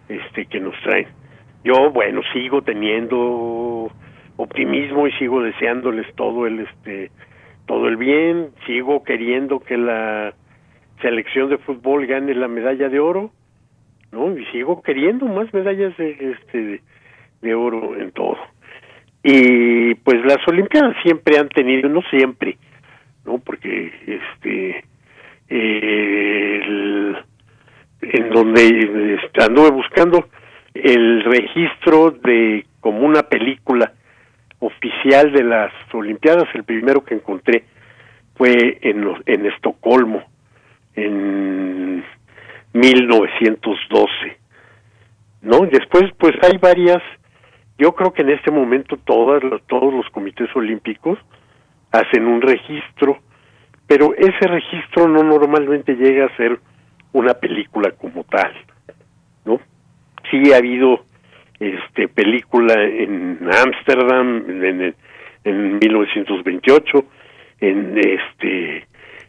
este que nos traen. Yo, bueno, sigo teniendo optimismo y sigo deseándoles todo el este todo el bien, sigo queriendo que la selección de fútbol gane la medalla de oro, ¿no? Y sigo queriendo más medallas de este de oro en todo. Y pues las Olimpiadas siempre han tenido, no siempre, ¿no? Porque este en donde este, anduve buscando el registro de como una película oficial de las Olimpiadas, el primero que encontré fue en, en Estocolmo en 1912, ¿no? Después, pues hay varias yo creo que en este momento todas, todos los comités olímpicos hacen un registro, pero ese registro no normalmente llega a ser una película como tal, ¿no? Sí ha habido este película en Ámsterdam en, en 1928, en este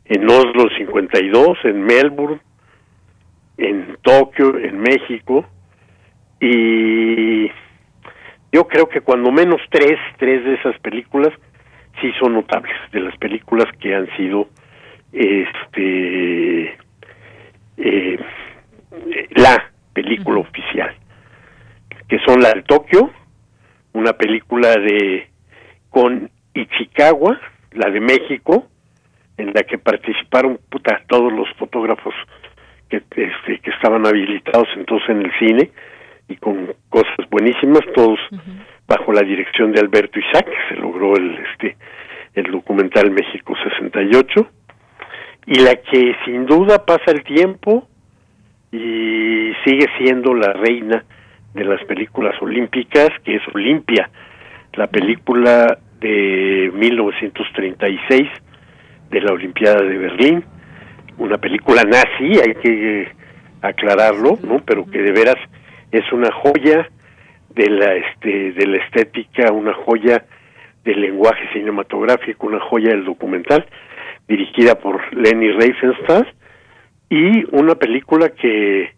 en Oslo 52, en Melbourne, en Tokio, en México y yo creo que cuando menos tres, tres de esas películas sí son notables, de las películas que han sido este eh, la película oficial, que son la de Tokio, una película de con Ichikawa, la de México, en la que participaron puta, todos los fotógrafos que, este, que estaban habilitados entonces en el cine, y con cosas buenísimas, todos bajo la dirección de Alberto Isaac, se logró el este el documental México 68 y la que sin duda pasa el tiempo y sigue siendo la reina de las películas olímpicas, que es Olimpia, la película de 1936 de la Olimpiada de Berlín, una película nazi, hay que aclararlo, ¿no? Pero que de veras es una joya de la este de la estética, una joya del lenguaje cinematográfico, una joya del documental, dirigida por Lenny Riefenstahl y una película que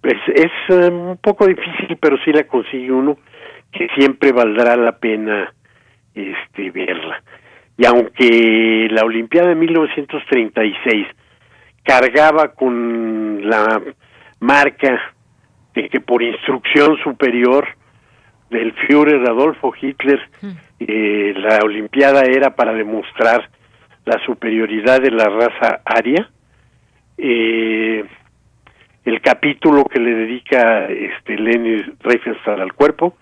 pues, es eh, un poco difícil, pero sí la consigue uno, que siempre valdrá la pena este verla. Y aunque la Olimpiada de 1936 cargaba con la marca de que por instrucción superior del Führer Adolfo Hitler eh, la Olimpiada era para demostrar la superioridad de la raza aria. Eh, el capítulo que le dedica este Leni Riefenstahl al cuerpo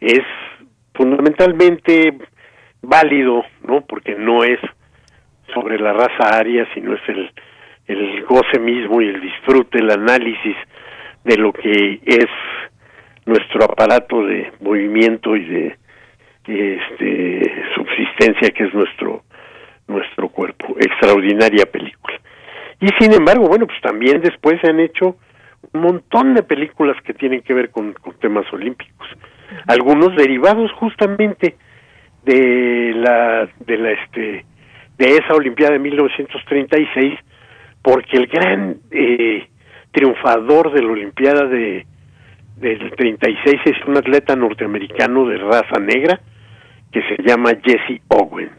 es fundamentalmente válido, ¿no? Porque no es sobre la raza aria, sino es el, el goce mismo y el disfrute, el análisis de lo que es nuestro aparato de movimiento y de este subsistencia que es nuestro nuestro cuerpo. Extraordinaria película. Y sin embargo bueno pues también después se han hecho un montón de películas que tienen que ver con, con temas olímpicos. Algunos derivados justamente de la de la este de esa olimpiada de 1936 porque el gran eh, triunfador de la olimpiada de del 36 es un atleta norteamericano de raza negra que se llama Jesse Owens.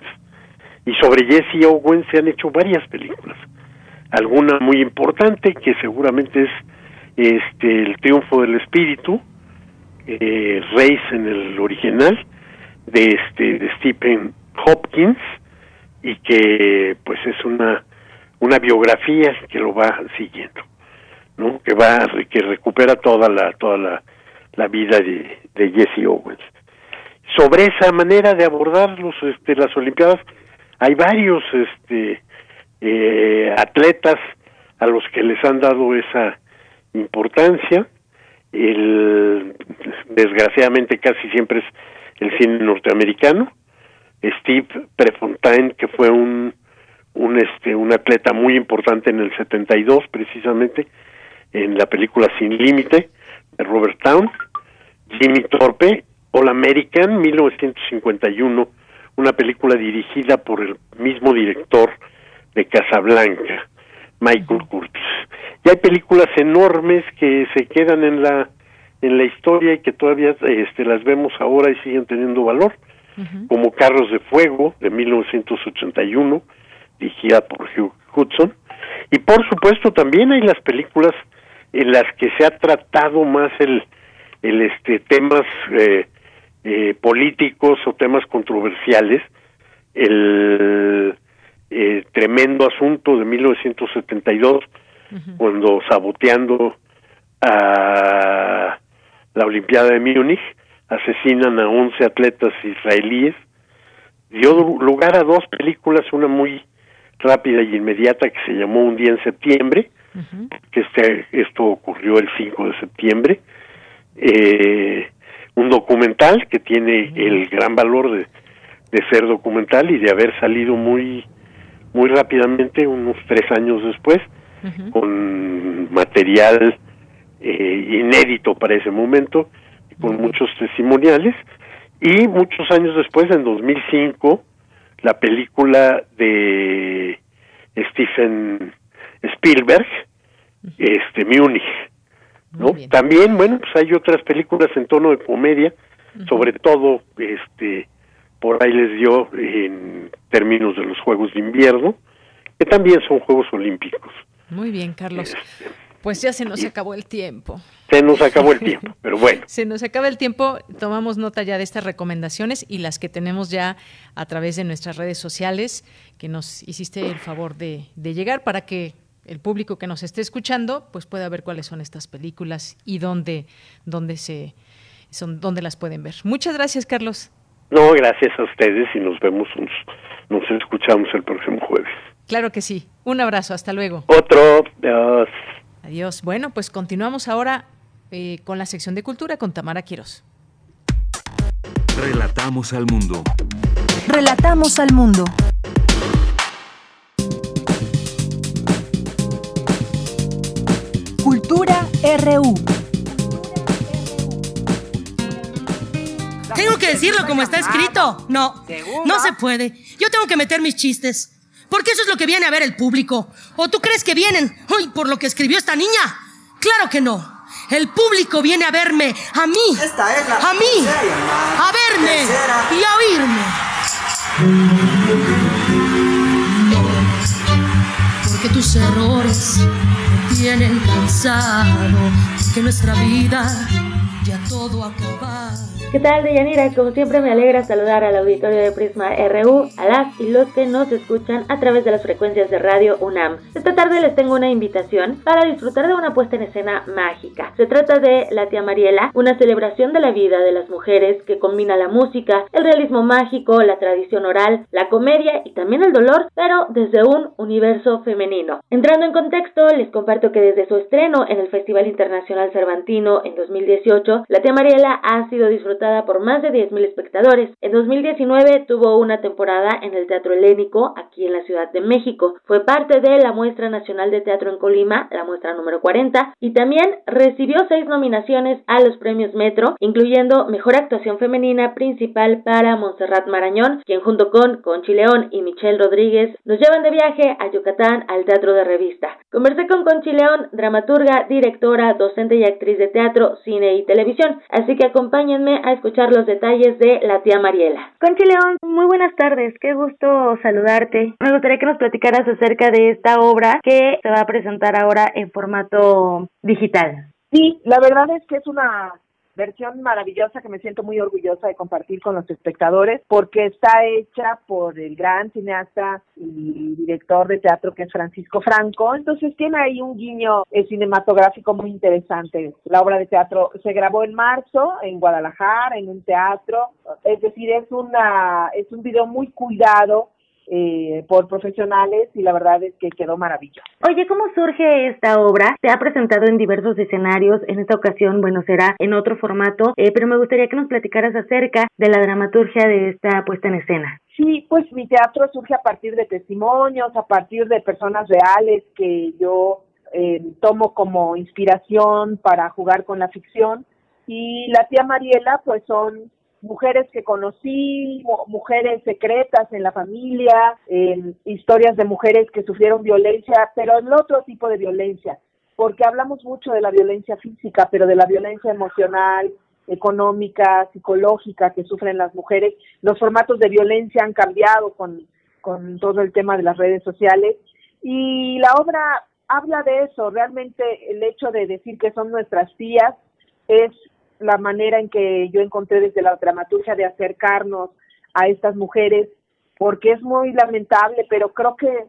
Y sobre Jesse Owens se han hecho varias películas. Alguna muy importante que seguramente es este el triunfo del espíritu, eh, en el original de este de Stephen Hopkins y que pues es una una biografía que lo va siguiendo. ¿no? que va que recupera toda la toda la, la vida de, de Jesse Owens sobre esa manera de abordar los este las olimpiadas hay varios este eh, atletas a los que les han dado esa importancia el desgraciadamente casi siempre es el cine norteamericano Steve Prefontaine que fue un un este un atleta muy importante en el 72 precisamente en la película Sin Límite de Robert Town, Jimmy Torpe, All American, 1951, una película dirigida por el mismo director de Casablanca, Michael Curtis. Y hay películas enormes que se quedan en la en la historia y que todavía este, las vemos ahora y siguen teniendo valor, como Carros de Fuego de 1981, dirigida por Hugh Hudson, y por supuesto también hay las películas en las que se ha tratado más el, el este temas eh, eh, políticos o temas controversiales. El eh, tremendo asunto de 1972 cuando saboteando a la Olimpiada de Múnich asesinan a 11 atletas israelíes. Dio lugar a dos películas una muy rápida y inmediata que se llamó Un día en septiembre que este, esto ocurrió el 5 de septiembre, eh, un documental que tiene el gran valor de, de ser documental y de haber salido muy muy rápidamente unos tres años después con material eh, inédito para ese momento con muchos testimoniales y muchos años después en 2005 la película de Stephen Spielberg, este Múnich, ¿no? También, bueno, pues hay otras películas en tono de comedia, sobre todo, este, por ahí les dio en términos de los Juegos de Invierno, que también son Juegos Olímpicos. Muy bien, Carlos. Este, pues ya se nos acabó el tiempo. Se nos acabó el tiempo, pero bueno. Se nos acaba el tiempo, tomamos nota ya de estas recomendaciones y las que tenemos ya a través de nuestras redes sociales, que nos hiciste el favor de, de llegar para que el público que nos esté escuchando pues pueda ver cuáles son estas películas y dónde, dónde se son dónde las pueden ver. Muchas gracias, Carlos. No, gracias a ustedes y nos vemos, nos, nos escuchamos el próximo jueves. Claro que sí. Un abrazo, hasta luego. Otro, adiós. Adiós. Bueno, pues continuamos ahora eh, con la sección de cultura con Tamara Quiros. Relatamos al mundo. Relatamos al mundo. Cultura RU. Tengo que decirlo como está escrito. No, no se puede. Yo tengo que meter mis chistes. Porque eso es lo que viene a ver el público. ¿O tú crees que vienen, hoy por lo que escribió esta niña? Claro que no. El público viene a verme, a mí, a mí, a verme y a oírme. Porque tus errores me tienen cansado, que nuestra vida ya todo acabado. ¿Qué tal, Deyanira? Como siempre me alegra saludar al auditorio de Prisma RU, a las y los que nos escuchan a través de las frecuencias de Radio UNAM. Esta tarde les tengo una invitación para disfrutar de una puesta en escena mágica. Se trata de La Tía Mariela, una celebración de la vida de las mujeres que combina la música, el realismo mágico, la tradición oral, la comedia y también el dolor, pero desde un universo femenino. Entrando en contexto, les comparto que desde su estreno en el Festival Internacional Cervantino en 2018, La Tía Mariela ha sido disfrutada por más de 10.000 espectadores. En 2019 tuvo una temporada en el Teatro Helénico, aquí en la Ciudad de México. Fue parte de la Muestra Nacional de Teatro en Colima, la muestra número 40, y también recibió seis nominaciones a los premios Metro, incluyendo Mejor Actuación Femenina Principal para Montserrat Marañón, quien junto con Conchi León y Michelle Rodríguez nos llevan de viaje a Yucatán al Teatro de Revista. Conversé con Conchi León, dramaturga, directora, docente y actriz de teatro, cine y televisión, así que acompáñenme a escuchar los detalles de la tía Mariela. Conchi León, muy buenas tardes, qué gusto saludarte. Me gustaría que nos platicaras acerca de esta obra que se va a presentar ahora en formato digital. Sí, la verdad es que es una versión maravillosa que me siento muy orgullosa de compartir con los espectadores porque está hecha por el gran cineasta y director de teatro que es Francisco Franco. Entonces tiene ahí un guiño eh, cinematográfico muy interesante. La obra de teatro se grabó en marzo en Guadalajara, en un teatro. Es decir, es, una, es un video muy cuidado eh, por profesionales y la verdad es que quedó maravilloso. Oye, ¿cómo surge esta obra? Se ha presentado en diversos escenarios, en esta ocasión, bueno, será en otro formato, eh, pero me gustaría que nos platicaras acerca de la dramaturgia de esta puesta en escena. Sí, pues mi teatro surge a partir de testimonios, a partir de personas reales que yo eh, tomo como inspiración para jugar con la ficción. Y la tía Mariela, pues son mujeres que conocí, mujeres secretas en la familia, historias de mujeres que sufrieron violencia, pero en otro tipo de violencia, porque hablamos mucho de la violencia física, pero de la violencia emocional, económica, psicológica que sufren las mujeres. Los formatos de violencia han cambiado con, con todo el tema de las redes sociales y la obra habla de eso, realmente el hecho de decir que son nuestras tías es la manera en que yo encontré desde la dramaturgia de acercarnos a estas mujeres, porque es muy lamentable, pero creo que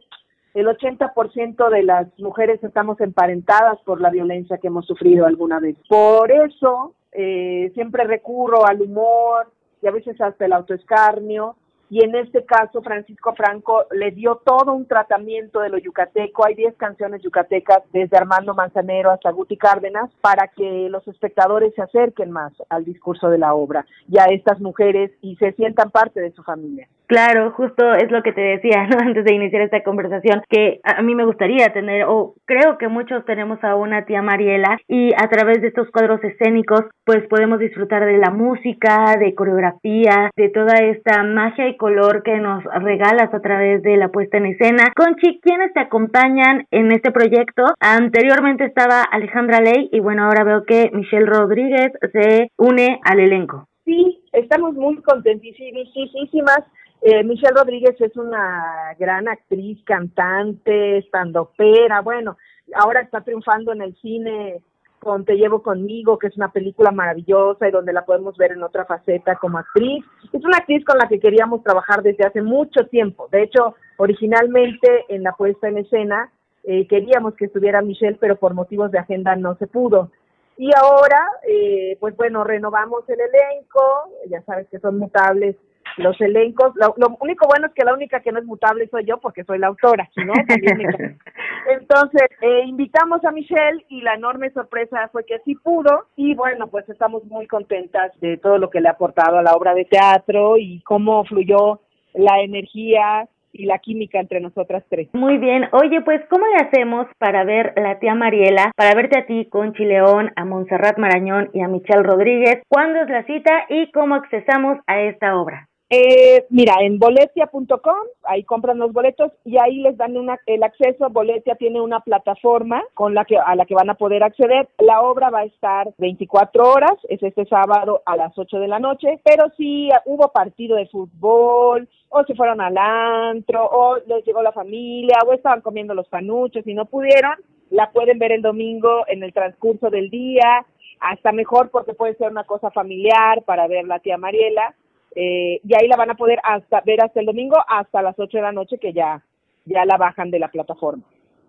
el 80% de las mujeres estamos emparentadas por la violencia que hemos sufrido alguna vez. Por eso eh, siempre recurro al humor y a veces hasta el autoescarnio y en este caso Francisco Franco le dio todo un tratamiento de lo yucateco. Hay 10 canciones yucatecas desde Armando Manzanero hasta Guti Cárdenas para que los espectadores se acerquen más al discurso de la obra y a estas mujeres y se sientan parte de su familia. Claro, justo es lo que te decía, ¿no? Antes de iniciar esta conversación, que a mí me gustaría tener, o creo que muchos tenemos a una tía Mariela, y a través de estos cuadros escénicos, pues podemos disfrutar de la música, de coreografía, de toda esta magia y color que nos regalas a través de la puesta en escena. Conchi, ¿quiénes te acompañan en este proyecto? Anteriormente estaba Alejandra Ley, y bueno, ahora veo que Michelle Rodríguez se une al elenco. Sí, estamos muy contentísimas eh, Michelle Rodríguez es una gran actriz, cantante, estandopera, bueno, ahora está triunfando en el cine con Te llevo conmigo, que es una película maravillosa y donde la podemos ver en otra faceta como actriz. Es una actriz con la que queríamos trabajar desde hace mucho tiempo. De hecho, originalmente en la puesta en escena eh, queríamos que estuviera Michelle, pero por motivos de agenda no se pudo. Y ahora, eh, pues bueno, renovamos el elenco, ya sabes que son mutables los elencos. Lo, único bueno es que la única que no es mutable soy yo porque soy la autora, ¿no? Entonces, eh, invitamos a Michelle y la enorme sorpresa fue que sí pudo y bueno, pues estamos muy contentas de todo lo que le ha aportado a la obra de teatro y cómo fluyó la energía y la química entre nosotras tres. Muy bien. Oye, pues, ¿cómo le hacemos para ver la tía Mariela, para verte a ti, con Chileón, a Montserrat Marañón y a Michelle Rodríguez? ¿Cuándo es la cita y cómo accesamos a esta obra? Eh, mira, en boletia.com, ahí compran los boletos y ahí les dan una, el acceso. Boletia tiene una plataforma con la que, a la que van a poder acceder. La obra va a estar 24 horas, es este sábado a las 8 de la noche, pero si hubo partido de fútbol, o se fueron al antro, o les llegó la familia, o estaban comiendo los panuchos y no pudieron, la pueden ver el domingo en el transcurso del día, hasta mejor porque puede ser una cosa familiar para ver la tía Mariela eh, y ahí la van a poder hasta ver hasta el domingo hasta las 8 de la noche que ya ya la bajan de la plataforma.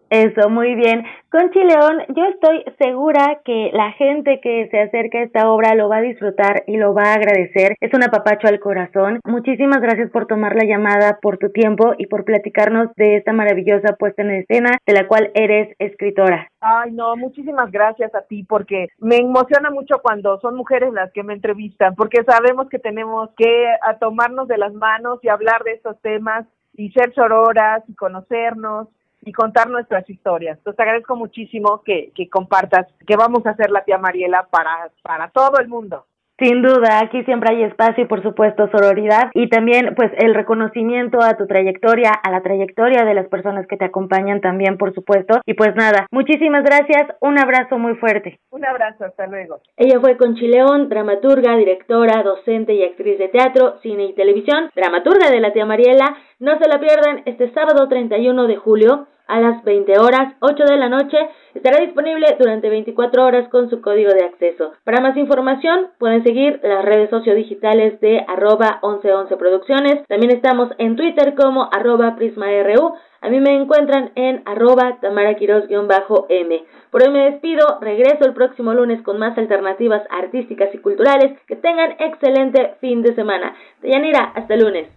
Eso, muy bien. Conchi León, yo estoy segura que la gente que se acerca a esta obra lo va a disfrutar y lo va a agradecer. Es un apapacho al corazón. Muchísimas gracias por tomar la llamada, por tu tiempo y por platicarnos de esta maravillosa puesta en escena de la cual eres escritora. Ay, no, muchísimas gracias a ti porque me emociona mucho cuando son mujeres las que me entrevistan, porque sabemos que tenemos que tomarnos de las manos y hablar de estos temas y ser sororas y conocernos y contar nuestras historias. Entonces te agradezco muchísimo que, que compartas que vamos a hacer la tía Mariela para, para todo el mundo. Sin duda, aquí siempre hay espacio y por supuesto sororidad y también pues el reconocimiento a tu trayectoria, a la trayectoria de las personas que te acompañan también por supuesto. Y pues nada, muchísimas gracias, un abrazo muy fuerte. Un abrazo, hasta luego. Ella fue Conchileón, dramaturga, directora, docente y actriz de teatro, cine y televisión, dramaturga de la tía Mariela. No se la pierdan este sábado 31 de julio a las 20 horas, 8 de la noche. Estará disponible durante 24 horas con su código de acceso. Para más información pueden seguir las redes sociodigitales de arroba 1111 Producciones. También estamos en Twitter como arroba PrismaRU. A mí me encuentran en arroba tamaraquiros-m. Por hoy me despido, regreso el próximo lunes con más alternativas artísticas y culturales. Que tengan excelente fin de semana. Deyanira, hasta lunes.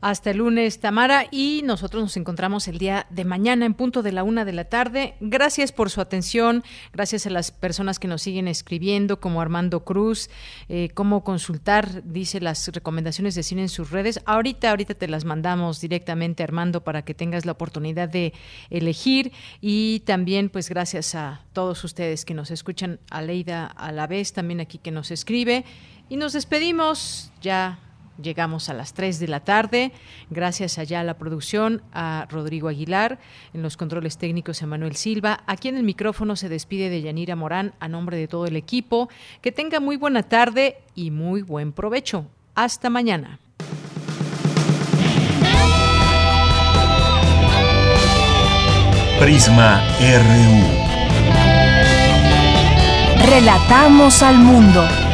Hasta el lunes, Tamara, y nosotros nos encontramos el día de mañana en punto de la una de la tarde. Gracias por su atención, gracias a las personas que nos siguen escribiendo, como Armando Cruz, eh, cómo consultar, dice las recomendaciones de cine en sus redes. Ahorita, ahorita te las mandamos directamente, Armando, para que tengas la oportunidad de elegir. Y también, pues, gracias a todos ustedes que nos escuchan, a Leida a la vez, también aquí que nos escribe. Y nos despedimos ya Llegamos a las 3 de la tarde. Gracias allá a la producción, a Rodrigo Aguilar, en los controles técnicos a Manuel Silva. Aquí en el micrófono se despide de Yanira Morán a nombre de todo el equipo. Que tenga muy buena tarde y muy buen provecho. Hasta mañana. Prisma RU. Relatamos al mundo.